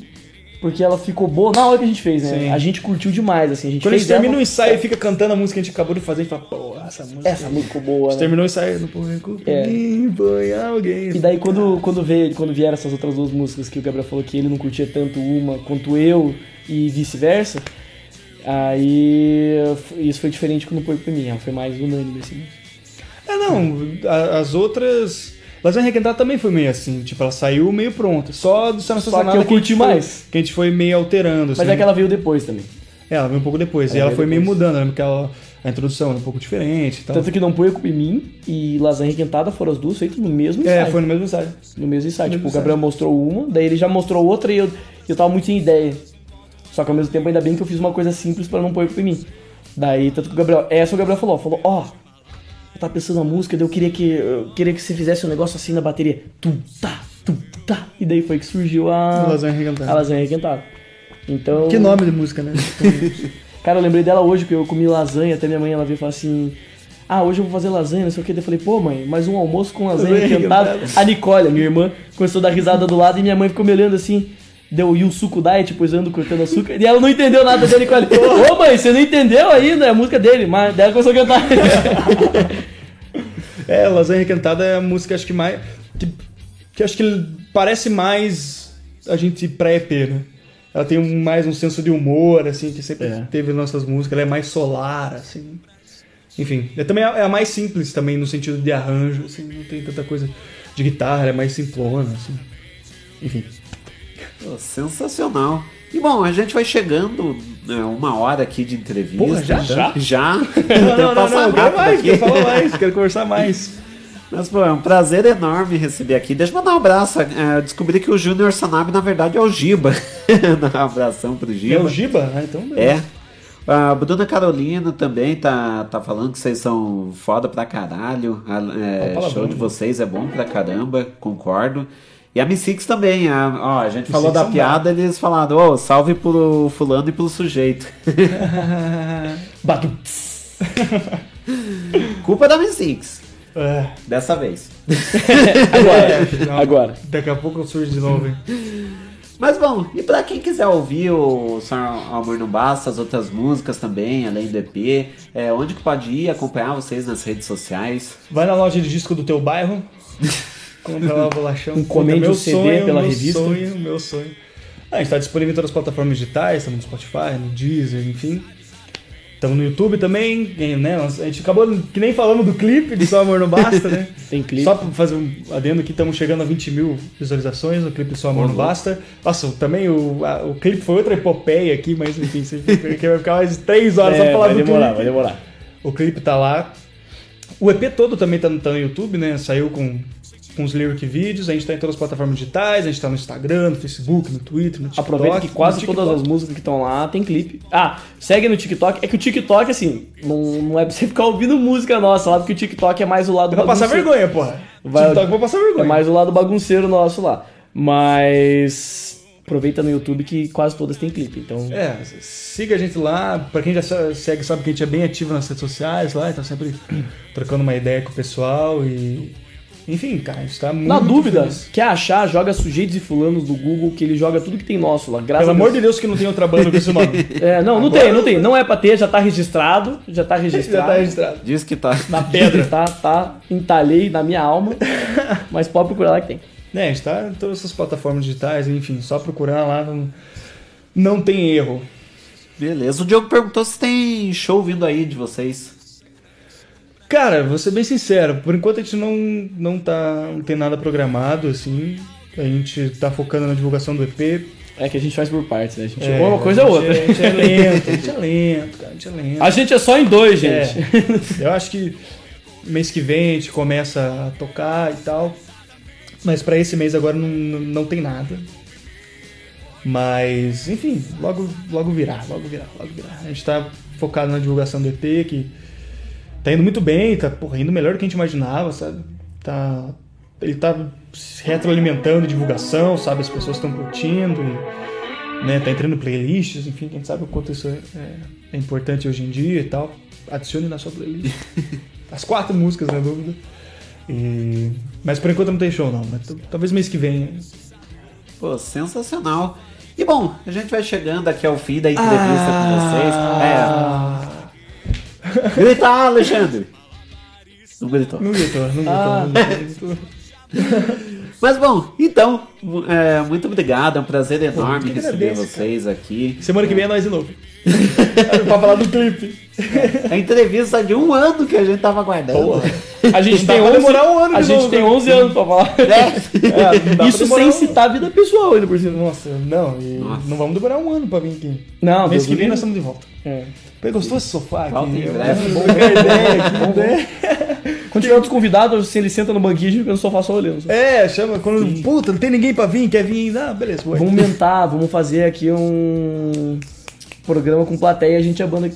porque ela ficou boa na hora que a gente fez, né? Sim. A gente curtiu demais, assim. A gente Quando a gente termina ela- um ensaio e fica cantando a música que a gente acabou de fazer, gente fala, pô, essa música. Essa música ficou boa, A gente né? terminou o ensaio, a culpa É. mim, põe alguém. E daí quando, quando, veio, quando vieram essas outras duas músicas que o Gabriel falou que ele não curtia tanto uma quanto eu e vice-versa, aí isso foi diferente quando foi pra mim, ela foi mais unânime assim. É, não, as outras. Lasanha Requentada também foi meio assim, tipo, ela saiu meio pronta. Só do Só que eu curti mais. Que a gente foi meio alterando. Mas assim. é que ela veio depois também. É, ela veio um pouco depois. Ela e ela foi meio depois. mudando, né? Porque ela, a introdução era um pouco diferente e tal. Tanto que não põe culpa em mim e Lasanha Requentada foram as duas feitas no mesmo É, ensaio. foi no mesmo ensaio. No mesmo ensaio. No Tipo, o mesmo Gabriel mostrou uma, daí ele já mostrou outra e eu, eu tava muito sem ideia. Só que ao mesmo tempo, ainda bem que eu fiz uma coisa simples pra não pôr culpa em mim. Daí, tanto que o Gabriel, essa o Gabriel falou, falou, ó, eu tava pensando na música, daí eu queria que eu queria que você fizesse um negócio assim na bateria. Tum, tá, tum, tá. E daí foi que surgiu a Lasanha Requentada. A Lasanha Requentada. Então, Que nome de música, né? Cara, eu lembrei dela hoje, que eu comi lasanha, até minha mãe ela veio falar assim. Ah, hoje eu vou fazer lasanha, não sei o que. Daí eu falei, pô, mãe, mais um almoço com lasanha requentada. A Nicole, a minha irmã, começou a dar risada do lado e minha mãe ficou me olhando assim. Deu e o suco diet, pois ando cortando açúcar. E ela não entendeu nada da Nicole. Ô mãe, você não entendeu ainda? É a música dele, mas daí ela começou a cantar. É, Lasanha Requentada é a música, acho que mais. Que, que acho que parece mais a gente pré-EP, né? Ela tem um- mais um senso de humor, assim, que sempre teve nas nossas músicas. Ela é mais solar, assim. Enfim, é também a, é a mais simples também no sentido de arranjo, assim, não tem tanta coisa de guitarra, ela é mais simplona, assim. Enfim. Pô, sensacional. E bom, a gente vai chegando né, uma hora aqui de entrevista. Porra, já? Já? Já. Não, não, não, não, quero mais, quero falar mais, quero conversar mais. Mas, pô, é um prazer enorme receber aqui. Deixa eu mandar um abraço. É, descobri que o Júnior Sanab, na verdade, é o Giba. Um abração pro Giba. É o Giba? Ah, então É. beleza. A Bruna Carolina também tá, tá falando que vocês são foda pra caralho. É, show de vocês é bom pra caramba, concordo. E a Missix também. A, ó, a gente falou Six da piada, eles falaram, ô, salve pro fulano e pro sujeito. Culpa da Missix. É. Dessa vez. Agora, Não, agora. Daqui a pouco surge de novo, hein? Mas bom, e pra quem quiser ouvir o Amor Não Basta, as outras músicas também, além do EP, é, onde que pode ir acompanhar vocês nas redes sociais? Vai na loja de disco do teu bairro, compra lá o bolachão. Encomende Conta o CD pela meu revista. sonho, meu sonho. Ah, a gente tá disponível em todas as plataformas digitais, estamos no Spotify, no Deezer, enfim. Estamos no YouTube também, né? Nós- A gente acabou que nem falamos do clipe de Só Amor Não Basta, né? Tem clipe. Só pra fazer um adendo aqui, estamos chegando a 20 mil visualizações no clipe de Só Amor Não Basta. Nossa, também o, a- o clipe foi outra epopeia aqui, mas enfim, você vai ficar mais 3 horas só É, pra falar vai do demorar, clipe. vai demorar. O clipe tá lá. O EP todo também tá, no- tá no YouTube, né? Saiu com, com os lyric vídeos. A gente tá em todas as plataformas digitais. A gente tá no Instagram, no Facebook, no Twitter, no TikTok. Aproveita que quase todas as músicas que estão lá tem clipe. Ah, segue no TikTok. É que o TikTok, assim, não, não é pra você ficar ouvindo música nossa lá, porque o TikTok é mais o lado vou passar vergonha, porra. Vai- TikTok vou passar vergonha. É mais o lado bagunceiro nosso lá. Mas aproveita no YouTube que quase todas têm clipe. Então, É, siga a gente lá. Pra quem já segue, sabe que a gente é bem ativo nas redes sociais lá. E tá sempre trocando uma ideia com o pessoal. E. Enfim, cara, a gente tá muito. na dúvida, feliz. quer achar, joga sujeitos e fulanos do Google, que ele joga tudo que tem nosso lá. Graças Pelo a amor de Deus que não tem outra banda com esse nome. É, não, não Agora- tem, não tem. Não é pra ter, já tá registrado. Já tá registrado. Já tá registrado. Diz que tá. Na pedra, tá? Tá. Entalhei na minha alma. Mas pode procurar lá que tem. É, a gente tá em todas essas plataformas digitais, enfim, só procurar lá, não, não tem erro. Beleza. O Diogo perguntou se tem show vindo aí de vocês. Cara, vou ser bem sincero, por enquanto a gente não, não, tá, não tem nada programado, assim. A gente tá focando na divulgação do EP. É que a gente faz por partes, né? A gente É, uma coisa ou gente outra. é- A gente é lento, a gente é lento, cara, a gente é lento. A gente é só em dois, gente. É. Eu acho que mês que vem a gente começa a tocar e tal. Mas pra esse mês agora não, não, não tem nada. Mas, enfim, logo, logo virá, logo virá, logo virá. A gente tá focado na divulgação do EP, que tá indo muito bem, tá porra, indo melhor do que a gente imaginava, sabe? Tá, ele tá se retroalimentando divulgação, sabe? As pessoas estão curtindo e né, tá entrando em playlists, enfim, quem sabe o quanto isso é, é- é importante hoje em dia e tal. Adicione na sua playlist. As quatro músicas, na dúvida. E- Mas por enquanto não tem show, não. Mas talvez mês que vem. Pô, sensacional. E bom, a gente vai chegando aqui ao fim da entrevista Ah. com vocês. É. Grita, Alexandre! Não gritou. Não gritou, não gritou. Ah. não gritou. Mas bom, então, é, muito obrigado, é um prazer enorme que receber agradeço, vocês aqui. Semana que vem é nós de novo. pra falar do clipe. A entrevista de um ano que a gente tava aguardando. A gente tem pra 11, demorar um ano a gente novo, tem né? 11 anos pra falar. É, pra Isso sem um- citar a vida pessoal ainda por cima. Nossa, não, e não vamos demorar um ano pra vir aqui. Não, mês que vem nós estamos de volta. É. Gostou esse sofá aqui? Em breve. Trocar ideia né? Quando tiver outros convidados, assim, ele senta no banquinho e a gente fica no sofá só olhando. É, chama quando. Puta, não tem ninguém pra vir, quer vir? Ah, beleza, vai. Vamos mentar, vamos fazer aqui um programa com plateia e a gente é a banda.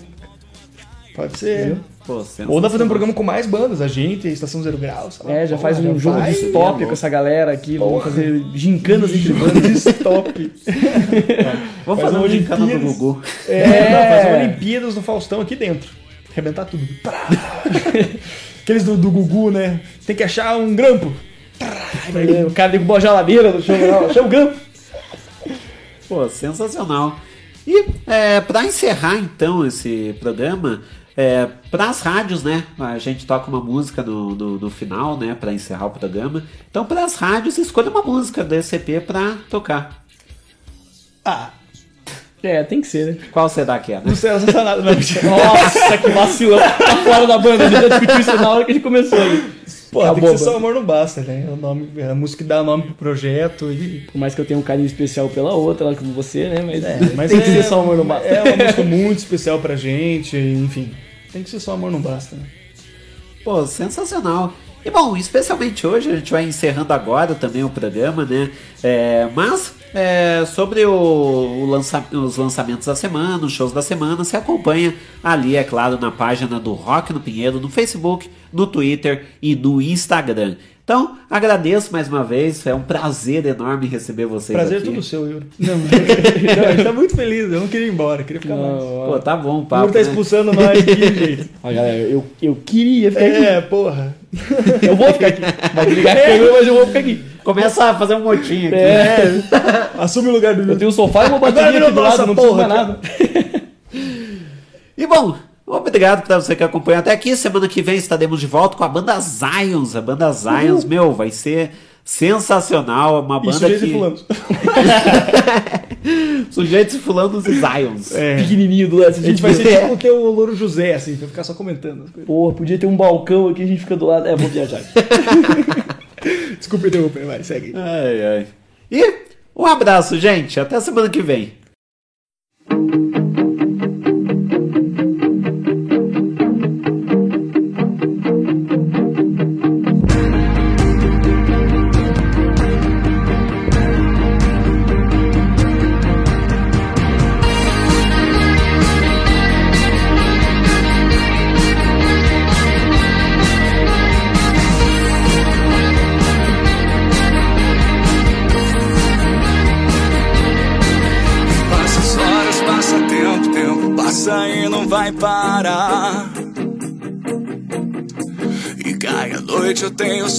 Pode ser. Entendeu? Pô, Ou dá fazer um programa com mais bandas, a gente, a Estação Zero Grau. sei lá. É, já Pô, faz um jogo de stop com essa galera aqui, vamos fazer gincanas entre bandas. de stop. Vamos Faz fazer uma gincana do Olimpíadas. Gugu. É, não, fazer uma Olimpíadas do Faustão aqui dentro. Arrebentar tudo. Aqueles do, do Gugu, né? Tem que achar um grampo. É, o cara derrubou a geladeira do chão, não, chama o grampo. Pô, sensacional. E é, para encerrar então esse programa, é, para as rádios, né? A gente toca uma música no, no, no final, né? Para encerrar o programa. Então, para as rádios, escolha uma música desse EP para tocar. Ah, É, tem que ser, né? Qual será que é, né? não sei essa nada, não. Nossa, que vacilão. Tá fora da banda, a gente já discutiu isso na hora que a gente começou ali. Pô, Tá tem que ser só amor não basta, né? É, o nome, é a música que dá nome pro projeto e. Por mais que eu tenha um carinho especial pela outra, como você, né? Mas, É, mas tem é, que ser só amor no basta. É uma música muito especial pra gente, enfim. Tem que ser só amor não basta, né? Pô, sensacional. E bom, especialmente hoje, a gente vai encerrando agora também o programa, né? É, mas é, sobre o, o lança- os lançamentos da semana, os shows da semana, se acompanha ali, é claro, na página do Rock no Pinheiro, no Facebook, no Twitter e no Instagram. Então, agradeço mais uma vez, é um prazer enorme receber vocês Prazer é aqui. tudo seu, Yuri. Não, não, a gente tá muito feliz, eu não queria ir embora, queria ficar mais. Pô, tá bom o O papo, Yuri tá né? expulsando nós aqui, gente. Ó, galera, eu, eu queria ficar É, aqui. porra. Eu vou ficar aqui. Vai desligar a câmera, mas eu vou ficar aqui. Começa a fazer um motinho aqui. É. Assume o lugar do Eu tenho um sofá e uma bateria aqui do nossa lado, não porra, mais nada. E bom, obrigado pra você que acompanhou até aqui. Semana que vem estaremos de volta com a banda Zions. A banda Zions, meu, vai ser sensacional. Uma E banda sujeitos que... e fulanos. Sujeitos e fulanos e Zions. É. Pequenininho do lado. A gente vai ser tipo o teu Louro José, assim, pra ficar só comentando as coisas. Porra, podia ter um balcão aqui, a gente fica do lado. É, vou viajar. Desculpa interromper, vai, segue. Ai, ai. E um abraço, gente. Até semana que vem.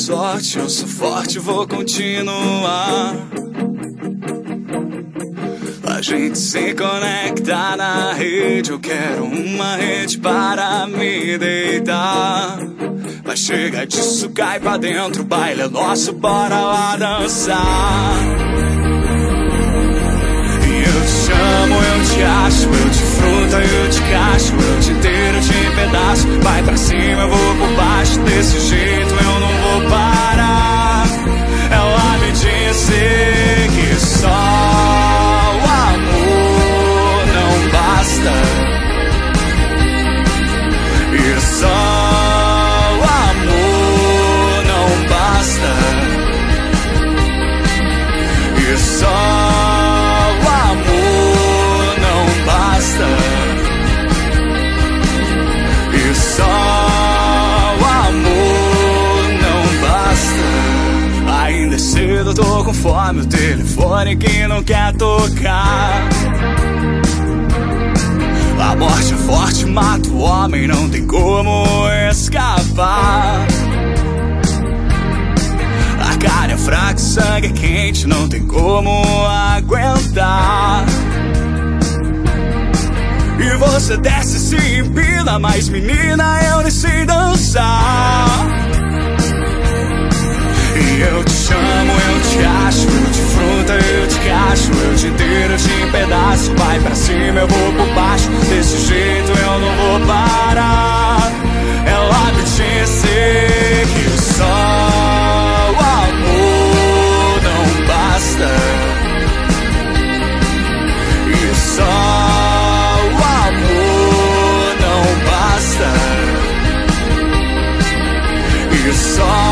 Sorte, eu sou forte, vou continuar. A gente se conecta na rede, eu quero uma rede para me deitar. Mas chega disso, cai pra dentro, baile é nosso, bora lá dançar. E eu te chamo, eu te acho, eu te fruta, eu te cacho, eu te inteiro, eu te pedaço. Vai pra cima, eu vou por baixo, desse jeito eu não vou parar. Ela me disse que só o amor não basta. E só o amor não basta. E só tô com fome. O telefone que não quer tocar. A morte é forte, mata o homem, não tem como escapar. A cara é fraca, sangue é quente, não tem como aguentar. E você desce e se empina, mas menina, eu nem sei dançar. Eu te chamo, eu te acho, eu te fruta, eu te cacho, eu te eu te pedaço. Vai pra cima, eu vou por baixo, desse jeito eu não vou parar. Ela me disse que só o amor não basta. E só o amor não basta. E só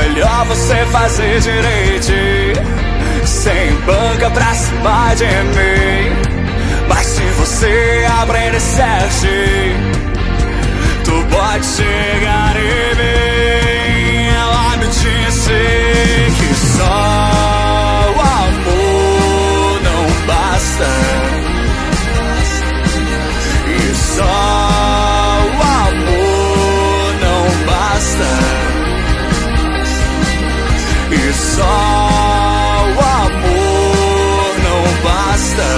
melhor você fazer direito, sem banca pra cima de mim. Mas se você aprender certinho, tu pode chegar em mim. Ela me disse que só só o amor não basta.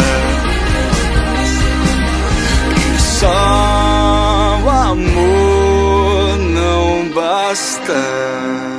E só o amor não basta.